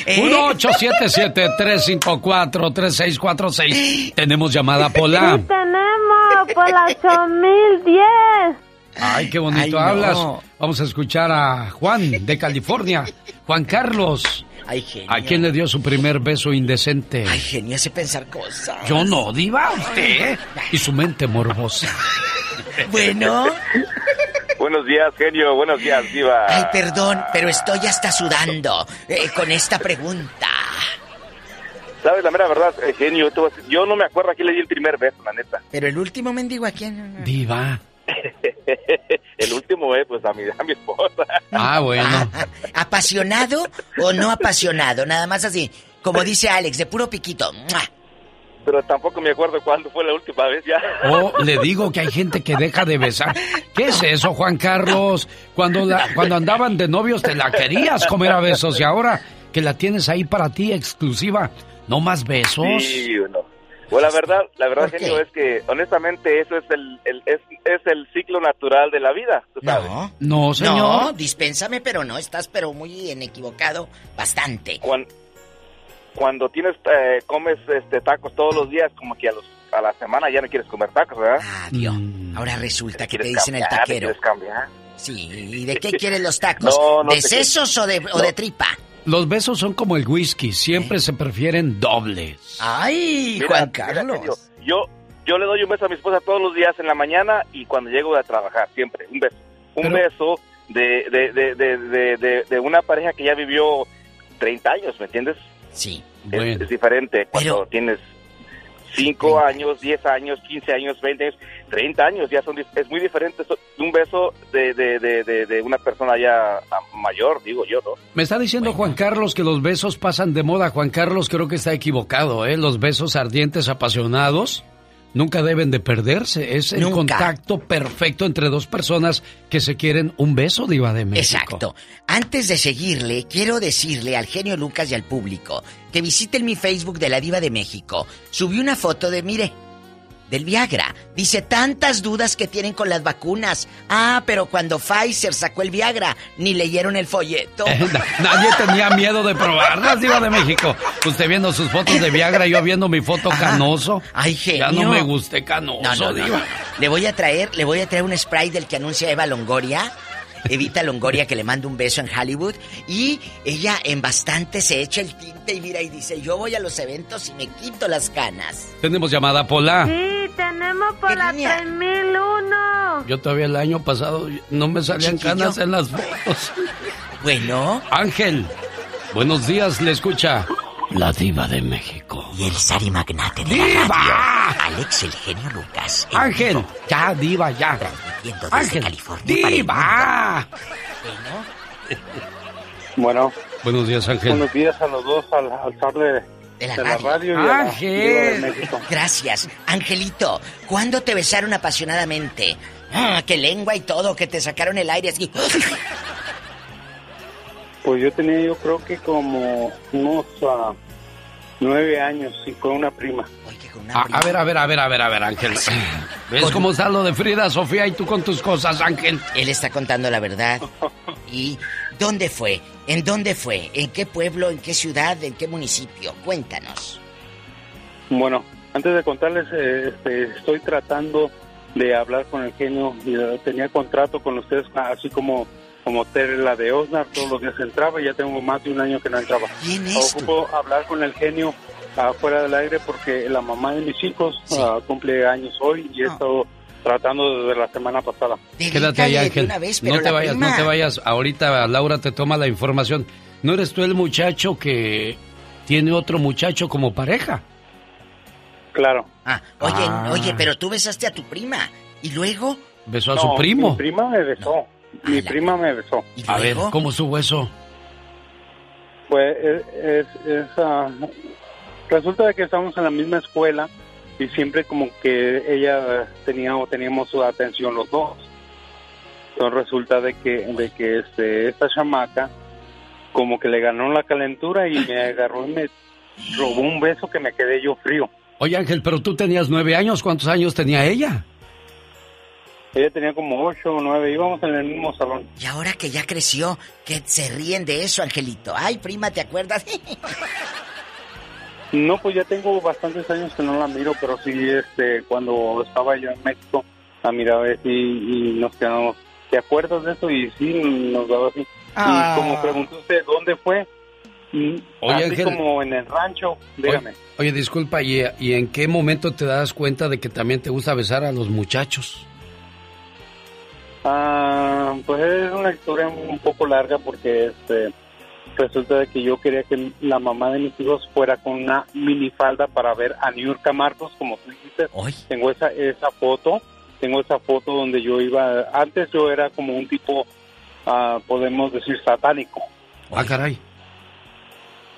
¿Eh? 1-877-354-3646. Tenemos llamada, Pola. tenemos por la 8010. Ay, qué bonito Ay, no. hablas. Vamos a escuchar a Juan de California. Juan Carlos. Ay, genio. ¿A quién le dio su primer beso indecente? Ay, genio, hace pensar cosas. Yo no, diva, usted. Y su mente morbosa. Bueno. Buenos días, genio. Buenos días, Diva. Ay, perdón, pero estoy hasta sudando eh, con esta pregunta. ¿Sabes la mera verdad, eh, genio? Yo no me acuerdo a quién le di el primer beso, la neta. Pero el último mendigo a quién. Diva. el último, eh, pues a mi, a mi esposa. Ah, bueno. ¿Apasionado o no apasionado? Nada más así, como dice Alex, de puro piquito. ¡Mua! Pero tampoco me acuerdo cuándo fue la última vez ya. Oh, le digo que hay gente que deja de besar. ¿Qué es eso, Juan Carlos? Cuando, la- cuando andaban de novios te la querías comer a besos y ahora que la tienes ahí para ti exclusiva, ¿no más besos? Sí, no. Bueno, la verdad, la verdad, ¿Por genio, es que honestamente eso es el, el- es, es el ciclo natural de la vida, tú sabes. No. No, señor. No, dispénsame, pero no, estás pero muy en equivocado, bastante. Cuan- Cuando, tienes, eh, comes este, tacos todos los días, como que a, los, a la semana ya no quieres comer tacos, ¿verdad? Adiós. Mm. Ahora resulta que te Quieres dicen el taquero. quieres cambiar. Sí, ¿y de qué quieren los tacos? No, no ¿De sesos o de, o de tripa? Los besos son como el whisky, siempre se prefieren dobles. ¡Ay, Mira, Juan Carlos! yo, yo le doy un beso a mi esposa todos los días en la mañana y cuando llego a trabajar, siempre, un beso. Un Pero- beso de, de, de, de, de, de- de una pareja que ya vivió 30 años, ¿me entiendes? Sí. Es, Bueno. es diferente cuando tienes 5 años, 10 años, 15 años, 20 años, 30 años, ya son es muy diferente un beso de, de, de, de, de una persona ya mayor, digo yo, ¿no? Me está diciendo Juan Carlos que los besos pasan de moda. Juan Carlos creo que está equivocado, ¿eh? Los besos ardientes, apasionados, nunca deben de perderse. Es el Nunca. contacto perfecto entre dos personas que se quieren un beso, Diva de México. Exacto. Antes de seguirle, quiero decirle al genio Lucas y al público que visiten mi Facebook de la Diva de México. Subí una foto de, mire, del Viagra. Dice tantas dudas que tienen con las vacunas. Ah, pero cuando Pfizer sacó el Viagra, ni leyeron el folleto. Nadie tenía miedo de probarlas, Diva de México. Usted viendo sus fotos de Viagra, yo viendo mi foto canoso. Ay, genio. Ya no me gusté canoso, No, no, no, Diva. no. Le voy a traer, le voy a traer un spray del que anuncia Eva Longoria. Evita Longoria que le mande un beso en Hollywood y ella en bastante se echa el tinte y mira y dice, yo voy a los eventos y me quito las canas. Tenemos llamada Pola. Sí, tenemos por la 3001. Yo todavía el año pasado no me salían canas en las fotos. Bueno. Ángel, buenos días, le escucha la diva de México. Y el Sari Magnate de ¡Diva! la radio. Alex el genio Lucas. Ángel, vivo, ya, diva, ya. transmitiendo desde Ángel, California para el diva. Bueno. Buenos días, Ángel. Buenos días a los dos al alzar de, de la de radio. y a la Diva de México. Gracias. Angelito, ¿cuándo te besaron apasionadamente? Ah, que lengua y todo, que te sacaron el aire así. Pues yo tenía yo creo que como unos ah, nueve años y fue una prima. A, a ver, a ver, a ver, a ver, a ver, Ángel. ¿Ves cómo está lo de Frida, Sofía y tú con tus cosas, Ángel? Él está contando la verdad. ¿Y dónde fue? ¿En dónde fue? ¿En qué pueblo? ¿En qué ciudad? ¿En qué municipio? Cuéntanos. Bueno, antes de contarles, eh, este, estoy tratando de hablar con el genio. y, tenía contrato con ustedes, así como como Tere, la de Osnar, todos los días entraba y ya tengo más de un año que no entraba. ¿Quién es tú? Ocupo hablar con el genio afuera del aire porque la mamá de mis hijos ah, cumple años hoy y he estado tratando desde la semana pasada. Quédate ahí, Ángel. una vez, no te vayas, prima- no te vayas. Ahorita Laura te toma la información. ¿No eres tú el muchacho que tiene otro muchacho como pareja? Claro. Ah, oye, Ah. oye, pero tú besaste a tu prima. ¿Y luego? Besó a No, su primo. Mi prima me besó. Mi prima me besó. A ver, ¿cómo subo eso? Pues es, es, es, ah, resulta de que estamos en la misma escuela y siempre como que ella tenía o teníamos su atención los dos. Entonces resulta de que de que este esta chamaca como que le ganó la calentura y me agarró y me robó un beso que me quedé yo frío. Oye, Ángel, pero tú tenías nueve años. ¿Cuántos años tenía ella? Ella tenía como ocho o nueve, íbamos en el mismo salón. Y ahora que ya creció, que se ríen de eso, Angelito. Ay, prima, ¿te acuerdas? No, pues ya tengo bastantes años que no la miro, pero sí, este, cuando estaba yo en México, la miraba así y nos quedamos, ¿te acuerdas de eso? Y sí, nos daba así. Ah. Y como preguntó usted, ¿dónde fue? Y Oye, así Ángel. como en el rancho, dígame. Oye, oye, disculpa, ¿y, ¿y en qué momento te das cuenta de que también te gusta besar a los muchachos? Ah, pues es una historia un poco larga porque este resulta de que yo quería que la mamá de mis hijos fuera con una minifalda para ver a Niurka Marcos, como tú dijiste. Tengo esa esa foto, tengo esa foto donde yo iba, antes yo era como un tipo, ah, podemos decir, satánico. Ah, caray.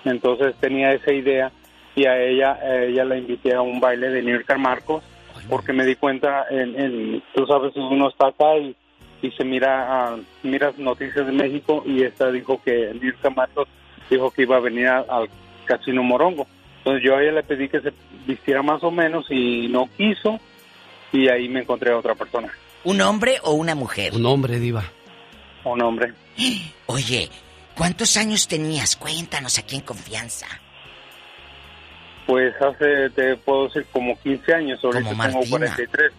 Entonces tenía esa idea y a ella, a ella la invité a un baile de Niurka Marcos porque me di cuenta, en, en- tú sabes, uno está acá y, y se mira a miras noticias de México y esta dijo que Niurka Marcos dijo que iba a venir a- al Casino Morongo. Entonces yo a ella le pedí que se vistiera más o menos y no quiso y ahí me encontré a otra persona, ¿Un hombre o una mujer? Un hombre, diva. un hombre. Oye, ¿cuántos años tenías? Cuéntanos aquí en confianza. Pues hace, te puedo decir, como 15 años, ahorita Como tengo Martina. 43,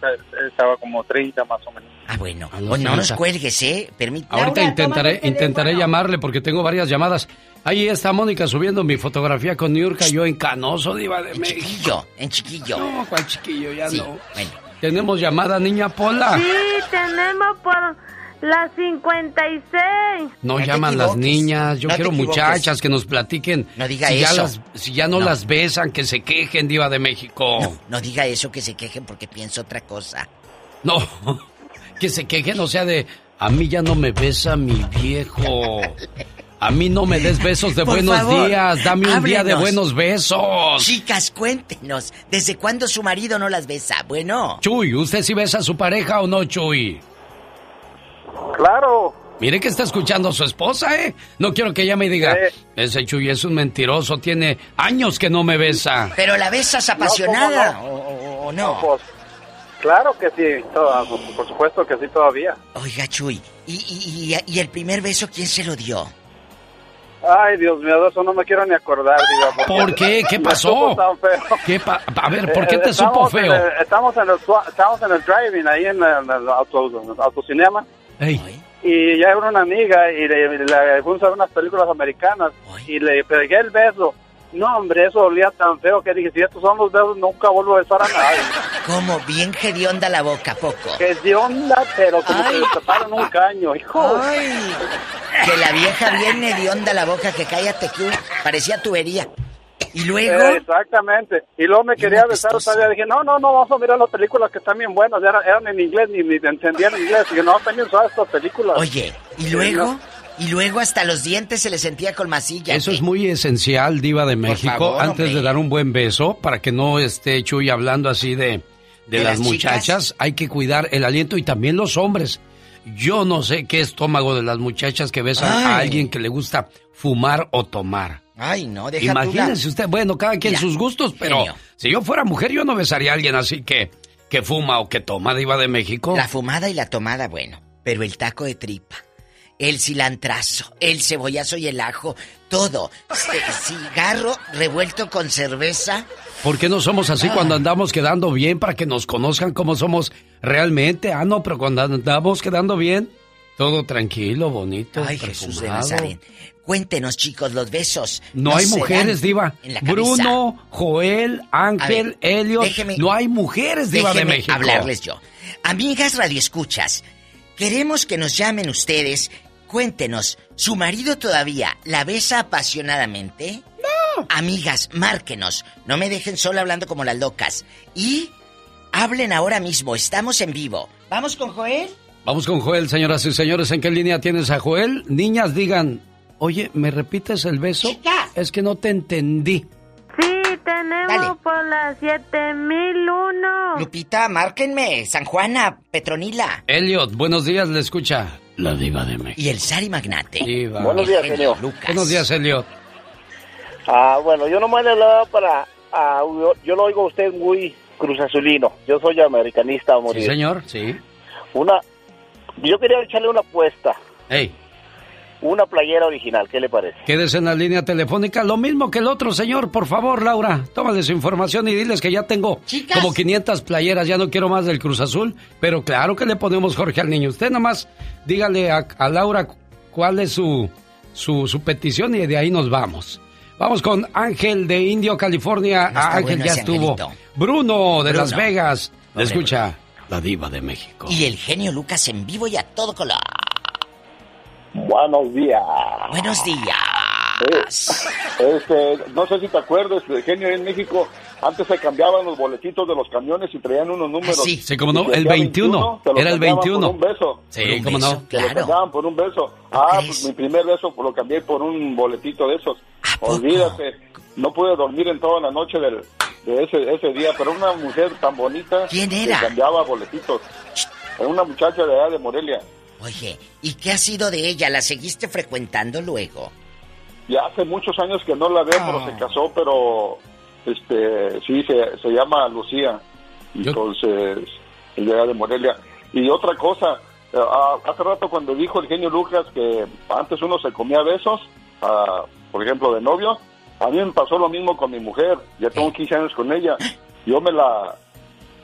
estaba como 30 más o menos. Ah, bueno. A los Pues no nos 30. cuelgues, ¿eh? Permíteme. Ahorita intentaré, intentaré llamarle porque tengo varias llamadas. Ahí está Mónica subiendo mi fotografía con Niurka, yo en Canoso, diva de México. Chiquillo, en chiquillo. No, ¿cuál chiquillo? Ya Sí, no. bueno. Tenemos llamada, niña Pola. Sí, tenemos por las 56. No No llaman las niñas, yo No quiero muchachas que nos platiquen. No diga si Ya eso. las, si ya no, No. las besan, que se quejen, diva de México. No, no diga eso que se quejen porque pienso otra cosa. No, que se quejen, o sea, de a mí ya no me besa mi viejo. A mí no me des besos de Por buenos favor, días. Dame un día de buenos besos. Chicas, cuéntenos, ¿desde cuándo su marido no las besa? Bueno. Chuy, ¿usted sí besa a su pareja o no, Chuy? Claro. Mire que está escuchando a su esposa, ¿eh? No quiero que ella me diga, ese Chuy es un mentiroso, tiene años que no me besa. ¿Pero la besas apasionada o, o- o no? pues, claro que sí, por supuesto que sí todavía. Oiga, Chuy, ¿y, y, y- y el primer beso quién se lo dio? Ay, Dios mío, de eso no me quiero ni acordar, porque ¿Por qué? ¿Qué pasó? supo tan feo. ¿Qué pa- a ver, ¿por qué te supo estamos en feo? el- estamos, en el, estamos en el driving, ahí en el, en el auto, en Y ya era una amiga y le, le fuimos a ver unas películas americanas y le pegué el beso. No, hombre, eso olía tan feo que dije, si estos son los besos, nunca vuelvo a besar a nadie. Como bien hedionda la boca, poco. Que de onda, pero como que le taparon un caño, hijo. Ay, que la vieja viene de onda la boca, que cállate que parecía tubería. Y luego... Eh, exactamente. Y luego me quería besar otra vez. Dije, no, no, no, vamos a mirar las películas que están bien buenas. Eran, eran en inglés, ni, ni entendían inglés. Dije, no, también son estas películas. Oye, ¿y luego? Y luego hasta los dientes se le sentía con masilla. Eso es muy esencial, Diva de México, favor, antes hombre. de dar un buen beso, para que no esté Chuy hablando así de, de, ¿De las, las muchachas, hay que cuidar el aliento y también los hombres. Yo no sé qué estómago de las muchachas que besan a alguien que le gusta fumar o tomar. Ay, no, Imagínese la- usted, bueno, cada quien Mira, sus gustos, pero genio. si yo fuera mujer yo no besaría a alguien así que, que fuma o que toma, Diva de México. La fumada y la tomada, bueno. Pero el taco de tripa, el cilantrazo, el cebollazo y el ajo, todo. Cigarro revuelto con cerveza. ¿Por qué no somos así Ah. cuando andamos quedando bien para que nos conozcan cómo somos realmente? Ah, no, pero cuando andamos quedando bien, todo tranquilo, bonito, Ay, Jesús de perfumado. Nazaret. Cuéntenos, chicos, los besos. No, hay mujeres, Diva. Bruno, Joel, Ángel, ver, Elliot. déjeme- no hay mujeres, Diva de México. hablarles yo. Amigas radioescuchas, queremos que nos llamen ustedes. Cuéntenos, ¿su marido todavía la besa apasionadamente? No. Amigas, márquenos. No me dejen sola hablando como las locas. Y hablen ahora mismo, estamos en vivo. ¿Vamos con Joel? Vamos con Joel, señoras y señores. ¿En qué línea tienes a Joel? Niñas, digan, oye, ¿me repites el beso? Es que no te entendí. Sí, tenemos por las 7001. Lupita, márquenme. San Juana, Petronila. Elliot, buenos días, le escucha. La Diva de México. Y el Sari Magnate. Diva. Buenos días, genio. Buenos días, Elliot. Ah, bueno, yo nomás le hablaba para... ah, yo, yo lo oigo a usted muy cruzazulino. Yo soy americanista a Sí, morir. señor, sí. Una... Yo quería echarle una apuesta. Hey, Una playera original, ¿qué le parece? quédese en la línea telefónica. Lo mismo que el otro señor, por favor, Laura. Tómale su información y diles que ya tengo como 500 playeras. Ya no quiero más del Cruz Azul. Pero claro que le ponemos Jorge al niño. Usted nomás dígale a, a Laura cuál es su, su, su petición y de ahí nos vamos. Vamos con Ángel de Indio, California. No Ah, Ángel bueno ya estuvo. angelito. Bruno de Bruno. Las Vegas. Pobre escucha la diva de México. Y el genio Lucas en vivo y a todo color. Buenos días. Buenos días. Este, no sé si te acuerdas, genio en México, antes se cambiaban los boletitos de los camiones y traían unos números. sí. Sí, cómo no, el decía 21, te lo era el cambiaban 21. Por un beso. Sí, un cómo no. beso, lo claro. cambiaban por un beso. Ah, pues mi primer beso lo cambié por un boletito de esos. Olvídate, no pude dormir en toda la noche del, de ese, ese día, pero una mujer tan bonita. ¿Quién era? Que cambiaba boletitos. Era una muchacha de allá de Morelia. Oye, ¿y qué ha sido de ella? ¿La seguiste frecuentando luego? Ya hace muchos años que no la veo, pero Ah. se casó, pero este sí, se, se llama Lucía. Entonces, el allá de Morelia. Y otra cosa, eh, ah, hace rato cuando dijo el genio Lucas que antes uno se comía besos, ah, por ejemplo, de novio, a mí me pasó lo mismo con mi mujer. Ya tengo 15 años con ella. Yo me la...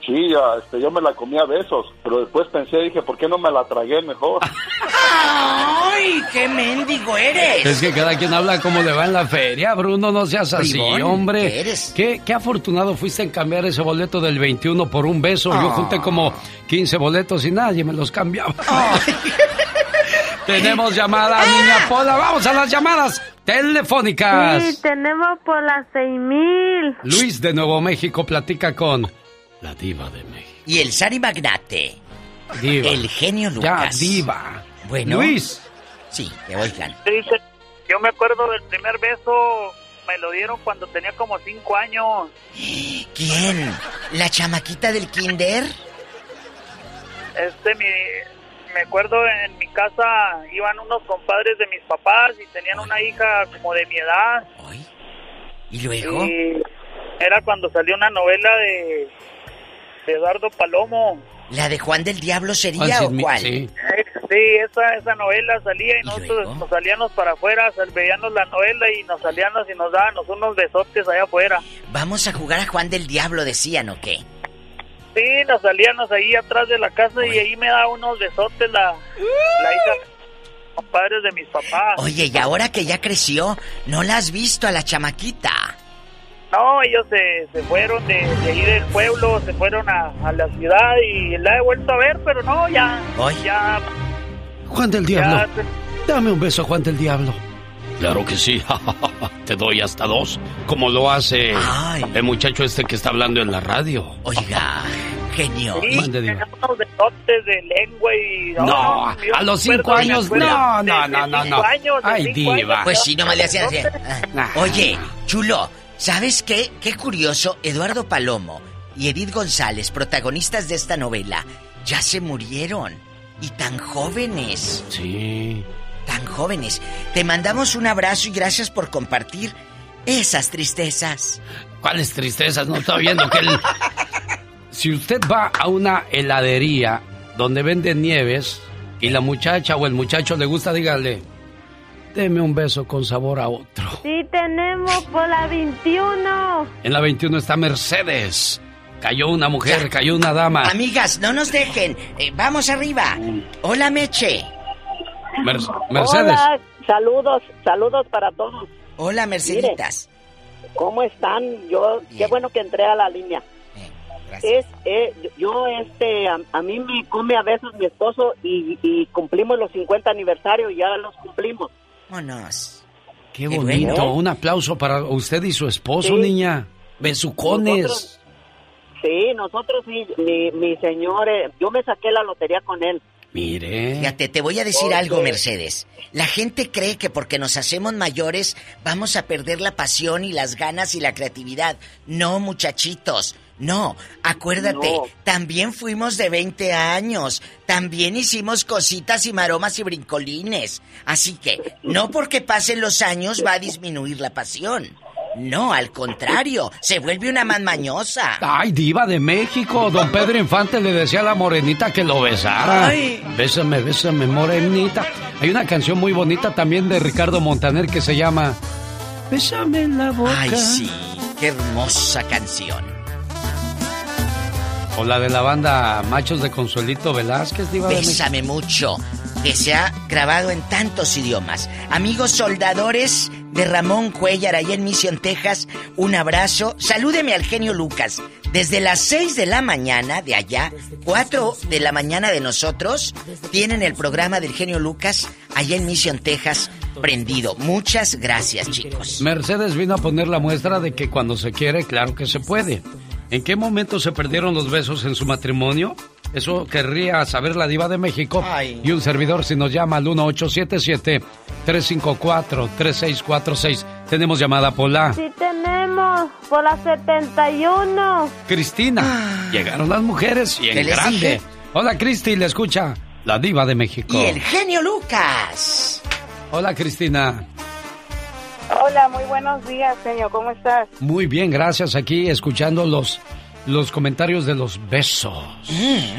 Sí, ya, este, yo me la comía a besos, pero después pensé, dije, ¿por qué no me la tragué mejor? ¡Ay, qué mendigo eres! Es que cada quien habla como le va en la feria, Bruno, no seas así, Bribón, hombre. ¿qué eres? ¿Qué, qué afortunado fuiste en cambiar ese boleto del 21 por un beso. Yo Ah. junté como 15 boletos y nadie me los cambiaba. Tenemos llamada, niña Pola. Vamos a las llamadas telefónicas. Sí, tenemos por las 6000. Luis de Nuevo México platica con la diva de México. Y el Sari Magnate. Diva. El genio Ya, Lucas. diva. Bueno. Luis. Sí, que oigan. ¿Qué dice, yo me acuerdo del primer beso, me lo dieron cuando tenía como cinco años. ¿Quién? ¿La chamaquita del kinder? Este, mi, me acuerdo en mi casa iban unos compadres de mis papás y tenían una hija como de mi edad. ¿Y luego? Y era cuando salió una novela de, de Eduardo Palomo. ¿La de Juan del Diablo sería o cuál? Sí, esa, esa novela salía y, nosotros nos salíamos para afuera, veíamos la novela y nos salíamos y nos dábamos unos besotes allá afuera. Vamos a jugar a Juan del Diablo, decían, ¿o qué? Sí, nos salíamos ahí atrás de la casa y ahí me daba unos besotes la, la hija padres de mis papás. Oye, y ahora que ya creció, ¿no la has visto a la chamaquita? No, ellos se, se fueron de, de, ahí del pueblo, se fueron a, a, la ciudad y la he vuelto a ver, pero no, ya. ya Juan del Diablo. Dame un beso, Juan del Diablo. Claro que sí. Te doy hasta dos, como lo hace el muchacho este que está hablando en la radio. Oiga, genio. Sí, unos besotes de lengua y... No, a los cinco años, no, no, no, no, no. Ay, diva. Pues sí, no me le hacían así. Oye, chulo, ¿sabes qué? Qué curioso, Eduardo Palomo y Edith González, protagonistas de esta novela, ya se murieron. Y tan jóvenes. Sí tan jóvenes. Te mandamos un abrazo y gracias por compartir esas tristezas. ¿Cuáles tristezas? No está viendo que el... Si usted va a una heladería donde venden nieves y la muchacha o el muchacho le gusta, dígale, deme un beso con sabor a otro. Sí, tenemos por la 21. En la 21 está Mercedes. Cayó una mujer, cayó una dama. Amigas, no nos dejen. Eh, vamos arriba. Hola, Meche. Mercedes. Hola, saludos, saludos para todos. Hola, Merceditas. ¿Cómo están? Yo, qué bueno que entré a la línea. es, eh, yo, este, a, mí me come a veces mi esposo y, cumplimos los 50 aniversarios, ya los cumplimos. Vámonos. Qué bonito. Un aplauso para usted y su esposo, niña. Besucones. sí, nosotros sí, mi, mi señor, eh, yo me saqué la lotería con él. Mire. Fíjate, te voy a decir algo, Mercedes. La gente cree que porque nos hacemos mayores vamos a perder la pasión y las ganas y la creatividad. No, muchachitos. No, acuérdate, también fuimos de 20 años, también hicimos cositas y maromas y brincolines. Así que, no porque pasen los años va a disminuir la pasión. No, al contrario, se vuelve una más mañosa. Ay, diva de México. Don Pedro Infante le decía a la morenita que lo besara. Ay. Bésame, bésame, morenita. Hay una canción muy bonita también de Ricardo Montaner que se llama Bésame en la boca. Ay, sí, qué hermosa canción. O la de la banda Machos de Consuelito Velázquez, diva Bésame mucho que se ha grabado en tantos idiomas. Amigos soldadores de Ramón Cuellar, ahí en Mission, Texas, un abrazo. Salúdeme al genio Lucas. Desde las 6 de la mañana de allá, 4 de la mañana de nosotros, tienen el programa del genio Lucas allá en Mission, Texas, prendido. Muchas gracias, chicos. Mercedes vino a poner la muestra de que cuando se quiere, claro que se puede. ¿En qué momento se perdieron los besos en su matrimonio? Eso querría saber la diva de México. Y un servidor si nos llama al 1877-354-3646. Tenemos llamada Pola. Sí tenemos, por la 71. Cristina. Ah. Llegaron las mujeres y en grande. Hola Cristi, le escucha la diva de México. Y el genio Lucas. Hola Cristina. Hola, muy buenos días, genio. ¿Cómo estás? Muy bien, gracias. Aquí escuchando los los comentarios de los besos. Sí,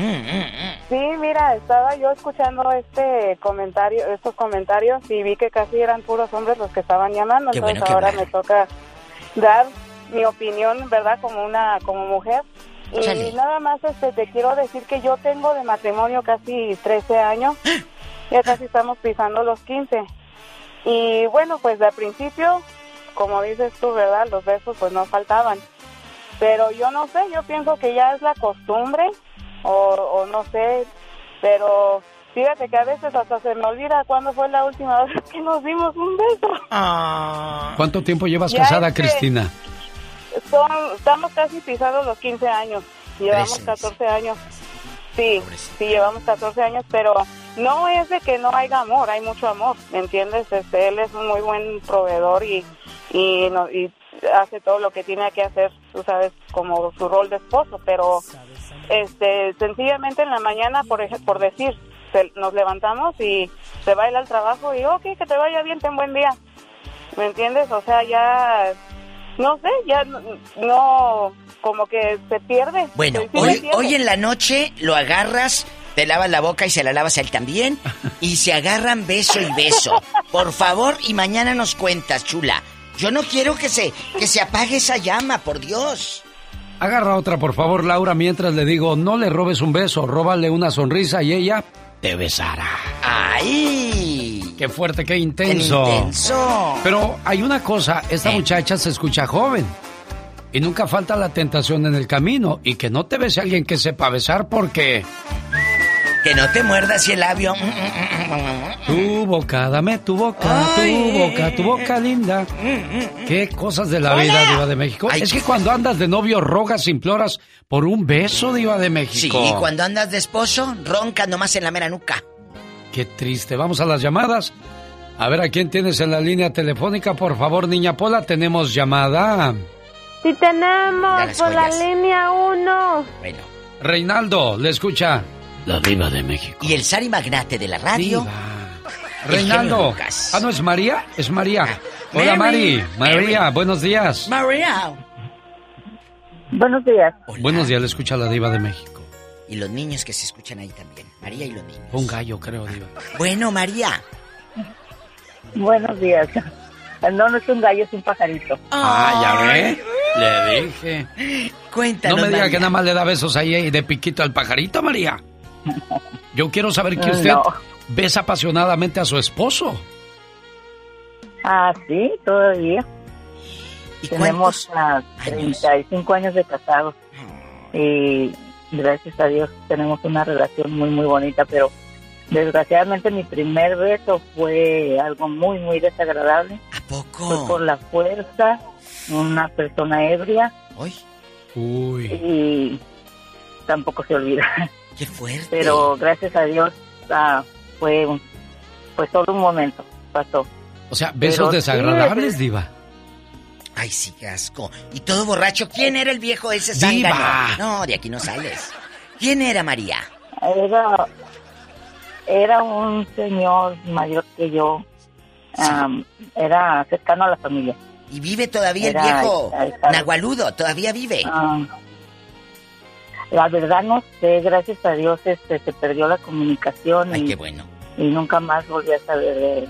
mira, estaba yo escuchando este comentario, estos comentarios y vi que casi eran puros hombres los que estaban llamando, entonces ahora me toca dar mi opinión, ¿verdad? Como una como mujer. Y nada más este te quiero decir que yo tengo de matrimonio casi 13 años. Ya casi estamos pisando los 15. Y bueno, pues de principio, como dices tú, ¿verdad? Los besos pues no faltaban. Pero yo no sé, yo pienso que ya es la costumbre o, no sé, pero fíjate que a veces hasta se me olvida cuándo fue la última vez que nos dimos un beso. Ah. ¿Cuánto tiempo llevas casada, Cristina? Son, estamos casi pisados los 15 años, llevamos 14 años. Sí, sí, llevamos 14 años, pero no es de que no haya amor, hay mucho amor, ¿me entiendes? Este, él es un muy buen proveedor y, y, no, y hace todo lo que tiene que hacer, tú sabes, como su rol de esposo, pero este, sencillamente en la mañana, por, por decir, nos levantamos y se va al trabajo y, ok, que te vaya bien, ten buen día, ¿me entiendes? O sea, ya, no sé, ya no, como que se pierde. Bueno, hoy, hoy en la noche lo agarras te lavas la boca y se la lavas a él también. Y se agarran beso y beso. Por favor, y mañana nos cuentas, chula. Yo no quiero que se, que se apague esa llama, por Dios. Agarra otra, por favor, Laura, mientras le digo, no le robes un beso, róbale una sonrisa y ella te besará. ¡Ay! ¡Qué fuerte, qué intenso! ¡Qué intenso! Pero hay una cosa, esta muchacha se escucha joven. Y nunca falta la tentación en el camino. Y que no te bese alguien que sepa besar porque... Que no te muerdas el labio. Tu boca, dame tu boca, tu boca, tu boca linda. Qué cosas de la vida, Diva de México. es que cuando andas de novio rogas, imploras por un beso, Diva de México. Sí, y cuando andas de esposo, roncas nomás en la mera nuca. Qué triste. Vamos a las llamadas. A ver a quién tienes en la línea telefónica, por favor, niña Pola. Tenemos llamada. Sí, tenemos por la línea 1. Bueno. Reinaldo, le escucha. La Diva de México. Y el Sari Magnate de la radio. Reinaldo. Ah, no, es María. Es María. Ah, Hola, Mari. María, buenos días. María. Buenos días. Buenos días, le escucha la Diva de México. Y los niños que se escuchan ahí también. María y los niños. Un gallo, creo, Diva. Bueno, María. Buenos días. No, no es un gallo, es un pajarito. Ah, ya ve. Le dije. Cuéntanos. No me diga que nada más le da besos ahí de piquito al pajarito, María. Yo quiero saber que usted besa apasionadamente a su esposo. Ah, sí, todavía. Tenemos 35 años de casados. Y gracias a Dios tenemos una relación muy, muy bonita, pero desgraciadamente mi primer beso fue algo muy, muy desagradable. ¿A poco? Fue por la fuerza, una persona ebria. Uy. Uy. Y tampoco se olvida. Qué fuerte. Pero gracias a Dios ah, fue, fue solo un momento, pasó. O sea, besos desagradables, Diva. Ay, sí, asco. Y todo borracho. ¿Quién era el viejo ese Diva. No, de aquí no sales. ¿Quién era María? Era, era un señor mayor que yo. era cercano a la familia. ¿Y vive todavía el viejo Nahualudo? ¿Todavía vive? Ah, la verdad no sé, gracias a Dios este, se perdió la comunicación. Ay, y, qué bueno. Y nunca más volví a saber de él.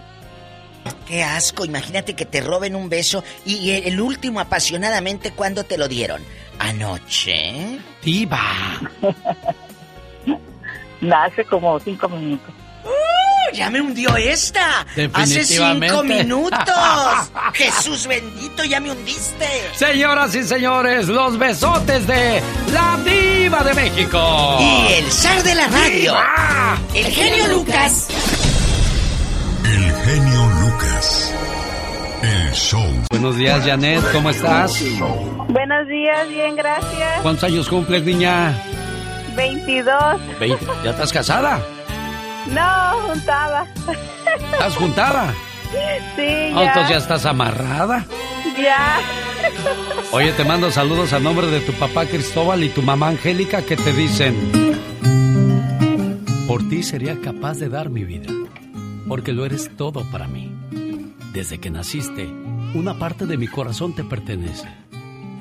Qué asco, imagínate que te roben un beso y el último apasionadamente, ¿cuándo te lo dieron? ¿Anoche? Diva. Hace como cinco minutos. ¡Uh! Ya me hundió esta. Hace cinco minutos. Jesús bendito, ya me hundiste. Señoras y señores, los besotes de la diva de México. Y el zar de la radio. El genio Lucas. El genio Lucas. El show. Buenos días, Janet, ¿cómo estás? Buenos días, bien, gracias. ¿Cuántos años cumples, niña? 22. ¿Ya estás casada? No, juntada. ¿Estás juntada? Sí, ya. entonces ya estás amarrada. Ya. Oye, te mando saludos a nombre de tu papá Cristóbal y tu mamá Angélica que te dicen... Por ti sería capaz de dar mi vida, porque lo eres todo para mí. Desde que naciste, una parte de mi corazón te pertenece.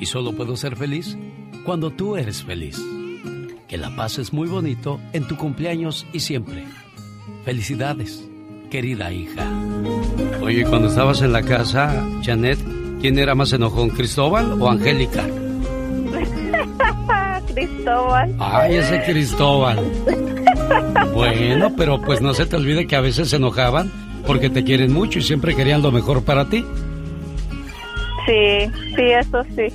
Y solo puedo ser feliz cuando tú eres feliz. Que la paz es muy bonito en tu cumpleaños y siempre. Felicidades, querida hija. Oye, cuando estabas en la casa, Janet, ¿quién era más enojón, Cristóbal o Angélica? Cristóbal. Ay, ese Cristóbal. Bueno, pero pues no se te olvide que a veces se enojaban porque te quieren mucho y siempre querían lo mejor para ti. Sí, sí, eso sí.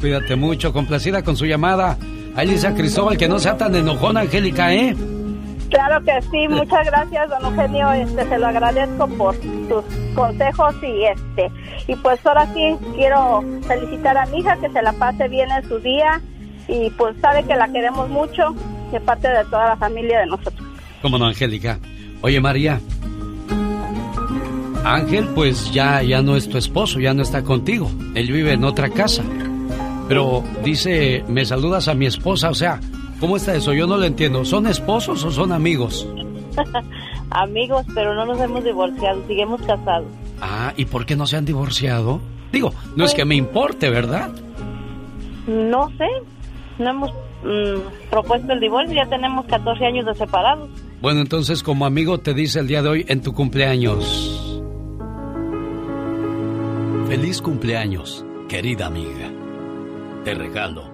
Cuídate mucho, complacida con su llamada. Ahí dice a Cristóbal que no sea tan enojón, Angélica, ¿eh? Claro que sí, muchas gracias, don Eugenio, este, se lo agradezco por sus consejos y este, y pues ahora sí quiero felicitar a mi hija, que se la pase bien en su día y pues sabe que la queremos mucho de parte de toda la familia de nosotros. Cómo no, Angélica. Oye, María. Ángel, pues ya, ya no es tu esposo, ya no está contigo. Él vive en otra casa. Pero dice, me saludas a mi esposa, o sea, ¿cómo está eso? Yo no lo entiendo. ¿Son esposos o son amigos? amigos, pero no nos hemos divorciado, seguimos casados. Ah, ¿y por qué no se han divorciado? Digo, no es que me importe, ¿verdad? No sé, no hemos mm, propuesto el divorcio, ya tenemos 14 años de separados. Bueno, entonces como amigo te dice el día de hoy en tu cumpleaños. Feliz cumpleaños, querida amiga. Te regalo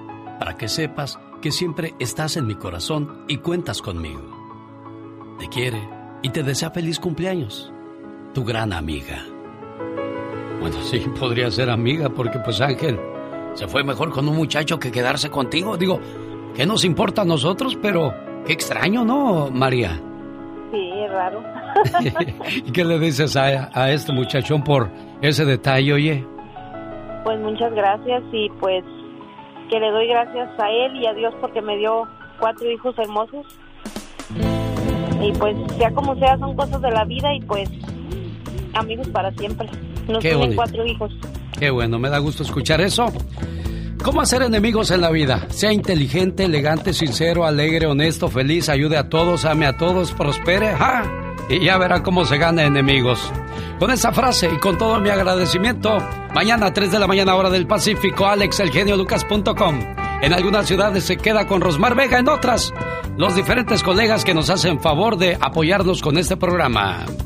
para que sepas que siempre estás en mi corazón y cuentas conmigo. Te quiere y te desea feliz cumpleaños. Tu gran amiga. Bueno, sí, podría ser amiga porque pues Ángel se fue mejor con un muchacho que quedarse contigo. Digo, ¿qué nos importa a nosotros? Pero qué extraño, ¿no, María? Sí, es raro. ¿Y qué le dices a, a este muchachón por ese detalle, oye? Pues muchas gracias y pues que le doy gracias a él y a Dios porque me dio cuatro hijos hermosos. Y pues sea como sea, son cosas de la vida y pues amigos para siempre. Nos tienen cuatro hijos. Qué bueno, me da gusto escuchar eso. ¿Cómo hacer enemigos en la vida? Sea inteligente, elegante, sincero, alegre, honesto, feliz, ayude a todos, ame a todos, prospere. ¡Ja! Y ya verá cómo se gana enemigos. Con esa frase y con todo mi agradecimiento, mañana a 3 de la mañana hora del Pacífico, alexelgeniolucas.com. En algunas ciudades se queda con Rosmar Vega, en otras, los diferentes colegas que nos hacen favor de apoyarnos con este programa.